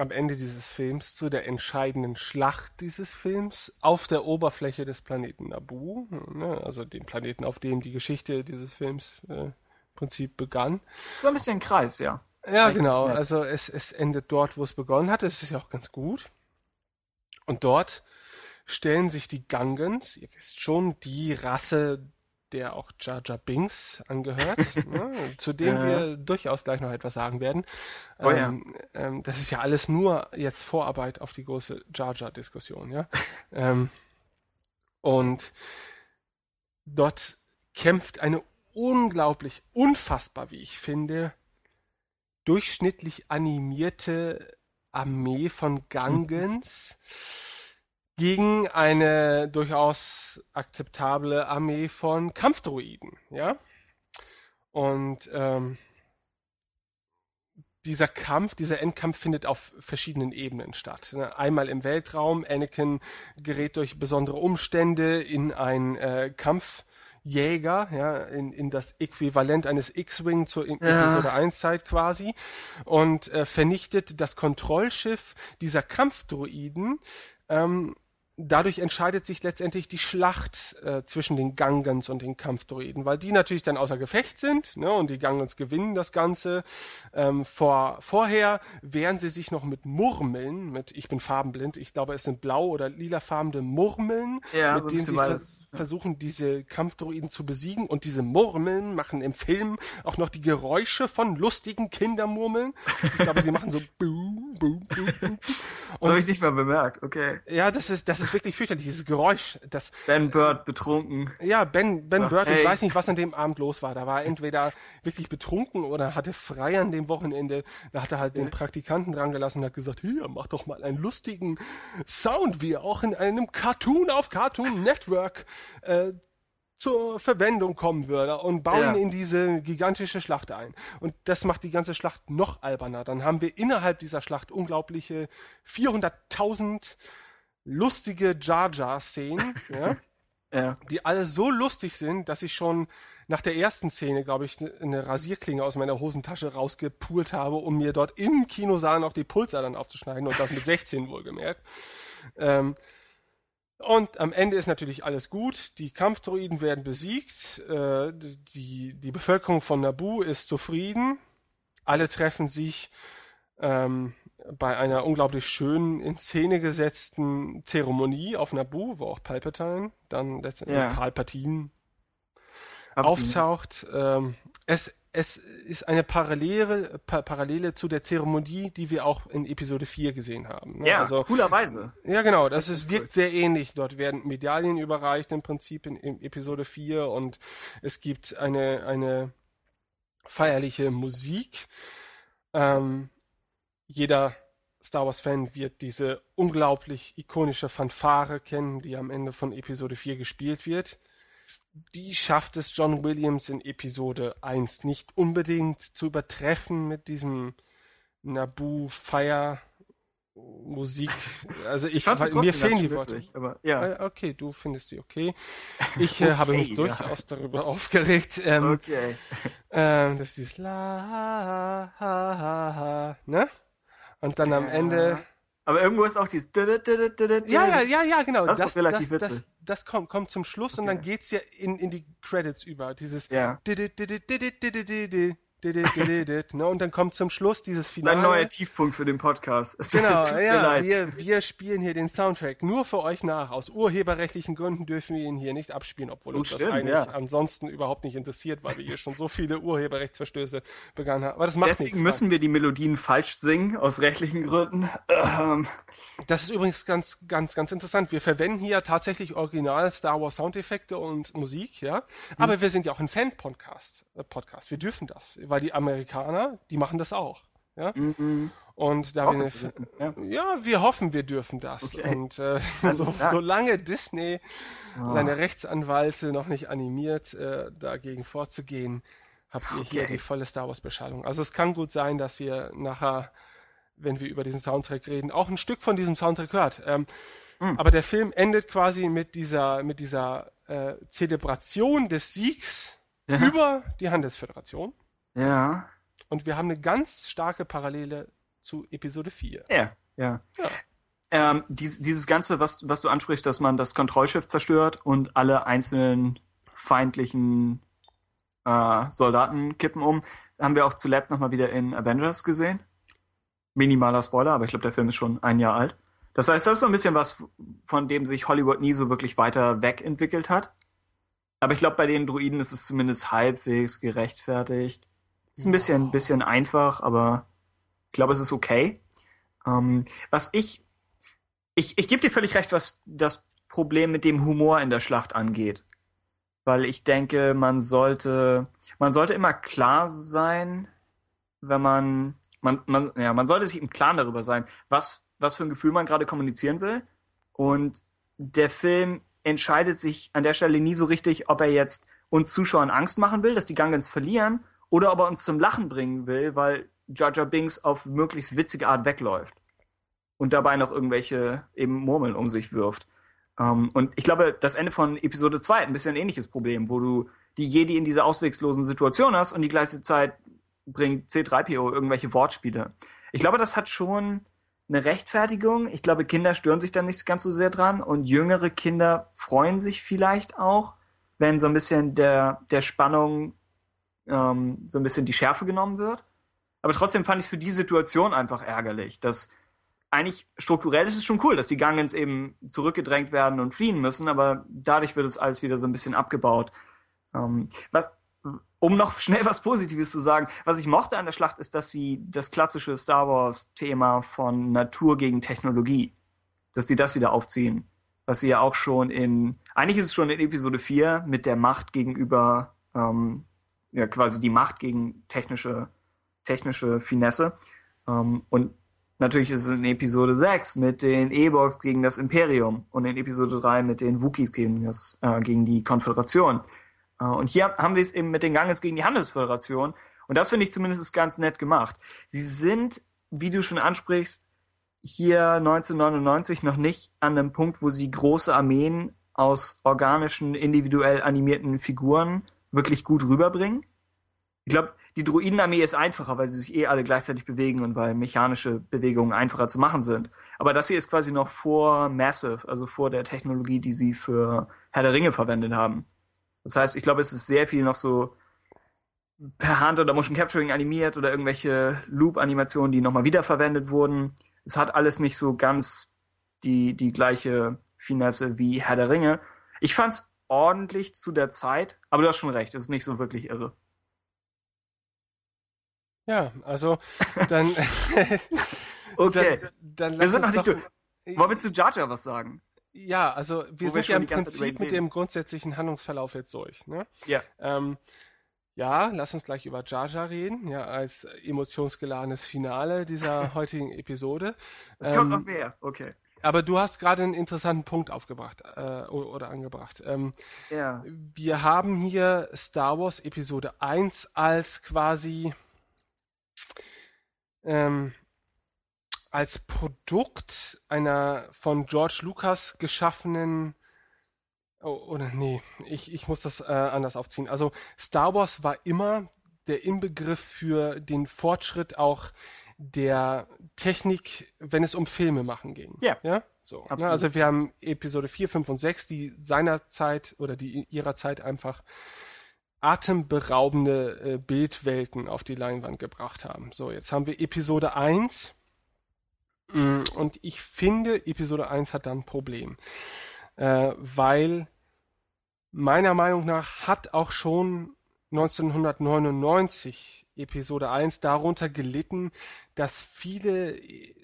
am Ende dieses Films zu der entscheidenden Schlacht dieses Films auf der Oberfläche des Planeten Naboo, ne, also dem Planeten, auf dem die Geschichte dieses Films äh, im Prinzip begann. So ein bisschen Kreis, ja. Ja, genau. Also es, es endet dort, wo es begonnen hat. Es ist ja auch ganz gut. Und dort stellen sich die Gungans, ihr wisst schon, die Rasse, der auch Jar Jar Binks angehört, <laughs> ne, zu dem Ja. wir durchaus gleich noch etwas sagen werden. Oh ja. ähm, ähm, das ist ja alles nur jetzt Vorarbeit auf die große Jar Jar Diskussion, ja. ähm, und dort kämpft eine unglaublich, unfassbar, wie ich finde, durchschnittlich animierte Armee von Gungans gegen eine durchaus akzeptable Armee von Kampfdroiden, ja? Und ähm, dieser Kampf, dieser Endkampf findet auf verschiedenen Ebenen statt. ne? Einmal im Weltraum, Anakin gerät durch besondere Umstände in ein äh, Kampfjäger, ja, in, in das Äquivalent eines X-Wing zur in Ja. Episode 1 Zeit quasi und äh, vernichtet das Kontrollschiff dieser Kampfdroiden. Ähm, dadurch entscheidet sich letztendlich die Schlacht äh, zwischen den Gangans und den Kampfdroiden, weil die natürlich dann außer Gefecht sind ne, und die Gangans gewinnen das Ganze. Ähm, vor, vorher wehren sie sich noch mit Murmeln, mit ich bin farbenblind, ich glaube es sind blau oder lilafarbene Murmeln, Ja, mit so denen sie vers versuchen, diese Kampfdroiden zu besiegen und diese Murmeln machen im Film auch noch die Geräusche von lustigen Kindermurmeln. Ich glaube, sie machen so <laughs> boom, boom, boom, boom. Das habe ich nicht mal bemerkt. Okay. Ja, das ist, das ist wirklich fürchterlich, dieses Geräusch. Das, Ben Bird betrunken. ja, Ben, Ben So, Bird, ich hey. weiß nicht, was an dem Abend los war. Da war er entweder wirklich betrunken oder hatte frei an dem Wochenende. Da hat er halt den Praktikanten dran gelassen und hat gesagt, hier, mach doch mal einen lustigen Sound, wie er auch in einem Cartoon auf Cartoon Network äh, zur Verwendung kommen würde und bauen Ja. in diese gigantische Schlacht ein. Und das macht die ganze Schlacht noch alberner. Dann haben wir innerhalb dieser Schlacht unglaubliche 400.000 lustige Jar Jar Szenen, <laughs> ja, Ja. die alle so lustig sind, dass ich schon nach der ersten Szene, glaube ich, ne- eine Rasierklinge aus meiner Hosentasche rausgepult habe, um mir dort im Kinosaal noch die Pulsadern aufzuschneiden und das mit 16 wohlgemerkt. Ähm, und am Ende ist natürlich alles gut. Die Kampfdroiden werden besiegt. Äh, die, die Bevölkerung von Naboo ist zufrieden. Alle treffen sich ähm, bei einer unglaublich schönen, in Szene gesetzten Zeremonie auf Naboo, wo auch Palpatine dann letztendlich Ja. Palpatine auftaucht. Ähm, es, es ist eine Parallele, pa Parallele zu der Zeremonie, die wir auch in Episode 4 gesehen haben. ne? Ja, also, coolerweise. ja, genau, Das das ist wirkt sehr ähnlich. Dort werden Medaillen überreicht im Prinzip in, in Episode 4 und es gibt eine, eine feierliche Musik. Ähm, jeder Star Wars-Fan wird diese unglaublich ikonische Fanfare kennen, die am Ende von Episode 4 gespielt wird. Die schafft es John Williams in Episode 1 nicht unbedingt zu übertreffen mit diesem Naboo-Feier. Musik, also ich, trotzdem mir fehlen die Worte. Aber ja. Äh, Okay, du findest sie okay. <laughs> Ich äh, habe Okay, mich ja. durchaus darüber aufgeregt. Ähm, Okay. ähm, das ist dieses La, ha, ha, ha, ne? Und dann am Ende. Aber irgendwo ist auch dieses. Ja, ja, ja, ja, genau. Das ist relativ das, witzig. das, das kommt, kommt zum Schluss und dann geht's ja in, in die Credits über. Dieses Ja. Ne? Und dann kommt zum Schluss dieses Finale. ein neuer Tiefpunkt für den Podcast. Es- Genau, es ja, wir, wir spielen hier den Soundtrack nur für euch nach. Aus urheberrechtlichen Gründen dürfen wir ihn hier nicht abspielen, obwohl Oh, uns das eigentlich ja. ansonsten überhaupt nicht interessiert, weil wir hier schon so viele Urheberrechtsverstöße begangen haben. Aber das macht Deswegen nichts. müssen wir die Melodien falsch singen, aus rechtlichen Gründen. Ähm, Das ist übrigens ganz, ganz, ganz interessant. Wir verwenden hier tatsächlich original Star Wars Soundeffekte und Musik, ja. Aber wir sind ja auch ein Fan-Podcast. Äh, Podcast. Wir dürfen das, weil die Amerikaner, die machen das auch, ja. Und da wir eine, Hoffen wir dürfen, ja. wir hoffen, wir dürfen das. Okay. Und äh, <laughs> so, solange Disney seine Rechtsanwälte noch nicht animiert, äh, dagegen vorzugehen, habt ihr hier die volle Star Wars Beschallung. Also es kann gut sein, dass ihr nachher, wenn wir über diesen Soundtrack reden, auch ein Stück von diesem Soundtrack hört. Ähm, Hm. Aber der Film endet quasi mit dieser, mit dieser äh, Zelebration des Siegs über die Handelsföderation. Ja. Und wir haben eine ganz starke Parallele zu Episode 4. Ja, ja. Ähm, dies, dieses Ganze, was, was du ansprichst, dass man das Kontrollschiff zerstört und alle einzelnen feindlichen äh, Soldaten kippen um, haben wir auch zuletzt nochmal wieder in Avengers gesehen. Minimaler Spoiler, aber ich glaube, der Film ist schon ein Jahr alt. Das heißt, das ist so ein bisschen was, von dem sich Hollywood nie so wirklich weiter wegentwickelt hat. Aber ich glaube, bei den Druiden ist es zumindest halbwegs gerechtfertigt. Ist ein bisschen, bisschen einfach, aber ich glaube, es ist okay. Ähm, was ich, ich, ich gebe dir völlig recht, was das Problem mit dem Humor in der Schlacht angeht. Weil ich denke, man sollte, man sollte immer klar sein, wenn man, man, man, ja, man sollte sich im Klaren darüber sein, was, was für ein Gefühl man gerade kommunizieren will. Und der Film entscheidet sich an der Stelle nie so richtig, ob er jetzt uns Zuschauern Angst machen will, dass die Gungans verlieren, oder ob er uns zum Lachen bringen will, weil Jar Binks auf möglichst witzige Art wegläuft und dabei noch irgendwelche eben Murmeln um sich wirft. Ähm, und ich glaube, das Ende von Episode 2 hat ein bisschen ein ähnliches Problem, wo du die Jedi in dieser ausweglosen Situation hast und die gleiche Zeit bringt C3PO irgendwelche Wortspiele. Ich glaube, das hat schon eine Rechtfertigung. Ich glaube, Kinder stören sich da nicht ganz so sehr dran und jüngere Kinder freuen sich vielleicht auch, wenn so ein bisschen der, der Spannung ähm, so ein bisschen die Schärfe genommen wird. Aber trotzdem fand ich es für die Situation einfach ärgerlich, dass eigentlich strukturell ist es schon cool, dass die Gungans eben zurückgedrängt werden und fliehen müssen, aber dadurch wird es alles wieder so ein bisschen abgebaut. Ähm, was, um noch <laughs> schnell was Positives zu sagen, was ich mochte an der Schlacht ist, dass sie das klassische Star Wars Thema von Natur gegen Technologie, dass sie das wieder aufziehen. Was sie ja auch schon in, eigentlich ist es schon in Episode 4 mit der Macht gegenüber, ähm, ja, quasi die Macht gegen technische, technische Finesse. Ähm, und natürlich ist es in Episode 6 mit den E-Box gegen das Imperium und in Episode 3 mit den Wookies gegen, das, äh, gegen die Konföderation. Äh, und hier haben wir es eben mit den Ganges gegen die Handelsföderation. Und das finde ich zumindest ganz nett gemacht. Sie sind, wie du schon ansprichst, hier 1999 noch nicht an einem Punkt, wo sie große Armeen aus organischen, individuell animierten Figuren wirklich gut rüberbringen. Ich glaube, die Druidenarmee ist einfacher, weil sie sich eh alle gleichzeitig bewegen und weil mechanische Bewegungen einfacher zu machen sind. Aber das hier ist quasi noch vor Massive, also vor der Technologie, die sie für Herr der Ringe verwendet haben. Das heißt, ich glaube, es ist sehr viel noch so per Hand oder Motion Capturing animiert oder irgendwelche Loop-Animationen, die nochmal wiederverwendet wurden. Es hat alles nicht so ganz die, die gleiche Finesse wie Herr der Ringe. Ich fand's ordentlich zu der Zeit, aber du hast schon recht, es ist nicht so wirklich irre. Ja, also dann. <laughs> <laughs> Okay, dann, dann wir sind noch nicht durch. Wollen wir zu Jar Jar was sagen? Ja, also wir Wo wir sind ja schon im Prinzip mit dem grundsätzlichen Handlungsverlauf jetzt durch. Ne? Ja. Ähm, ja, lass uns gleich über Jar Jar reden, ja, als emotionsgeladenes Finale dieser <laughs> heutigen Episode. Es kommt Ähm, noch mehr. Okay. Aber du hast gerade einen interessanten Punkt aufgebracht äh, oder angebracht. Ähm, Ja. wir haben hier Star Wars Episode 1 als quasi ähm, als Produkt einer von George Lucas geschaffenen oh, oder nee, ich, ich muss das äh, anders aufziehen. Also Star Wars war immer der Inbegriff für den Fortschritt auch der Technik, wenn es um Filme machen ging. Ja. Ja, so. Ne? Also wir haben Episode 4, 5 und 6, die seinerzeit oder die ihrer Zeit einfach atemberaubende äh, Bildwelten auf die Leinwand gebracht haben. So, jetzt haben wir Episode 1. Mm, Und ich finde, Episode 1 hat da ein Problem. Äh, weil meiner Meinung nach hat auch schon 1999 Episode 1 darunter gelitten, dass viele äh,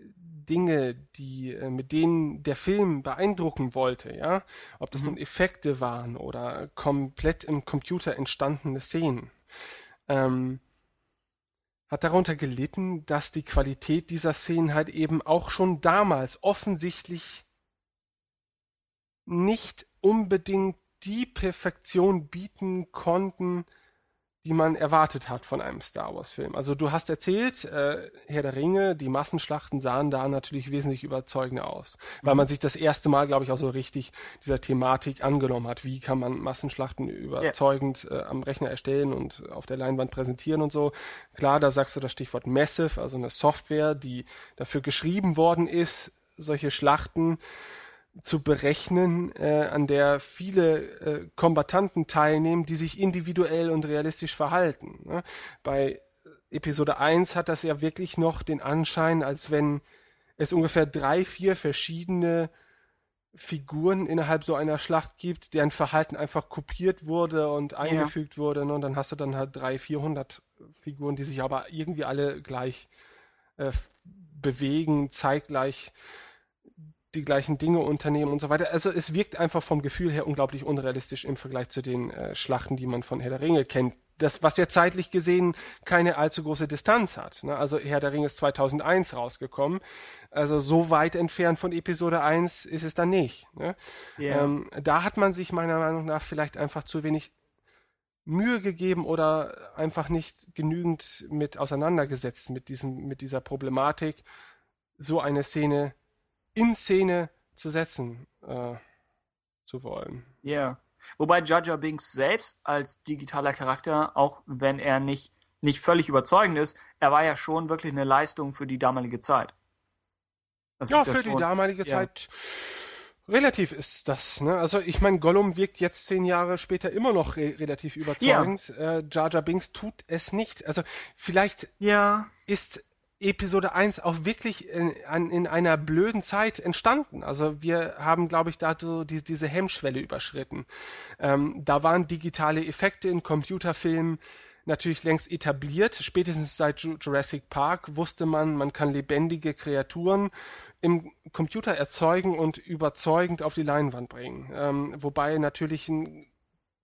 Dinge, die äh, mit denen der Film beeindrucken wollte, ja, ob das nun Effekte waren oder komplett im Computer entstandene Szenen, ähm, hat darunter gelitten, dass die Qualität dieser Szenen halt eben auch schon damals offensichtlich nicht unbedingt die Perfektion bieten konnten, die man erwartet hat von einem Star Wars-Film. Also du hast erzählt, äh, Herr der Ringe, die Massenschlachten sahen da natürlich wesentlich überzeugender aus, weil man sich das erste Mal, glaube ich, auch so richtig dieser Thematik angenommen hat. Wie kann man Massenschlachten überzeugend äh, am Rechner erstellen und auf der Leinwand präsentieren und so. Klar, da sagst du das Stichwort Massive, also eine Software, die dafür geschrieben worden ist, solche Schlachten zu berechnen, äh, an der viele äh, Kombattanten teilnehmen, die sich individuell und realistisch verhalten. Ne? Bei Episode 1 hat das ja wirklich noch den Anschein, als wenn es ungefähr drei, vier verschiedene Figuren innerhalb so einer Schlacht gibt, deren Verhalten einfach kopiert wurde und eingefügt wurde. Ne? Und dann hast du dann halt drei, vierhundert Figuren, die sich aber irgendwie alle gleich äh, bewegen, zeitgleich die gleichen Dinge unternehmen und so weiter. Also es wirkt einfach vom Gefühl her unglaublich unrealistisch im Vergleich zu den äh, Schlachten, die man von Herr der Ringe kennt. Das, was ja zeitlich gesehen keine allzu große Distanz hat. Ne? Also Herr der Ringe ist 2001 rausgekommen. Also so weit entfernt von Episode 1 ist es dann nicht. Ne? Ja. Ähm, da hat man sich meiner Meinung nach vielleicht einfach zu wenig Mühe gegeben oder einfach nicht genügend mit auseinandergesetzt mit diesem, mit dieser Problematik, so eine Szene in Szene zu setzen äh, zu wollen. Ja. Wobei Jar Jar Binks selbst als digitaler Charakter, auch wenn er nicht, nicht völlig überzeugend ist, er war ja schon wirklich eine Leistung für die damalige Zeit. Das ja, für schon- die damalige ja. Zeit relativ ist das. Ne? Also ich meine, Gollum wirkt jetzt zehn Jahre später immer noch re relativ überzeugend. Äh, Jar Jar Binks tut es nicht. Also vielleicht Ja. ist Episode 1 auch wirklich in, in einer blöden Zeit entstanden. Also wir haben, glaube ich, da so die, diese Hemmschwelle überschritten. Ähm, da waren digitale Effekte in Computerfilmen natürlich längst etabliert. Spätestens seit Ju- Jurassic Park wusste man, man kann lebendige Kreaturen im Computer erzeugen und überzeugend auf die Leinwand bringen. Ähm, wobei natürlich ein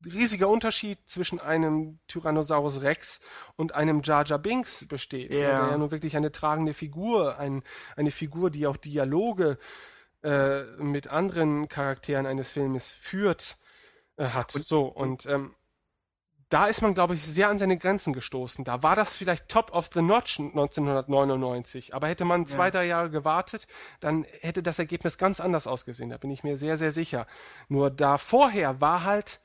riesiger Unterschied zwischen einem Tyrannosaurus Rex und einem Jar Jar Binks besteht, Ja. der ja nun wirklich eine tragende Figur, ein, eine Figur, die auch Dialoge äh, mit anderen Charakteren eines Filmes führt, äh, hat. so, und ähm, da ist man, glaube ich, sehr an seine Grenzen gestoßen. Da war das vielleicht top of the notch 1999, aber hätte man zwei, drei Jahre gewartet, dann hätte das Ergebnis ganz anders ausgesehen. Da bin ich mir sehr, sehr sicher. Nur da vorher war halt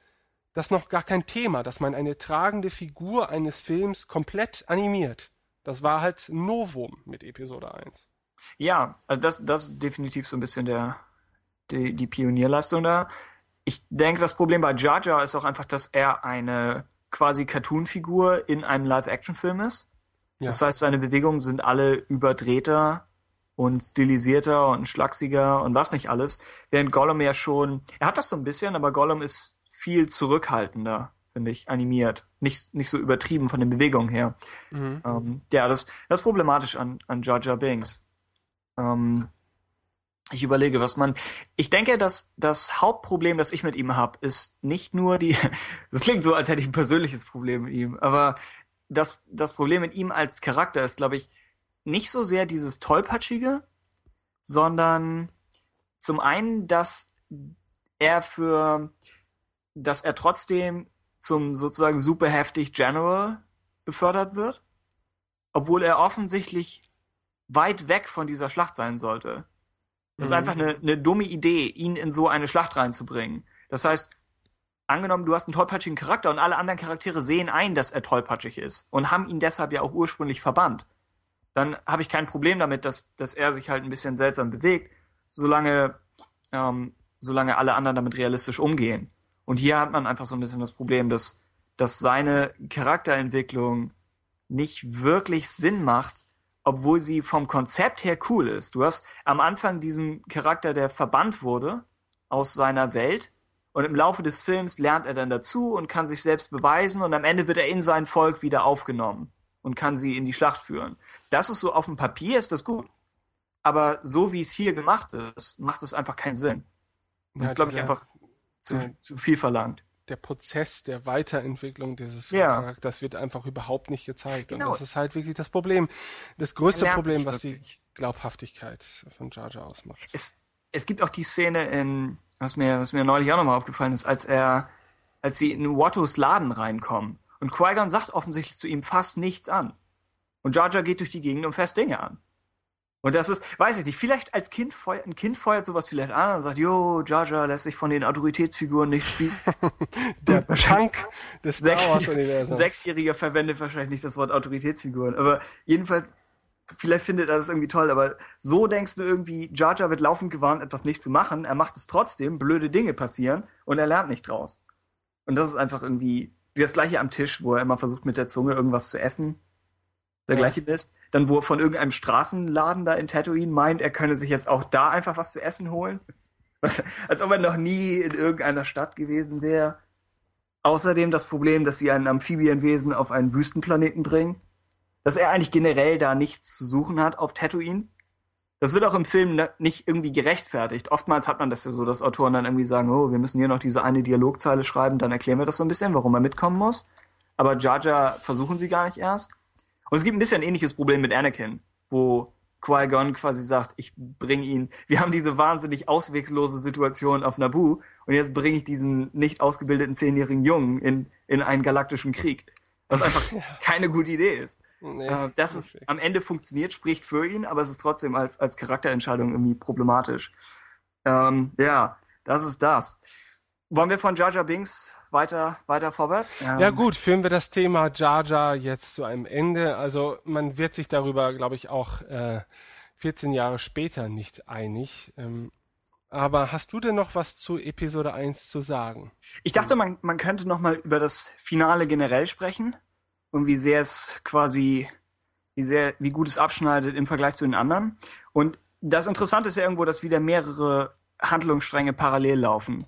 das noch gar kein Thema, dass man eine tragende Figur eines Films komplett animiert. Das war halt ein Novum mit Episode 1. Ja, also das, das ist definitiv so ein bisschen der, die, die Pionierleistung da. Ich denke, das Problem bei Jar Jar ist auch einfach, dass er eine quasi Cartoon-Figur in einem Live-Action-Film ist. Ja. Das heißt, seine Bewegungen sind alle überdrehter und stilisierter und schlachsiger und was nicht alles. Während Gollum ja schon, er hat das so ein bisschen, aber Gollum ist viel zurückhaltender, finde ich, animiert. Nicht, nicht so übertrieben von den Bewegungen her. Ähm, ja, das, das ist problematisch an, an Jar Jar Binks. Ähm, ich überlege, was man. Ich denke, dass das Hauptproblem, das ich mit ihm habe, ist nicht nur die. <laughs> Das klingt so, als hätte ich ein persönliches Problem mit ihm, aber das, das Problem mit ihm als Charakter ist, glaube ich, nicht so sehr dieses Tollpatschige, sondern zum einen, dass er für, dass er trotzdem zum sozusagen super heftig General befördert wird, obwohl er offensichtlich weit weg von dieser Schlacht sein sollte. Das ist Mhm. einfach eine, eine dumme Idee, ihn in so eine Schlacht reinzubringen. Das heißt, angenommen, du hast einen tollpatschigen Charakter und alle anderen Charaktere sehen ein, dass er tollpatschig ist und haben ihn deshalb ja auch ursprünglich verbannt. Dann habe ich kein Problem damit, dass, dass er sich halt ein bisschen seltsam bewegt, solange, ähm, solange alle anderen damit realistisch umgehen. Und hier hat man einfach so ein bisschen das Problem, dass, dass seine Charakterentwicklung nicht wirklich Sinn macht, obwohl sie vom Konzept her cool ist. Du hast am Anfang diesen Charakter, der verbannt wurde aus seiner Welt und im Laufe des Films lernt er dann dazu und kann sich selbst beweisen und am Ende wird er in sein Volk wieder aufgenommen und kann sie in die Schlacht führen. Das ist so auf dem Papier ist das gut. Aber so wie es hier gemacht ist, macht es einfach keinen Sinn. Und das ist, glaube ich, einfach zu, zu viel verlangt. der Prozess der Weiterentwicklung dieses Ja. Charakters wird einfach überhaupt nicht gezeigt. Genau. Und das ist halt wirklich das Problem. Das größte Problem, was die. Glaubhaftigkeit von Jar Jar ausmacht. es, es gibt auch die Szene in, was mir, was mir neulich auch nochmal aufgefallen ist, als er, als sie in Wattos Laden reinkommen. Und Qui-Gon sagt offensichtlich zu ihm fast nichts an. Und Jar Jar geht durch die Gegend und fässt Dinge an. Und das ist, weiß ich nicht, vielleicht als Kind feuert, ein Kind feuert sowas vielleicht an und sagt, jo, Jar lässt sich von den Autoritätsfiguren nichts bieten. <laughs> Der Punk des Star Universums. Sechsjähriger verwendet wahrscheinlich nicht das Wort Autoritätsfiguren, aber jedenfalls, vielleicht findet er das irgendwie toll, aber so denkst du irgendwie, Jar wird laufend gewarnt, etwas nicht zu machen, er macht es trotzdem, blöde Dinge passieren und er lernt nicht draus. Und das ist einfach irgendwie das gleiche am Tisch, wo er immer versucht mit der Zunge irgendwas zu essen. Der Ja. gleiche Mist. Dann, wo von irgendeinem Straßenladen da in Tatooine meint, er könne sich jetzt auch da einfach was zu essen holen. <laughs> Als ob er noch nie in irgendeiner Stadt gewesen wäre. Außerdem das Problem, dass sie ein Amphibienwesen auf einen Wüstenplaneten bringen. Dass er eigentlich generell da nichts zu suchen hat auf Tatooine. Das wird auch im Film ne- nicht irgendwie gerechtfertigt. Oftmals hat man das ja so, dass Autoren dann irgendwie sagen, oh, wir müssen hier noch diese eine Dialogzeile schreiben, dann erklären wir das so ein bisschen, warum er mitkommen muss. Aber Jar versuchen sie gar nicht erst. Und es gibt ein bisschen ein ähnliches Problem mit Anakin, wo Qui-Gon quasi sagt, ich bring ihn, wir haben diese wahnsinnig auswegslose Situation auf Naboo und jetzt bringe ich diesen nicht ausgebildeten zehnjährigen Jungen in in einen galaktischen Krieg. Was einfach <laughs> keine gute Idee ist. Nee, äh, dass es am Ende funktioniert, spricht für ihn, aber es ist trotzdem als, als Charakterentscheidung irgendwie problematisch. Ähm, ja, das ist das. Wollen wir von Jar Jar Binks weiter, weiter vorwärts? Ähm, Ja gut, führen wir das Thema Jar Jar jetzt zu einem Ende. Also man wird sich darüber, glaube ich, auch äh, 14 Jahre später nicht einig. Ähm, aber hast du denn noch was zu Episode 1 zu sagen? Ich dachte, man, man könnte noch mal über das Finale generell sprechen und wie sehr es quasi, wie sehr, wie gut es abschneidet im Vergleich zu den anderen. Und das Interessante ist ja irgendwo, dass wieder mehrere Handlungsstränge parallel laufen.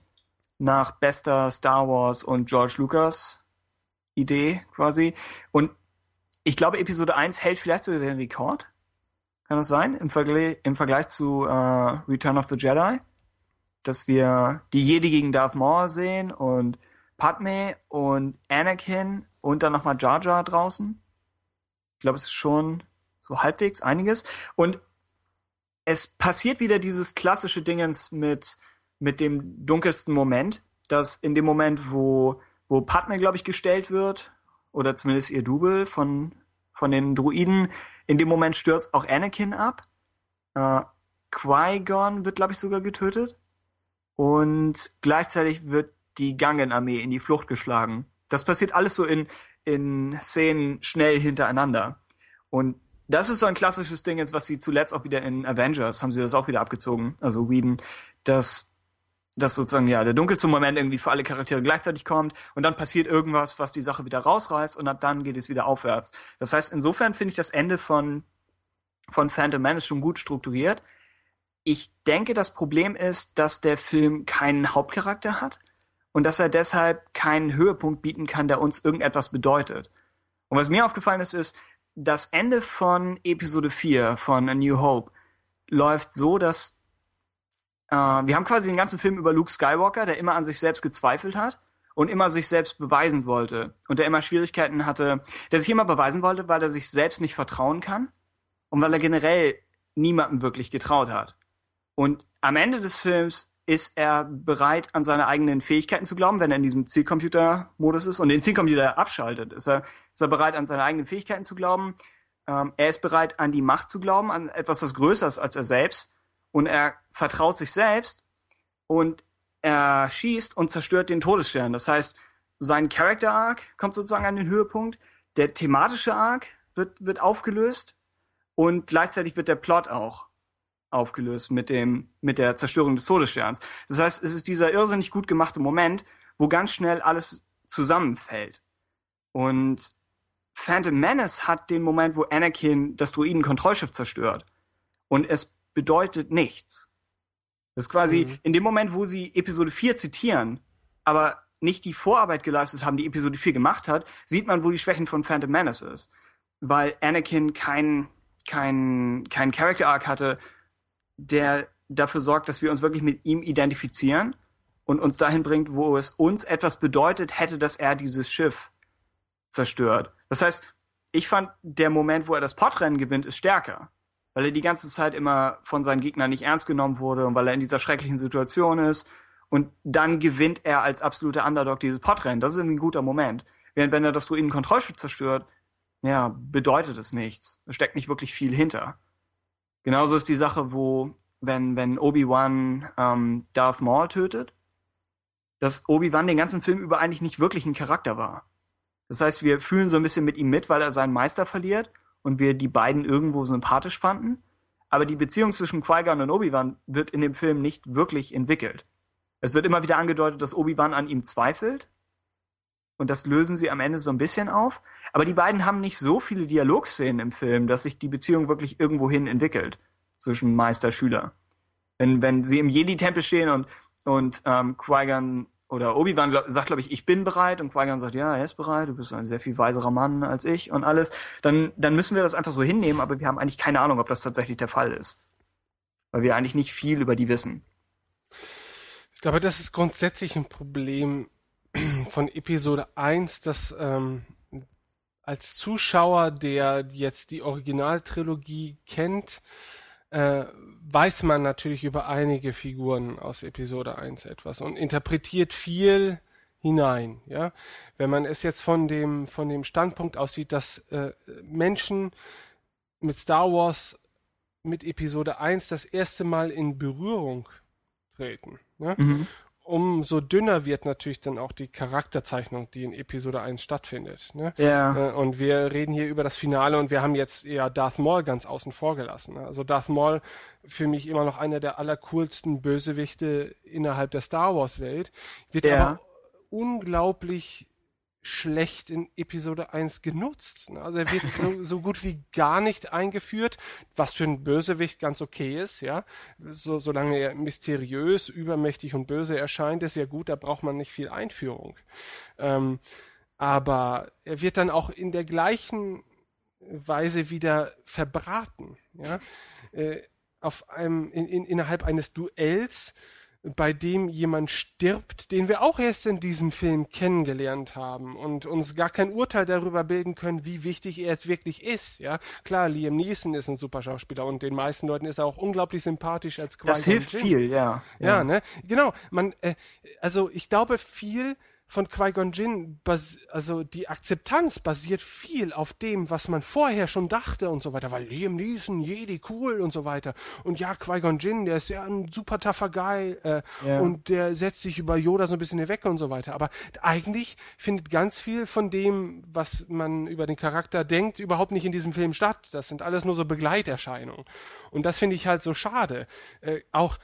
Nach bester Star Wars und George Lucas Idee quasi. Und ich glaube, Episode 1 hält vielleicht sogar den Rekord. Kann das sein? Im, Vergle im Vergleich zu äh, Return of the Jedi? Dass wir die Jedi gegen Darth Maul sehen und Padme und Anakin und dann nochmal Jar Jar draußen. Ich glaube, es ist schon so halbwegs einiges. Und es passiert wieder dieses klassische Dingens mit, mit dem dunkelsten Moment, dass in dem Moment, wo, wo Padme, glaube ich, gestellt wird, oder zumindest ihr Double von, von den Druiden, in dem Moment stürzt auch Anakin ab. Äh, Qui-Gon wird, glaube ich, sogar getötet. Und gleichzeitig wird die Gangen-Armee in die Flucht geschlagen. Das passiert alles so in, in Szenen schnell hintereinander. Und das ist so ein klassisches Ding jetzt, was sie zuletzt auch wieder in Avengers, haben sie das auch wieder abgezogen, also Whedon, dass, dass sozusagen, ja, der dunkelste Moment irgendwie für alle Charaktere gleichzeitig kommt und dann passiert irgendwas, was die Sache wieder rausreißt und ab dann geht es wieder aufwärts. Das heißt, insofern finde ich das Ende von, von Phantom Menace schon gut strukturiert. Ich denke, das Problem ist, dass der Film keinen Hauptcharakter hat und dass er deshalb keinen Höhepunkt bieten kann, der uns irgendetwas bedeutet. Und was mir aufgefallen ist, ist, das Ende von Episode 4 von A New Hope läuft so, dass äh, wir haben quasi den ganzen Film über Luke Skywalker, der immer an sich selbst gezweifelt hat und immer sich selbst beweisen wollte und der immer Schwierigkeiten hatte, der sich immer beweisen wollte, weil er sich selbst nicht vertrauen kann und weil er generell niemandem wirklich getraut hat. Und am Ende des Films ist er bereit, an seine eigenen Fähigkeiten zu glauben, wenn er in diesem Zielcomputer-Modus ist und den Zielcomputer abschaltet. Ist er, ist er bereit, an seine eigenen Fähigkeiten zu glauben. Ähm, er ist bereit, an die Macht zu glauben, an etwas, das größer ist als er selbst. Und er vertraut sich selbst und er schießt und zerstört den Todesstern. Das heißt, sein Character Arc kommt sozusagen an den Höhepunkt. Der thematische Arc wird, wird aufgelöst und gleichzeitig wird der Plot auch aufgelöst mit dem, mit der Zerstörung des Todessterns. Das heißt, es ist dieser irrsinnig gut gemachte Moment, wo ganz schnell alles zusammenfällt. Und Phantom Menace hat den Moment, wo Anakin das Druiden-Kontrollschiff zerstört. Und es bedeutet nichts. Das ist quasi in dem Moment, wo sie Episode 4 zitieren, aber nicht die Vorarbeit geleistet haben, die Episode 4 gemacht hat, sieht man, wo die Schwächen von Phantom Menace ist. Weil Anakin kein, kein, kein Character Arc hatte, der dafür sorgt, dass wir uns wirklich mit ihm identifizieren und uns dahin bringt, wo es uns etwas bedeutet hätte, dass er dieses Schiff zerstört. Das heißt, ich fand, der Moment, wo er das Podrennen gewinnt, ist stärker. Weil er die ganze Zeit immer von seinen Gegnern nicht ernst genommen wurde und weil er in dieser schrecklichen Situation ist. Und dann gewinnt er als absoluter Underdog dieses Podrennen. Das ist ein guter Moment. Während wenn er das Druiden-Kontrollschiff zerstört, ja, bedeutet es nichts. Es steckt nicht wirklich viel hinter. Genauso ist die Sache, wo, wenn, wenn Obi-Wan ähm, Darth Maul tötet, dass Obi-Wan den ganzen Film über eigentlich nicht wirklich ein Charakter war. Das heißt, wir fühlen so ein bisschen mit ihm mit, weil er seinen Meister verliert und wir die beiden irgendwo sympathisch fanden. Aber die Beziehung zwischen Qui-Gon und Obi-Wan wird in dem Film nicht wirklich entwickelt. Es wird immer wieder angedeutet, dass Obi-Wan an ihm zweifelt. Und das lösen sie am Ende so ein bisschen auf. Aber die beiden haben nicht so viele Dialogszenen im Film, dass sich die Beziehung wirklich irgendwohin entwickelt zwischen Meister-Schüler. Wenn, wenn sie im Jedi-Tempel stehen und, und ähm, Qui-Gon oder Obi-Wan sagt, glaube ich, ich bin bereit und Qui-Gon sagt, ja, er ist bereit, du bist ein sehr viel weiserer Mann als ich und alles, dann, dann müssen wir das einfach so hinnehmen, aber wir haben eigentlich keine Ahnung, ob das tatsächlich der Fall ist. Weil wir eigentlich nicht viel über die wissen. Ich glaube, das ist grundsätzlich ein Problem <clears throat> von Episode 1, dass ähm, als Zuschauer, der jetzt die Originaltrilogie kennt, äh, weiß man natürlich über einige Figuren aus Episode 1 etwas und interpretiert viel hinein, ja. Wenn man es jetzt von dem, von dem Standpunkt aussieht, dass äh, Menschen mit Star Wars mit Episode 1 das erste Mal in Berührung treten. Ne? Mhm. Umso dünner wird natürlich dann auch die Charakterzeichnung, die in Episode 1 stattfindet. Ne? Ja. Äh, Und wir reden hier über das Finale und wir haben jetzt eher Darth Maul ganz außen vor gelassen. ne? Also Darth Maul für mich immer noch einer der allercoolsten Bösewichte innerhalb der Star Wars Welt, wird Ja. aber unglaublich schlecht in Episode 1 genutzt. ne? Also er wird so, <laughs> so gut wie gar nicht eingeführt, was für ein Bösewicht ganz okay ist, ja. So, solange er mysteriös, übermächtig und böse erscheint, ist ja gut, da braucht man nicht viel Einführung. Ähm, aber er wird dann auch in der gleichen Weise wieder verbraten, ja. Äh, auf einem, in, in, innerhalb eines Duells, bei dem jemand stirbt, den wir auch erst in diesem Film kennengelernt haben und uns gar kein Urteil darüber bilden können, wie wichtig er jetzt wirklich ist. Ja, klar, Liam Neeson ist ein super Schauspieler und den meisten Leuten ist er auch unglaublich sympathisch als Das Qui-Gon hilft viel, ja. Ja, ne? Genau. Man, äh, also ich glaube viel von Qui-Gon Jinn, also die Akzeptanz basiert viel auf dem, was man vorher schon dachte und so weiter, weil Liam Neeson, Jedi, cool und so weiter. Und ja, Qui-Gon Jinn, der ist ja ein super tougher Guy äh, Ja. und der setzt sich über Yoda so ein bisschen hinweg und so weiter. Aber eigentlich findet ganz viel von dem, was man über den Charakter denkt, überhaupt nicht in diesem Film statt. Das sind alles nur so Begleiterscheinungen. Und das finde ich halt so schade. Äh, auch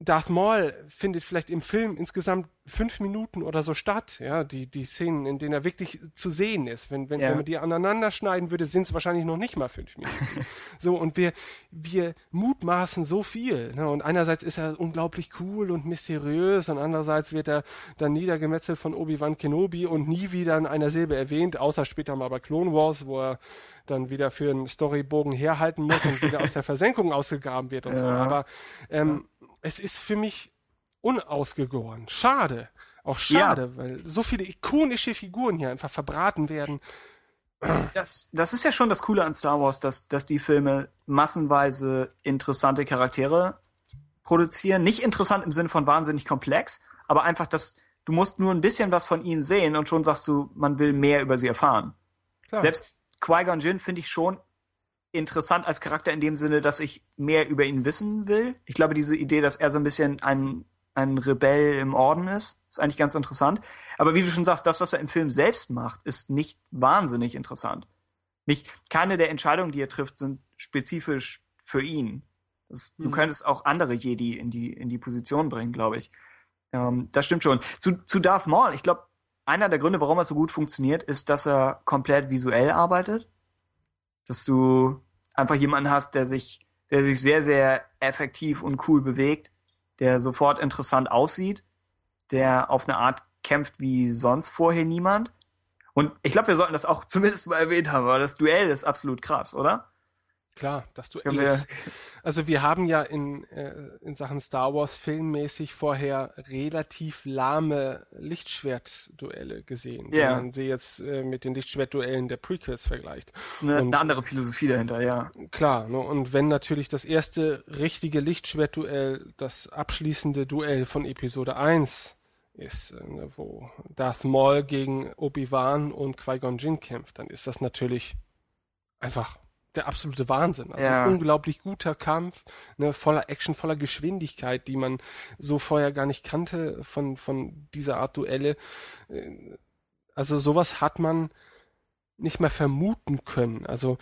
Darth Maul findet vielleicht im Film insgesamt fünf Minuten oder so statt, ja, die, die Szenen, in denen er wirklich zu sehen ist. Wenn, wenn, Ja. wenn man die aneinander schneiden würde, sind es wahrscheinlich noch nicht mal fünf Minuten. <laughs> so, und wir, wir mutmaßen so viel. Ne? Und einerseits ist er unglaublich cool und mysteriös und andererseits wird er dann niedergemetzelt von Obi-Wan Kenobi und nie wieder in einer Silbe erwähnt, außer später mal bei Clone Wars, wo er dann wieder für einen Storybogen herhalten muss und wieder aus der <laughs> Versenkung ausgegraben wird und so. Ja. Aber ähm, es ist für mich unausgegoren. Schade. Auch schade, weil so viele ikonische Figuren hier einfach verbraten werden. Das, das ist ja schon das Coole an Star Wars, dass, dass die Filme massenweise interessante Charaktere produzieren. Nicht interessant im Sinne von wahnsinnig komplex, aber einfach, dass du musst nur ein bisschen was von ihnen sehen und schon sagst du, man will mehr über sie erfahren. Klar. Selbst Qui-Gon Jinn finde ich schon interessant als Charakter in dem Sinne, dass ich mehr über ihn wissen will. Ich glaube, diese Idee, dass er so ein bisschen ein, ein Rebell im Orden ist, ist eigentlich ganz interessant. Aber wie du schon sagst, das, was er im Film selbst macht, ist nicht wahnsinnig interessant. Nicht, keine der Entscheidungen, die er trifft, sind spezifisch für ihn. Das, Du Mhm. könntest auch andere Jedi in die, in die Position bringen, glaube ich. Ähm, das stimmt schon. Zu, zu Darth Maul, ich glaube, einer der Gründe, warum er so gut funktioniert, ist, dass er komplett visuell arbeitet. Dass du einfach jemanden hast, der sich, der sich sehr, sehr effektiv und cool bewegt, der sofort interessant aussieht, der auf eine Art kämpft wie sonst vorher niemand. Und ich glaube, wir sollten das auch <laughs> zumindest mal erwähnt haben, aber das Duell ist absolut krass, oder? Klar, das Duell ist, also wir haben ja in, äh, in Sachen Star Wars filmmäßig vorher relativ lahme Lichtschwertduelle gesehen. Ja. Wenn man sie jetzt äh, mit den Lichtschwertduellen der Prequels vergleicht. Das ist eine, Und- eine andere Philosophie dahinter, ja. Klar, ne? und wenn natürlich das erste richtige Lichtschwertduell das abschließende Duell von Episode 1 ist, äh, ne, wo Darth Maul gegen Obi-Wan und Qui-Gon Jinn kämpft, dann ist das natürlich einfach der absolute Wahnsinn. Also Ja. ein unglaublich guter Kampf, ne, voller Action, voller Geschwindigkeit, die man so vorher gar nicht kannte von, von dieser Art Duelle. Äh, Also sowas hat man nicht mehr vermuten können. Also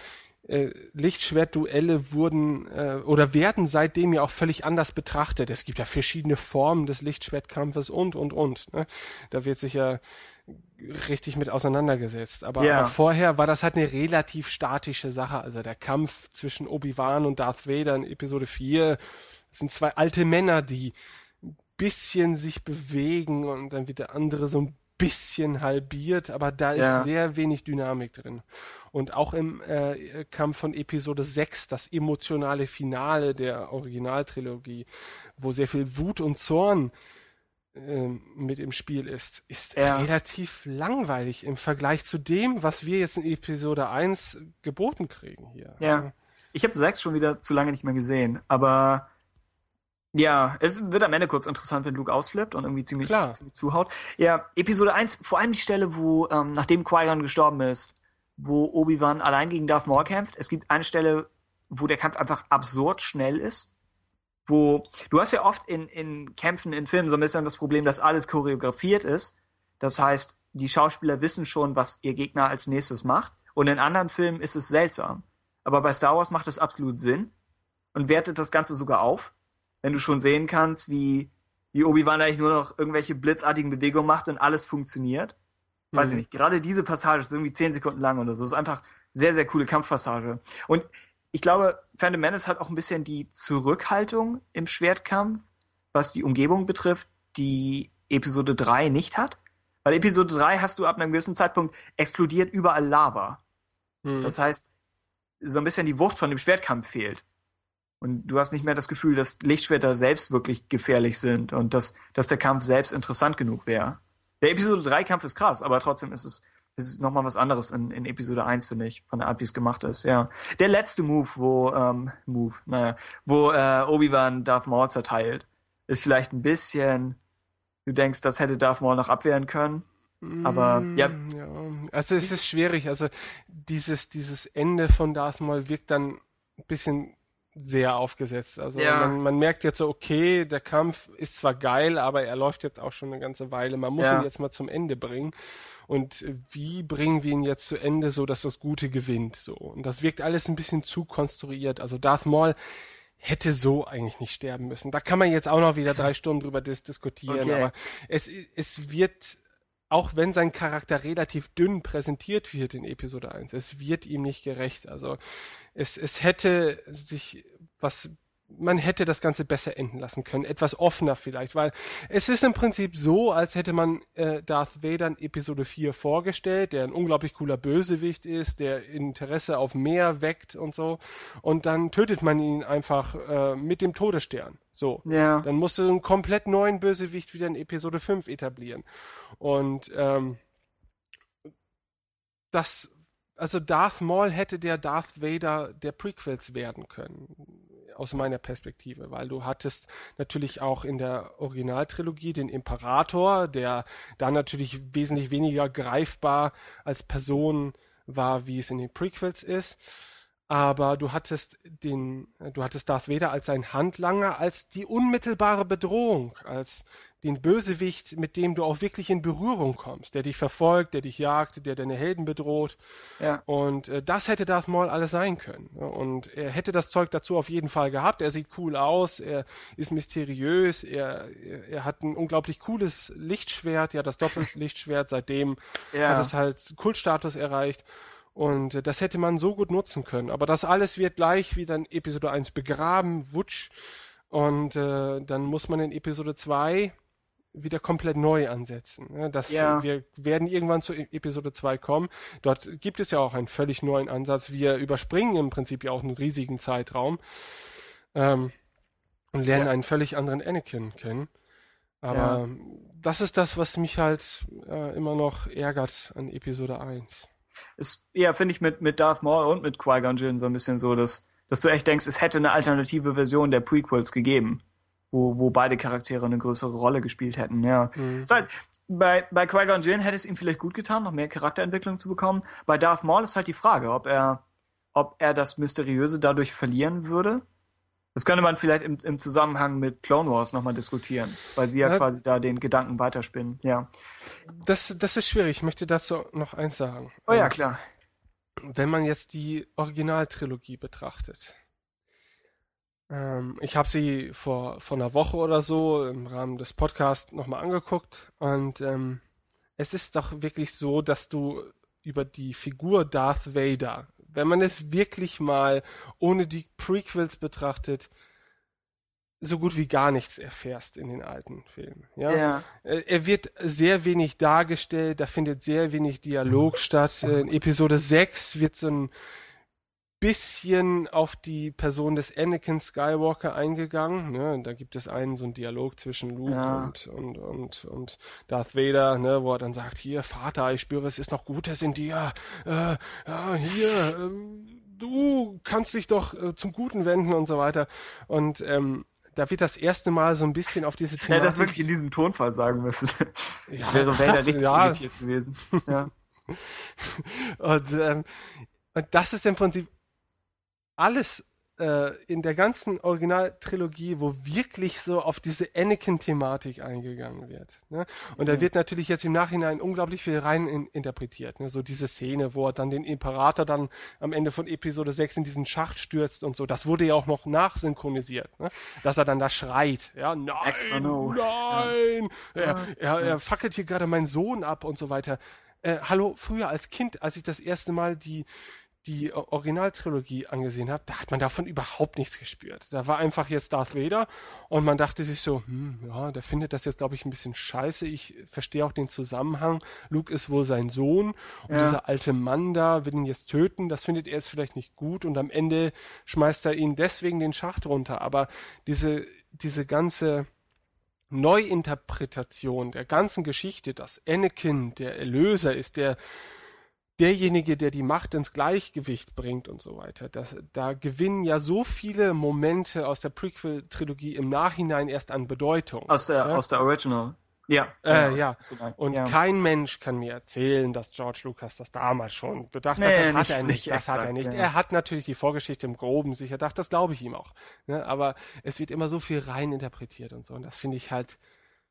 äh, Lichtschwertduelle wurden äh, oder werden seitdem ja auch völlig anders betrachtet. Es gibt ja verschiedene Formen des Lichtschwertkampfes und und und. Ne? Da wird sich ja richtig mit auseinandergesetzt. Aber, Ja. aber vorher war das halt eine relativ statische Sache. Also der Kampf zwischen Obi-Wan und Darth Vader in Episode 4 das sind zwei alte Männer, die ein bisschen sich bewegen und dann wird der andere so ein bisschen halbiert, aber da ist Ja. sehr wenig Dynamik drin. Und auch im äh, Kampf von Episode 6, das emotionale Finale der Originaltrilogie, wo sehr viel Wut und Zorn mit im Spiel ist, ist Ja. relativ langweilig im Vergleich zu dem, was wir jetzt in Episode 1 geboten kriegen hier. Ja. Ich habe sechs schon wieder zu lange nicht mehr gesehen, aber Ja, es wird am Ende kurz interessant, wenn Luke ausflippt und irgendwie ziemlich, ziemlich zuhaut. Ja, Episode 1, vor allem die Stelle, wo, ähm, nachdem Qui-Gon gestorben ist, wo Obi-Wan allein gegen Darth Maul kämpft. Es gibt eine Stelle, wo der Kampf einfach absurd schnell ist. Wo, du hast ja oft in, in Kämpfen in Filmen so ein bisschen das Problem, dass alles choreografiert ist. Das heißt, die Schauspieler wissen schon, was ihr Gegner als nächstes macht. Und in anderen Filmen ist es seltsam. Aber bei Star Wars macht es absolut Sinn und wertet das Ganze sogar auf wenn du schon sehen kannst, wie, wie Obi-Wan eigentlich nur noch irgendwelche blitzartigen Bewegungen macht und alles funktioniert. Weiß ich Mhm. nicht. Gerade diese Passage ist irgendwie zehn Sekunden lang oder so. ist einfach sehr, sehr coole Kampfpassage. Und ich glaube, Phantom Menace hat auch ein bisschen die Zurückhaltung im Schwertkampf, was die Umgebung betrifft, die Episode 3 nicht hat. Weil Episode 3 hast du ab einem gewissen Zeitpunkt explodiert überall Lava. Hm. Das heißt, so ein bisschen die Wucht von dem Schwertkampf fehlt. Und du hast nicht mehr das Gefühl, dass Lichtschwerter selbst wirklich gefährlich sind und dass, dass der Kampf selbst interessant genug wäre. Der Episode 3 Kampf ist krass, aber trotzdem ist es, ist es nochmal was anderes in, in Episode 1, finde ich, von der Art, wie es gemacht ist, ja. Der letzte Move, wo, ähm, Move, naja, wo äh, Obi-Wan Darth Maul zerteilt, ist vielleicht ein bisschen, du denkst, das hätte Darth Maul noch abwehren können. Aber ja, Mm, ja, also es ist schwierig. Also dieses, dieses Ende von Darth Maul wirkt dann ein bisschen sehr aufgesetzt. Also Ja. man, man merkt jetzt so, okay, der Kampf ist zwar geil, aber er läuft jetzt auch schon eine ganze Weile. Man muss Ja. ihn jetzt mal zum Ende bringen. Und wie bringen wir ihn jetzt zu Ende, so dass das Gute gewinnt? So. Und das wirkt alles ein bisschen zu konstruiert. Also Darth Maul hätte so eigentlich nicht sterben müssen. Da kann man jetzt auch noch wieder drei <laughs> Stunden drüber dis diskutieren, Okay. aber es, es wird, auch wenn sein Charakter relativ dünn präsentiert wird in Episode 1, es wird ihm nicht gerecht. Also es, es hätte sich was, man hätte das Ganze besser enden lassen können, etwas offener vielleicht, weil es ist im Prinzip so, als hätte man äh, Darth Vader in Episode 4 vorgestellt, der ein unglaublich cooler Bösewicht ist, der Interesse auf mehr weckt und so, und dann tötet man ihn einfach äh, mit dem Todesstern. So. Ja. Dann musst du einen komplett neuen Bösewicht wieder in Episode 5 etablieren. Und ähm, das, also Darth Maul hätte der Darth Vader der Prequels werden können, aus meiner Perspektive, weil du hattest natürlich auch in der Originaltrilogie den Imperator, der da natürlich wesentlich weniger greifbar als Person war, wie es in den Prequels ist. Aber du hattest den, du hattest Darth Vader als ein Handlanger, als die unmittelbare Bedrohung, als den Bösewicht, mit dem du auch wirklich in Berührung kommst, der dich verfolgt, der dich jagt, der deine Helden bedroht. Ja. Und äh, das hätte Darth Maul alles sein können. ne? Und er hätte das Zeug dazu auf jeden Fall gehabt. Er sieht cool aus, er ist mysteriös, er, er, hat ein unglaublich cooles Lichtschwert, ja, das Doppellichtschwert, seitdem Ja. hat es halt Kultstatus erreicht. Und äh, das hätte man so gut nutzen können. Aber das alles wird gleich wieder in Episode 1 begraben, wutsch. Und äh, dann muss man in Episode 2 wieder komplett neu ansetzen. ne? Das, Ja. Wir werden irgendwann zu E- Episode 2 kommen. Dort gibt es ja auch einen völlig neuen Ansatz. Wir überspringen im Prinzip ja auch einen riesigen Zeitraum ähm, und lernen Ja. einen völlig anderen Anakin kennen. Aber Ja. das ist das, was mich halt äh, immer noch ärgert an Episode 1. ist ja, finde ich, mit, mit Darth Maul und mit Qui-Gon Jinn so ein bisschen so, dass, dass du echt denkst, es hätte eine alternative Version der Prequels gegeben, wo, wo beide Charaktere eine größere Rolle gespielt hätten, ja. Ist halt, bei, bei Qui-Gon Jinn hätte es ihm vielleicht gut getan, noch mehr Charakterentwicklung zu bekommen. Bei Darth Maul ist halt die Frage, ob er, ob er das Mysteriöse dadurch verlieren würde. Das könnte man vielleicht im, im Zusammenhang mit Clone Wars nochmal diskutieren, weil sie ja, Ja. quasi da den Gedanken weiterspinnen, ja. Das, das ist schwierig. Ich möchte dazu noch eins sagen. Oh ja, Ähm, klar. wenn man jetzt die Originaltrilogie betrachtet. Ähm, ich habe sie vor, vor einer Woche oder so im Rahmen des Podcasts nochmal angeguckt und ähm, es ist doch wirklich so, dass du über die Figur Darth Vader, wenn man es wirklich mal ohne die Prequels betrachtet, so gut wie gar nichts erfährst in den alten Filmen. Ja? Ja. Äh, Er wird sehr wenig dargestellt, da findet sehr wenig Dialog statt. Äh, In Episode 6 wird so ein bisschen auf die Person des Anakin Skywalker eingegangen. Ne? Da gibt es einen so einen Dialog zwischen Luke Ja. und, und, und, und Darth Vader, ne? wo er dann sagt, hier, Vater, ich spüre, es ist noch Gutes in dir. Äh, ja, hier, ähm, du kannst dich doch äh, zum Guten wenden und so weiter. Und ähm, da wird das erste Mal so ein bisschen auf diese Thematik. hätte das wirklich in diesem Tonfall sagen müssen. Ja, <laughs> Wäre Vader richtig ja. irritiert gewesen. <laughs> Ja. Und, ähm, und das ist im Prinzip alles äh, in der ganzen Originaltrilogie, wo wirklich so auf diese Anakin-Thematik eingegangen wird. Ne? Und da wird natürlich jetzt im Nachhinein unglaublich viel rein in, interpretiert. Ne? So diese Szene, wo er dann den Imperator dann am Ende von Episode 6 in diesen Schacht stürzt und so. Das wurde ja auch noch nachsynchronisiert, ne? dass er dann da schreit. Ja, nein, Extra no. nein. Er, er, er fackelt hier gerade meinen Sohn ab und so weiter. Äh, hallo, früher als Kind, als ich das erste Mal die die Originaltrilogie angesehen habe, da hat man davon überhaupt nichts gespürt. Da war einfach jetzt Darth Vader und man dachte sich so, hm, ja, der findet das jetzt, glaube ich, ein bisschen scheiße. Ich verstehe auch den Zusammenhang. Luke ist wohl sein Sohn und Ja. dieser alte Mann da will ihn jetzt töten. Das findet er jetzt vielleicht nicht gut und am Ende schmeißt er ihn deswegen den Schacht runter. Aber diese, diese ganze Neuinterpretation der ganzen Geschichte, dass Anakin der Erlöser ist, der derjenige, der die Macht ins Gleichgewicht bringt und so weiter. Das, da gewinnen ja so viele Momente aus der Prequel-Trilogie im Nachhinein erst an Bedeutung. Aus der, ja? aus der Original. Ja. Äh, aus- ja. der- Und ja. kein Mensch kann mir erzählen, dass George Lucas das damals schon bedacht Nee, hat. Das hat nicht- er <laughs> nicht. das hat er exakt, nicht. ja. Er hat natürlich die Vorgeschichte im Groben sich erdacht, das glaube ich ihm auch. Ne? Aber es wird immer so viel rein interpretiert und so. Und das finde ich halt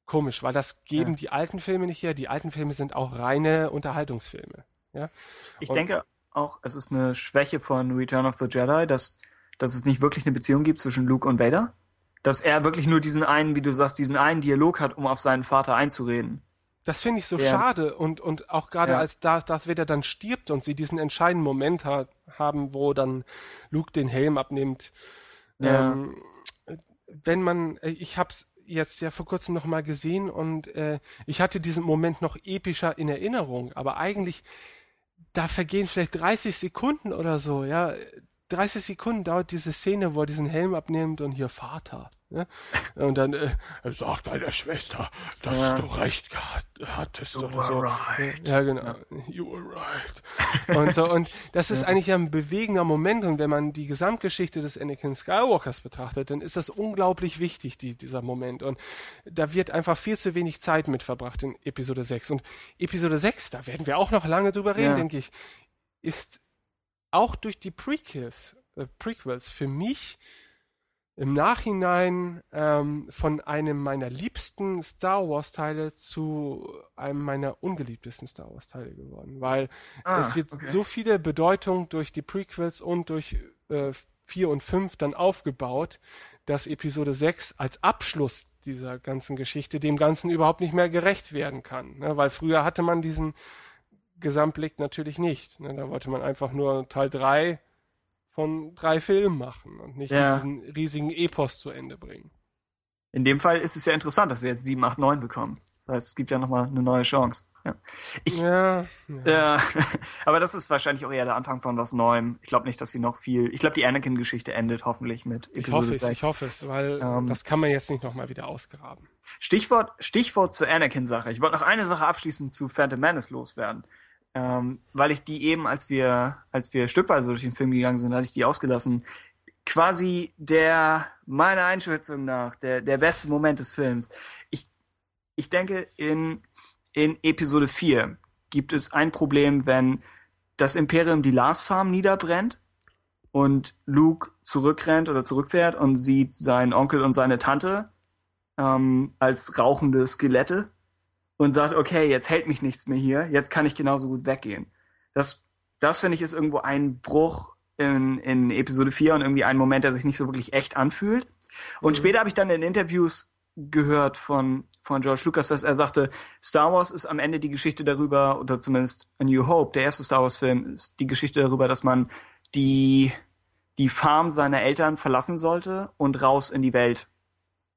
komisch, weil das geben Ja. die alten Filme nicht her. Die alten Filme sind auch reine Unterhaltungsfilme. Ja? Ich Und- denke auch, es ist eine Schwäche von Return of the Jedi, dass, dass es nicht wirklich eine Beziehung gibt zwischen Luke und Vader. Dass er wirklich nur diesen einen, wie du sagst, diesen einen Dialog hat, um auf seinen Vater einzureden. Das finde ich so Ja. schade und, und auch gerade Ja. als Darth, Darth Vader dann stirbt und sie diesen entscheidenden Moment ha haben, wo dann Luke den Helm abnimmt. Ja. Ähm, wenn man, äh, ich hab's jetzt ja vor kurzem noch mal gesehen und äh, ich hatte diesen Moment noch epischer in Erinnerung, aber eigentlich da vergehen vielleicht 30 Sekunden oder so, ja. 30 Sekunden dauert diese Szene, wo er diesen Helm abnimmt und hier Vater. Ne? Und dann äh, er sagt deiner Schwester, dass Ja. du recht gehabt hattest You oder so. right. Ja, genau. You were right. Und so, und das ist eigentlich ein bewegender Moment. Und wenn man die Gesamtgeschichte des Anakin Skywalkers betrachtet, dann ist das unglaublich wichtig, die, dieser Moment. Und da wird einfach viel zu wenig Zeit mit verbracht in Episode 6. Und Episode 6, da werden wir auch noch lange drüber reden, Ja. denke ich, ist auch durch die Prequels, äh, Prequels für mich im Nachhinein ähm, von einem meiner liebsten Star Wars Teile zu einem meiner ungeliebtesten Star Wars Teile geworden, weil Ah, es wird okay. so viele Bedeutung durch die Prequels und durch äh, 4 und 5 dann aufgebaut, dass Episode 6 als Abschluss dieser ganzen Geschichte dem Ganzen überhaupt nicht mehr gerecht werden kann. Ne? Weil früher hatte man diesen Gesamtblick natürlich nicht. Ne? Da wollte man einfach nur Teil 3 von drei Filmen machen und nicht Ja. diesen riesigen Epos zu Ende bringen. In dem Fall ist es ja interessant, dass wir jetzt 7, 8, 9 bekommen. Das heißt, es gibt ja nochmal eine neue Chance. Ja. Ich, Ja, ja. äh, <laughs> aber das ist wahrscheinlich auch eher der Anfang von was Neuem. Ich glaube nicht, dass sie noch viel. Ich glaube, die Anakin-Geschichte endet hoffentlich mit ich Episode hoffe es, 6. ich hoffe es, weil Ähm, das kann man jetzt nicht nochmal wieder ausgraben. Stichwort, Stichwort zur Anakin-Sache. Ich wollte noch eine Sache abschließend zu Phantom Menace loswerden. Ähm, weil ich die eben, als wir, als wir stückweise durch den Film gegangen sind, hatte ich die ausgelassen. Quasi der, meiner Einschätzung nach, der, der beste Moment des Films. Ich, ich denke, in, in Episode 4 gibt es ein Problem, wenn das Imperium die Lars Farm niederbrennt und Luke zurückrennt oder zurückfährt und sieht seinen Onkel und seine Tante ähm, als rauchende Skelette und sagt, okay, jetzt hält mich nichts mehr hier, jetzt kann ich genauso gut weggehen. Das, das finde ich ist irgendwo ein Bruch in, in Episode 4 und irgendwie ein Moment, der sich nicht so wirklich echt anfühlt. Und später habe ich dann in Interviews gehört von, von George Lucas, dass er sagte, Star Wars ist am Ende die Geschichte darüber, oder zumindest A New Hope, der erste Star Wars Film, ist die Geschichte darüber, dass man die, die Farm seiner Eltern verlassen sollte und raus in die Welt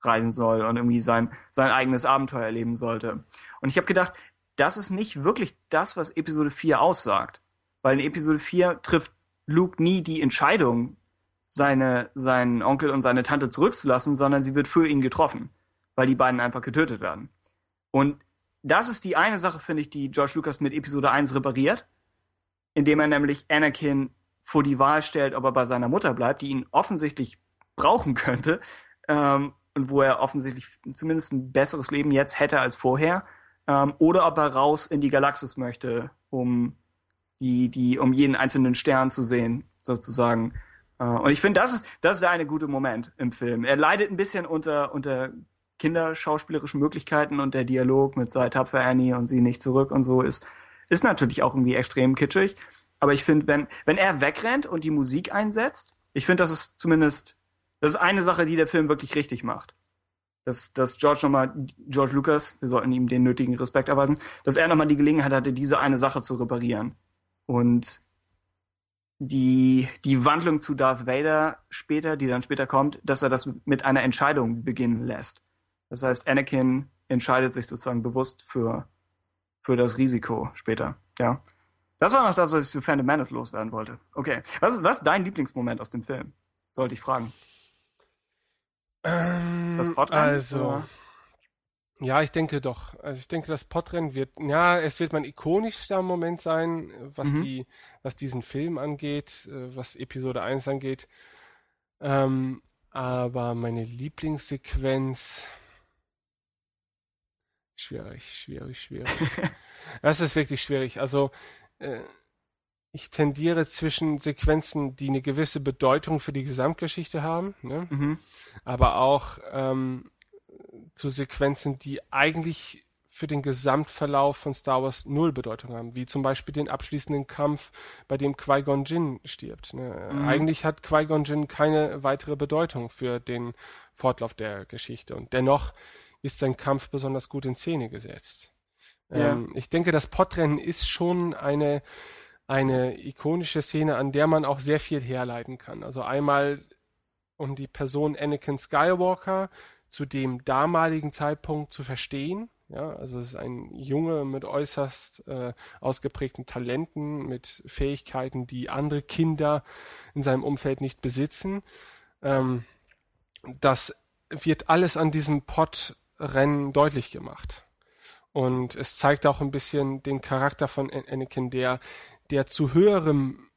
reisen soll und irgendwie sein, sein eigenes Abenteuer erleben sollte. Und ich habe gedacht, das ist nicht wirklich das, was Episode 4 aussagt. Weil in Episode 4 trifft Luke nie die Entscheidung, seine, seinen Onkel und seine Tante zurückzulassen, sondern sie wird für ihn getroffen, weil die beiden einfach getötet werden. Und das ist die eine Sache, finde ich, die George Lucas mit Episode 1 repariert, indem er nämlich Anakin vor die Wahl stellt, ob er bei seiner Mutter bleibt, die ihn offensichtlich brauchen könnte, ähm, und wo er offensichtlich zumindest ein besseres Leben jetzt hätte als vorher, ähm, oder ob er raus in die Galaxis möchte, um die, die, um jeden einzelnen Stern zu sehen, sozusagen. Äh, und ich finde, das ist, das ist der eine gute Moment im Film. Er leidet ein bisschen unter, unter kinderschauspielerischen Möglichkeiten und der Dialog mit sei tapfer Annie und sie nicht zurück und so ist, ist natürlich auch irgendwie extrem kitschig. Aber ich finde, wenn, wenn er wegrennt und die Musik einsetzt, ich finde, das ist zumindest, das ist eine Sache, die der Film wirklich richtig macht. Dass, dass George nochmal, George Lucas, wir sollten ihm den nötigen Respekt erweisen, dass er nochmal die Gelegenheit hatte, diese eine Sache zu reparieren. Und die, die Wandlung zu Darth Vader später, die dann später kommt, dass er das mit einer Entscheidung beginnen lässt. Das heißt, Anakin entscheidet sich sozusagen bewusst für, für das Risiko später. Ja. Das war noch das, was ich zu Phantom Menace loswerden wollte. Okay. Was, was ist dein Lieblingsmoment aus dem Film? Sollte ich fragen. Das Podrennen? Also, oder? ja, ich denke doch. Also ich denke, das Podrennen wird, ja, es wird mein ikonischster Moment sein, was Mhm. die, was diesen Film angeht, äh, was Episode 1 angeht. Ähm, aber meine Lieblingssequenz, schwierig, schwierig, schwierig. <laughs> Das ist wirklich schwierig. Also, äh, ich tendiere zwischen Sequenzen, die eine gewisse Bedeutung für die Gesamtgeschichte haben, ne? Mhm. aber auch ähm, zu Sequenzen, die eigentlich für den Gesamtverlauf von Star Wars null Bedeutung haben, wie zum Beispiel den abschließenden Kampf, bei dem Qui-Gon Jinn stirbt. Ne? Mhm. Eigentlich hat Qui-Gon Jinn keine weitere Bedeutung für den Fortlauf der Geschichte und dennoch ist sein Kampf besonders gut in Szene gesetzt. Ja. Ähm, ich denke, das Podrennen ist schon eine eine ikonische Szene, an der man auch sehr viel herleiten kann. Also einmal um die Person Anakin Skywalker zu dem damaligen Zeitpunkt zu verstehen. Ja, also es ist ein Junge mit äußerst äh, ausgeprägten Talenten, mit Fähigkeiten, die andere Kinder in seinem Umfeld nicht besitzen. Ähm, das wird alles an diesem Pod-Rennen deutlich gemacht. Und es zeigt auch ein bisschen den Charakter von An- Anakin, der, der zu höherem,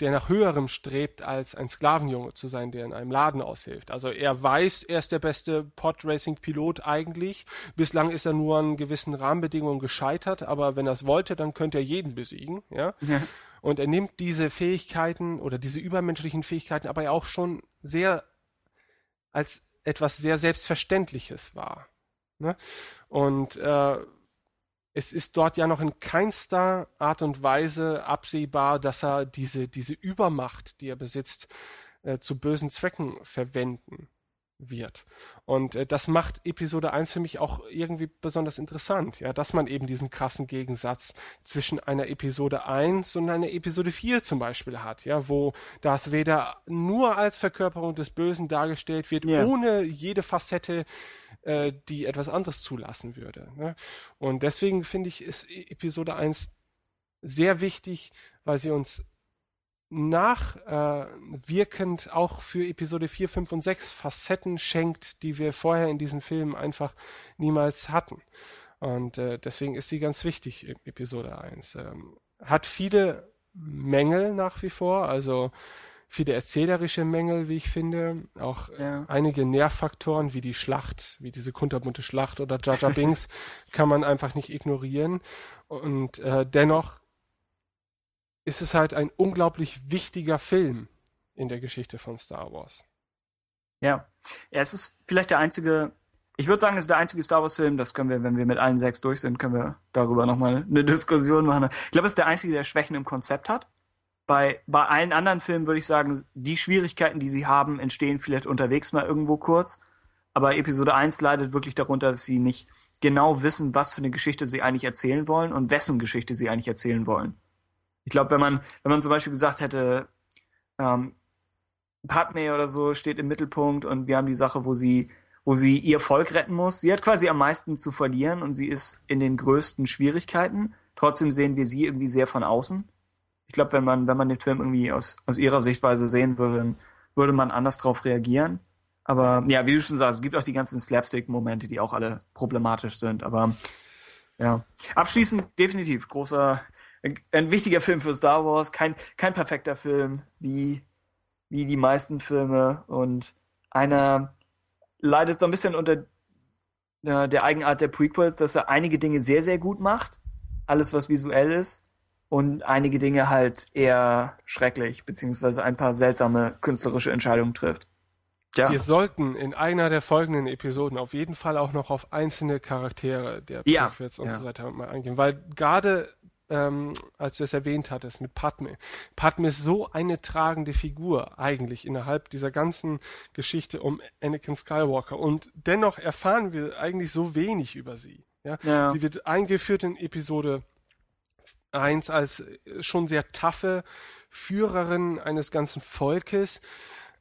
der nach höherem strebt, als ein Sklavenjunge zu sein, der in einem Laden aushilft. Also er weiß, er ist der beste Pod-Racing-Pilot eigentlich. Bislang ist er nur an gewissen Rahmenbedingungen gescheitert, aber wenn er es wollte, dann könnte er jeden besiegen, ja. Ja. Und er nimmt diese Fähigkeiten oder diese übermenschlichen Fähigkeiten aber ja auch schon sehr als etwas sehr Selbstverständliches wahr. Ne? Und äh, es ist dort ja noch in keinster Art und Weise absehbar, dass er diese, diese Übermacht, die er besitzt, äh, zu bösen Zwecken verwenden wird. Und äh, das macht Episode 1 für mich auch irgendwie besonders interessant, ja, dass man eben diesen krassen Gegensatz zwischen einer Episode 1 und einer Episode 4 zum Beispiel hat, ja, wo Darth Vader nur als Verkörperung des Bösen dargestellt wird, Ja. ohne jede Facette, äh, die etwas anderes zulassen würde. Ne? Und deswegen finde ich, ist E- Episode 1 sehr wichtig, weil sie uns nachwirkend auch für Episode 4, 5 und 6 Facetten schenkt, die wir vorher in diesen Filmen einfach niemals hatten. Und äh, deswegen ist sie ganz wichtig, E- Episode 1. Ähm, hat viele Mängel nach wie vor, also viele erzählerische Mängel, wie ich finde, auch Ja. einige Nervfaktoren wie die Schlacht, wie diese kunterbunte Schlacht oder Jar Binks <laughs> kann man einfach nicht ignorieren und äh, dennoch ist es halt ein unglaublich wichtiger Film in der Geschichte von Star Wars. Ja. ja, es ist vielleicht der einzige, ich würde sagen, es ist der einzige Star Wars-Film, das können wir, wenn wir mit allen sechs durch sind, können wir darüber nochmal eine Diskussion machen. Ich glaube, es ist der einzige, der Schwächen im Konzept hat. Bei, bei allen anderen Filmen würde ich sagen, die Schwierigkeiten, die sie haben, entstehen vielleicht unterwegs mal irgendwo kurz. Aber Episode 1 leidet wirklich darunter, dass sie nicht genau wissen, was für eine Geschichte sie eigentlich erzählen wollen und wessen Geschichte sie eigentlich erzählen wollen. Ich glaube, wenn man, wenn man zum Beispiel gesagt hätte, ähm, Padme oder so steht im Mittelpunkt und wir haben die Sache, wo sie, wo sie ihr Volk retten muss. Sie hat quasi am meisten zu verlieren und sie ist in den größten Schwierigkeiten. Trotzdem sehen wir sie irgendwie sehr von außen. Ich glaube, wenn man, wenn man den Film irgendwie aus, aus ihrer Sichtweise sehen würde, würde man anders drauf reagieren. Aber ja, wie du schon sagst, es gibt auch die ganzen Slapstick-Momente, die auch alle problematisch sind. Aber ja, abschließend definitiv großer, ein, ein wichtiger Film für Star Wars. Kein, kein perfekter Film, wie, wie die meisten Filme und einer leidet so ein bisschen unter äh, der Eigenart der Prequels, dass er einige Dinge sehr, sehr gut macht. Alles, was visuell ist. Und einige Dinge halt eher schrecklich, beziehungsweise ein paar seltsame künstlerische Entscheidungen trifft. Ja. Wir sollten in einer der folgenden Episoden auf jeden Fall auch noch auf einzelne Charaktere der Ja, Prequels und ja. so weiter mal eingehen, weil gerade ähm, als du es erwähnt hattest mit Padme, Padme ist so eine tragende Figur eigentlich innerhalb dieser ganzen Geschichte um Anakin Skywalker und dennoch erfahren wir eigentlich so wenig über sie. Ja? Ja. Sie wird eingeführt in Episode 1 als äh, schon sehr taffe Führerin eines ganzen Volkes,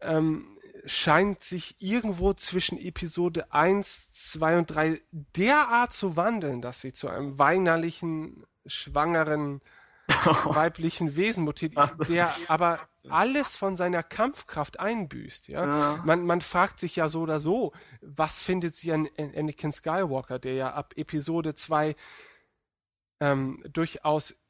ähm, scheint sich irgendwo zwischen Episode 1, 2 und 3 derart zu wandeln, dass sie zu einem weinerlichen, schwangeren, <laughs> weiblichen Wesen mutiert, so. der aber alles von seiner Kampfkraft einbüßt. Ja? Ja. Man, man fragt sich ja so oder so, was findet sie an An- Anakin Skywalker, der ja ab Episode 2 ähm, durchaus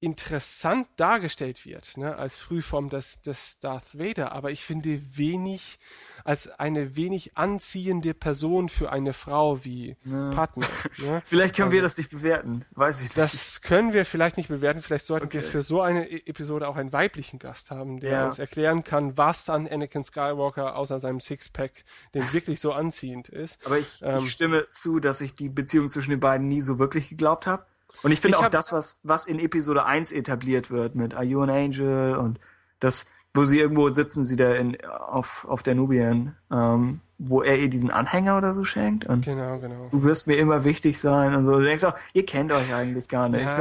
interessant dargestellt wird, ne, als Frühform des, des Darth Vader, aber ich finde wenig, als eine wenig anziehende Person für eine Frau wie Padme. <laughs> Ne? Vielleicht können wir Also- das nicht bewerten. Weiß ich nicht. Das können wir vielleicht nicht bewerten. Vielleicht sollten wir Okay. für so eine E- Episode auch einen weiblichen Gast haben, der Ja. uns erklären kann, was an Anakin Skywalker außer seinem Sixpack denn <laughs> wirklich so anziehend ist. Aber ich, Ähm, ich stimme zu, dass ich die Beziehung zwischen den beiden nie so wirklich geglaubt habe. Und ich finde Ich auch das, was, was in Episode 1 etabliert wird mit Are You an Angel und das, wo sie irgendwo sitzen, sie da in, auf, auf der Nubian, ähm, wo er ihr diesen Anhänger oder so schenkt und Genau, genau. du wirst mir immer wichtig sein und so. Du denkst auch, ihr kennt euch eigentlich gar nicht. Ja,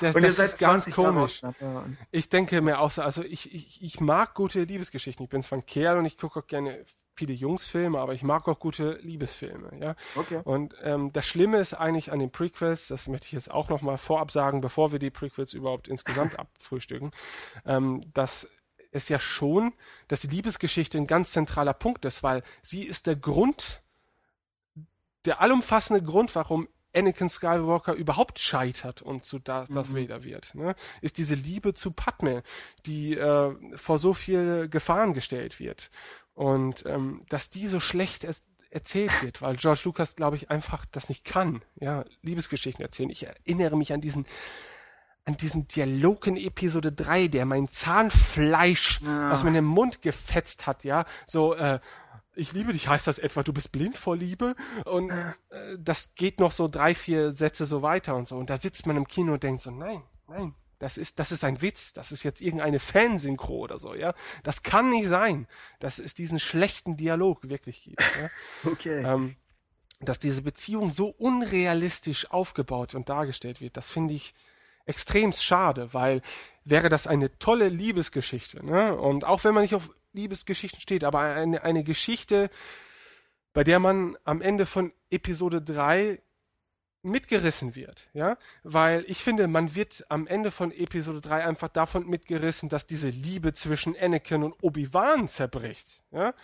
das, und ihr das seid ist ganz 20 Jahre komisch. Ich denke mir auch so, also ich, ich, ich mag gute Liebesgeschichten. Ich bin zwar ein Kerl und ich gucke auch gerne viele Jungsfilme, aber ich mag auch gute Liebesfilme, ja. Okay. Und ähm, das Schlimme ist eigentlich an den Prequels, das möchte ich jetzt auch nochmal vorab sagen, bevor wir die Prequels überhaupt insgesamt <laughs> abfrühstücken, ähm, dass es ja schon, dass die Liebesgeschichte ein ganz zentraler Punkt ist, weil sie ist der Grund, der allumfassende Grund, warum Anakin Skywalker überhaupt scheitert und zu Darth, Darth Vader wird, ne? ist diese Liebe zu Padme, die äh, vor so viel Gefahren gestellt wird. Und ähm, dass die so schlecht es erzählt wird, weil George Lucas, glaube ich, einfach das nicht kann, ja, Liebesgeschichten erzählen. Ich erinnere mich an diesen an diesen Dialog in Episode 3, der mein Zahnfleisch aus meinem Mund gefetzt hat, ja, so, äh, ich liebe dich, heißt das etwa, du bist blind vor Liebe? Und äh, das geht noch so drei, vier Sätze so weiter und so. Und da sitzt man im Kino und denkt so, nein, nein, das ist, das ist ein Witz, das ist jetzt irgendeine Fansynchro oder so, ja. Das kann nicht sein, dass es diesen schlechten Dialog wirklich gibt. Ja? <laughs> Okay. ähm, dass diese Beziehung so unrealistisch aufgebaut und dargestellt wird, das finde ich extrem schade, weil wäre das eine tolle Liebesgeschichte, ne? Und auch wenn man nicht auf Liebesgeschichten steht, aber eine, eine Geschichte, bei der man am Ende von Episode 3 mitgerissen wird, ja, weil ich finde, man wird am Ende von Episode 3 einfach davon mitgerissen, dass diese Liebe zwischen Anakin und Obi-Wan zerbricht, ja.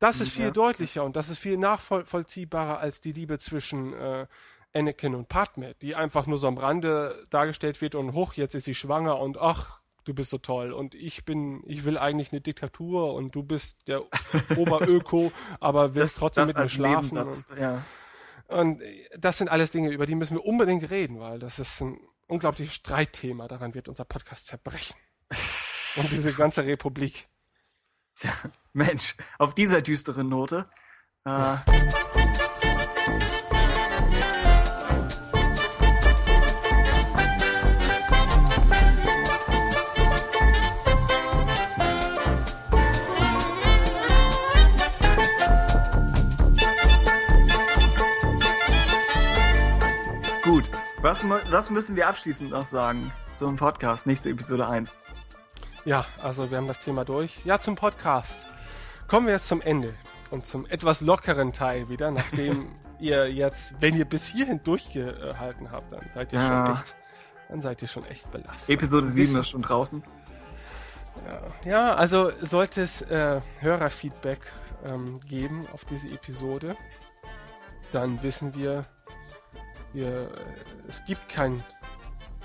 Das ist viel deutlicher und das ist viel nachvollziehbarer als die Liebe zwischen äh, Anakin und Padme, die einfach nur so am Rande dargestellt wird und hoch, jetzt ist sie schwanger und ach, du bist so toll und ich bin, ich will eigentlich eine Diktatur und du bist der <laughs> Oberöko, aber willst trotzdem mit mir schlafen. Nebensatz, ja. Und, und das sind alles Dinge, über die müssen wir unbedingt reden, weil das ist ein unglaubliches Streitthema. Daran wird unser Podcast zerbrechen. <laughs> Und diese ganze Republik. Tja, Mensch, auf dieser düsteren Note. Äh, Gut, was, was müssen wir abschließend noch sagen zum Podcast, nicht zur Episode 1? Ja, also wir haben das Thema durch. Ja, zum Podcast. Kommen wir jetzt zum Ende und zum etwas lockeren Teil wieder, nachdem <laughs> ihr jetzt, wenn ihr bis hierhin durchgehalten habt, dann seid ihr Ja. schon echt, dann seid ihr schon echt belastet. Episode 7 Wissen- ist schon draußen. Ja, also sollte es äh, Hörerfeedback ähm, geben auf diese Episode, dann wissen wir, wir es gibt kein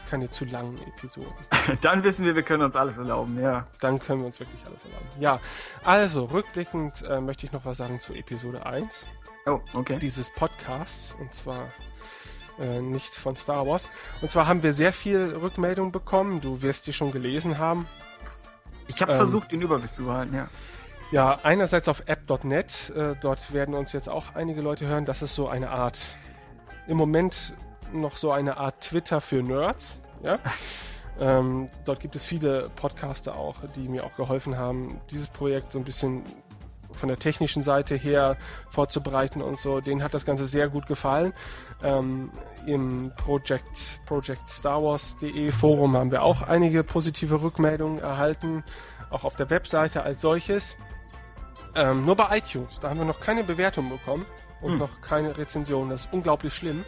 keine zu langen Episoden. <laughs> Dann wissen wir, wir können uns alles erlauben, ja. Dann können wir uns wirklich alles erlauben. Ja, also rückblickend äh, möchte ich noch was sagen zu Episode 1 Oh, okay. dieses Podcasts und zwar äh, nicht von Star Wars. Und zwar haben wir sehr viel Rückmeldung bekommen. Du wirst die schon gelesen haben. Ich habe ähm, versucht, den Überblick zu behalten, ja. Ja, einerseits auf app.net. Äh, dort werden uns jetzt auch einige Leute hören. Das ist so eine Art, im Moment noch so eine Art Twitter für Nerds. Ja. <laughs> ähm, dort gibt es viele Podcaster auch, die mir auch geholfen haben, dieses Projekt so ein bisschen von der technischen Seite her vorzubereiten und so. Denen hat das Ganze sehr gut gefallen. Ähm, Im Project, Project Star Wars.de Forum haben wir auch einige positive Rückmeldungen erhalten, auch auf der Webseite als solches. Ähm, nur bei iTunes, da haben wir noch keine Bewertung bekommen und noch keine Rezension. Das ist unglaublich schlimm.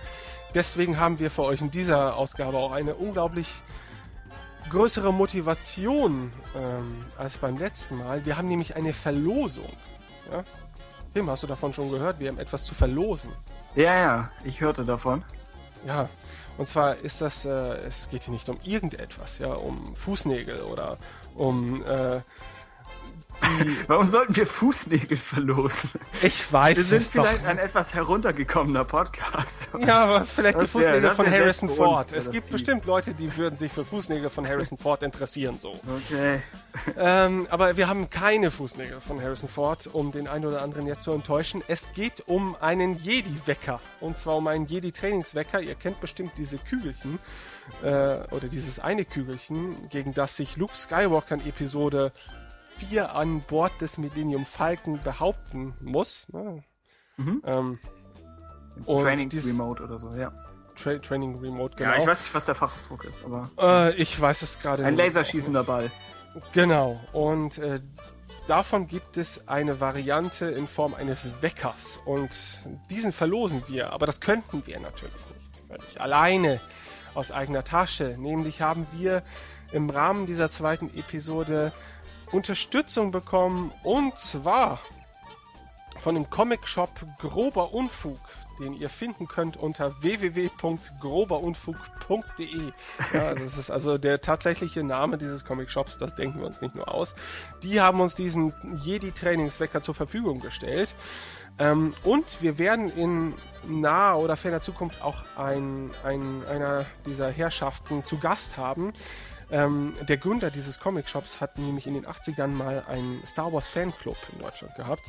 Deswegen haben wir für euch in dieser Ausgabe auch eine unglaublich größere Motivation ähm, als beim letzten Mal. Wir haben nämlich eine Verlosung. Ja? Tim, hast du davon schon gehört? Wir haben etwas zu verlosen. Ja, ja, ich hörte davon. Ja, und zwar ist das, äh, es geht hier nicht um irgendetwas, ja, um Fußnägel oder um, äh, Warum sollten wir Fußnägel verlosen? ich weiß Wir sind es doch. vielleicht ein etwas heruntergekommener Podcast. Ja, aber vielleicht die Das wär- Fußnägel von wär selbst Harrison Ford. Es gibt tief. bestimmt Leute, die würden sich für Fußnägel von Harrison <laughs> Ford interessieren, so. Okay. Ähm, aber wir haben keine Fußnägel von Harrison Ford, um den einen oder anderen jetzt zu enttäuschen. Es geht um einen Jedi-Wecker. Und zwar um einen Jedi-Trainingswecker. Ihr kennt bestimmt diese Kügelchen. Äh, oder dieses eine Kügelchen, gegen das sich Luke Skywalker in Episode 4 an Bord des Millennium Falcon behaupten muss. Ne? Ähm, und Trainings dieses- Remote oder so, ja. Tra Training Remote, genau. Ja, ich weiß nicht, was der Fachausdruck ist, aber äh, ich weiß es gerade ein nicht. laserschießender Ball. Genau. Und äh, davon gibt es eine Variante in Form eines Weckers. Und diesen verlosen wir. Aber das könnten wir natürlich nicht. Völlig alleine aus eigener Tasche. Nämlich haben wir im Rahmen dieser zweiten Episode Unterstützung bekommen. Und zwar von dem Comic-Shop Grober Unfug, den ihr finden könnt unter www.groberunfug.de. Ja, das ist also der tatsächliche Name dieses Comic-Shops, das denken wir uns nicht nur aus. Die haben uns diesen Jedi-Trainingswecker zur Verfügung gestellt. Ähm, und wir werden in naher oder ferner Zukunft auch ein, ein, einer dieser Herrschaften zu Gast haben. Ähm, der Gründer dieses Comic-Shops hat nämlich in den 80ern mal einen Star Wars Fanclub in Deutschland gehabt.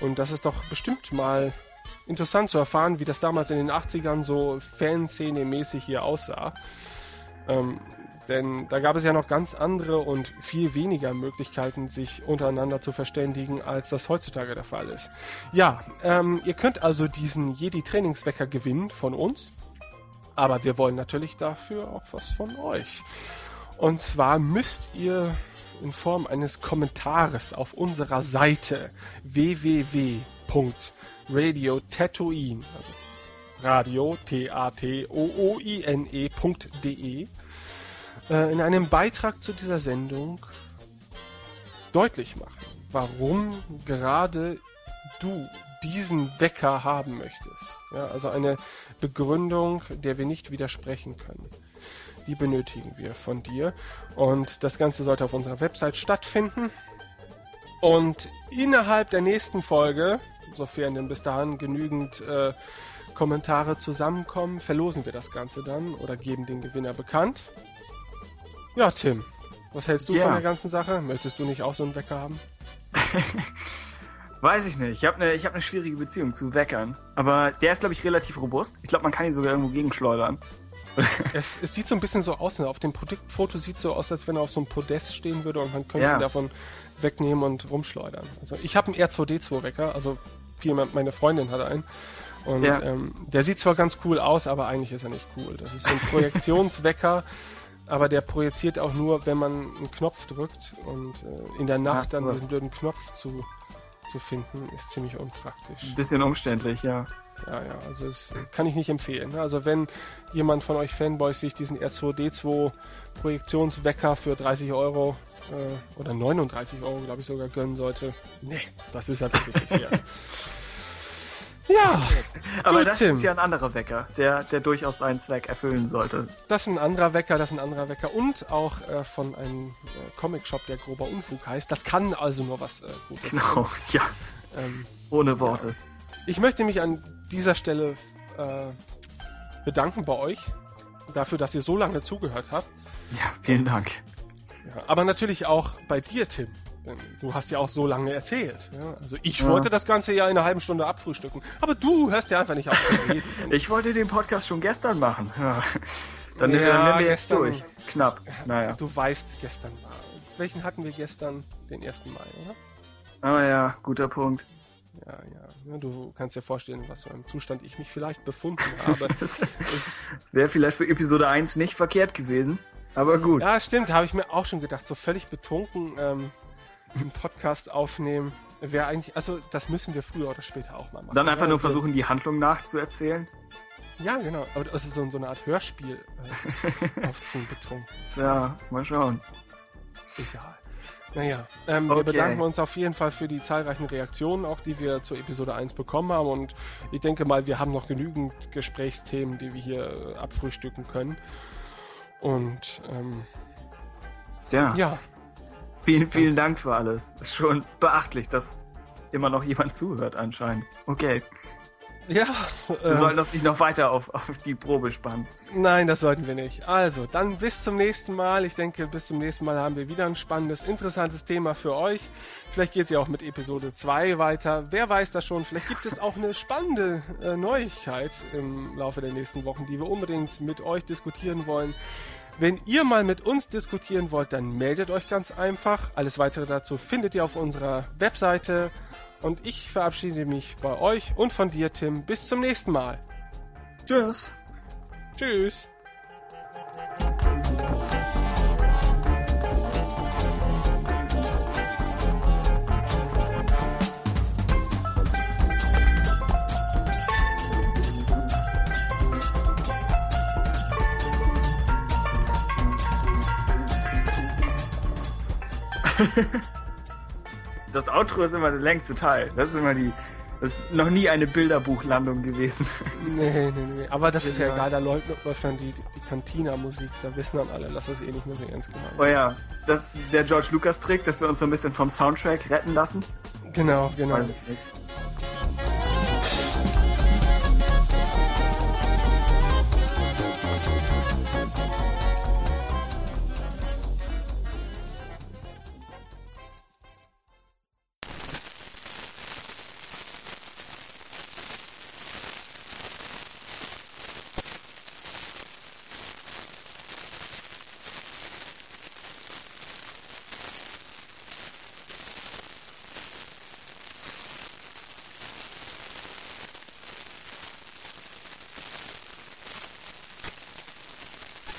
Und das ist doch bestimmt mal interessant zu erfahren, wie das damals in den 80ern so Fanszene-mäßig hier aussah. Ähm, denn da gab es ja noch ganz andere und viel weniger Möglichkeiten, sich untereinander zu verständigen, als das heutzutage der Fall ist. Ja, ähm, ihr könnt also diesen Jedi-Trainingswecker gewinnen von uns. Aber wir wollen natürlich dafür auch was von euch. Und zwar müsst ihr in Form eines Kommentares auf unserer Seite www.radiotatooine, also radio t a t o o i n e.de äh, in einem Beitrag zu dieser Sendung deutlich machen, warum gerade du diesen Wecker haben möchtest. Ja, also eine Begründung, der wir nicht widersprechen können. Die benötigen wir von dir. Und das Ganze sollte auf unserer Website stattfinden. Und innerhalb der nächsten Folge, sofern denn bis dahin genügend äh, Kommentare zusammenkommen, verlosen wir das Ganze dann oder geben den Gewinner bekannt. Ja, Tim, was hältst du Ja. von der ganzen Sache? Möchtest du nicht auch so einen Wecker haben? <laughs> Weiß ich nicht. Ich habe eine hab ne schwierige Beziehung zu Weckern. Aber der ist, glaube ich, relativ robust. Ich glaube, man kann ihn sogar irgendwo gegenschleudern. <laughs> Es, es sieht so ein bisschen so aus, ne? auf dem Produktfoto sieht so aus, als wenn er auf so einem Podest stehen würde und man könnte Ja. ihn davon wegnehmen und rumschleudern. Also ich habe einen R2D2-Wecker, also meine Freundin hatte einen. Und Ja. ähm, der sieht zwar ganz cool aus, aber eigentlich ist er nicht cool. Das ist so ein <laughs> Projektionswecker, aber der projiziert auch nur, wenn man einen Knopf drückt und äh, in der Nacht Ach, dann diesen blöden Knopf zu, zu finden, ist ziemlich unpraktisch. Bisschen umständlich, ja. Ja, ja, also das kann ich nicht empfehlen. ne? Also wenn jemand von euch Fanboys sich diesen R2D2 Projektionswecker für 30 Euro äh, oder 39 Euro, glaube ich, sogar gönnen sollte, nee, das ist halt wirklich nicht wert. <laughs> Ja, Aber Gut, das Tim. ist ja ein anderer Wecker, der, der durchaus seinen Zweck erfüllen sollte. das ist ein anderer Wecker, das ist ein anderer Wecker und auch äh, von einem äh, Comic-Shop, der grober Unfug heißt. Das kann also nur was äh, Gutes sein. Genau, ja. Ähm, Ohne Worte. Ich möchte mich an dieser Stelle äh, bedanken bei euch dafür, dass ihr so lange zugehört habt. Ja, vielen Dank. Ja, aber natürlich auch bei dir, Tim. Du hast ja auch so lange erzählt. Ja? Also ich Ja. wollte das Ganze ja in einer halben Stunde abfrühstücken. Aber du hörst ja einfach nicht auf. <laughs> Ich wollte den Podcast schon gestern machen. Dann, nehmen wir jetzt gestern- durch. Knapp. Naja. Du weißt, gestern war. Welchen hatten wir gestern? Den 1. Mai, oder? Aber ja, guter Punkt. Ja, ja. Ja, Du kannst dir vorstellen, was für einem Zustand ich mich vielleicht befunden habe. <laughs> Wäre vielleicht für Episode 1 nicht verkehrt gewesen. Aber gut. Ja, stimmt, habe ich mir auch schon gedacht. So völlig betrunken ähm, einen Podcast aufnehmen wäre eigentlich, also das müssen wir früher oder später auch mal machen. Dann einfach Ja, nur versuchen, die Handlung nachzuerzählen. äh, Ja, genau. Aber also so, so eine Art Hörspiel äh, <laughs> aufziehen, betrunken. Tja, mal schauen. Egal. Naja, ähm, wir Okay. bedanken uns auf jeden Fall für die zahlreichen Reaktionen, auch die wir zur Episode 1 bekommen haben. Und ich denke mal, wir haben noch genügend Gesprächsthemen, die wir hier äh, abfrühstücken können. Und ähm, Tja, ja, vielen, vielen Dank für alles. Ist schon beachtlich, dass immer noch jemand zuhört anscheinend. Okay, ja. wir äh, sollen das nicht noch weiter auf, auf die Probe spannen. Nein, das sollten wir nicht. Also, dann bis zum nächsten Mal. Ich denke, bis zum nächsten Mal haben wir wieder ein spannendes, interessantes Thema für euch. Vielleicht geht es ja auch mit Episode 2 weiter. Wer weiß das schon? Vielleicht gibt es auch eine spannende äh, Neuigkeit im Laufe der nächsten Wochen, die wir unbedingt mit euch diskutieren wollen. Wenn ihr mal mit uns diskutieren wollt, dann meldet euch ganz einfach. Alles weitere dazu findet ihr auf unserer Webseite. Und ich verabschiede mich bei euch und von dir, Tim. Bis zum nächsten Mal. Tschüss. Tschüss. <laughs> Das Outro ist immer der längste Teil. Das ist immer die. Das ist noch nie eine Bilderbuchlandung gewesen. Nee, nee, nee. Aber das ist ja egal, da läuft, läuft dann die, die Cantina-Musik. Da wissen dann alle, dass das eh nicht mehr so ernst gemeint Oh ja, das, der George Lucas Trick, dass wir uns so ein bisschen vom Soundtrack retten lassen. Genau, genau. Weiß es nicht.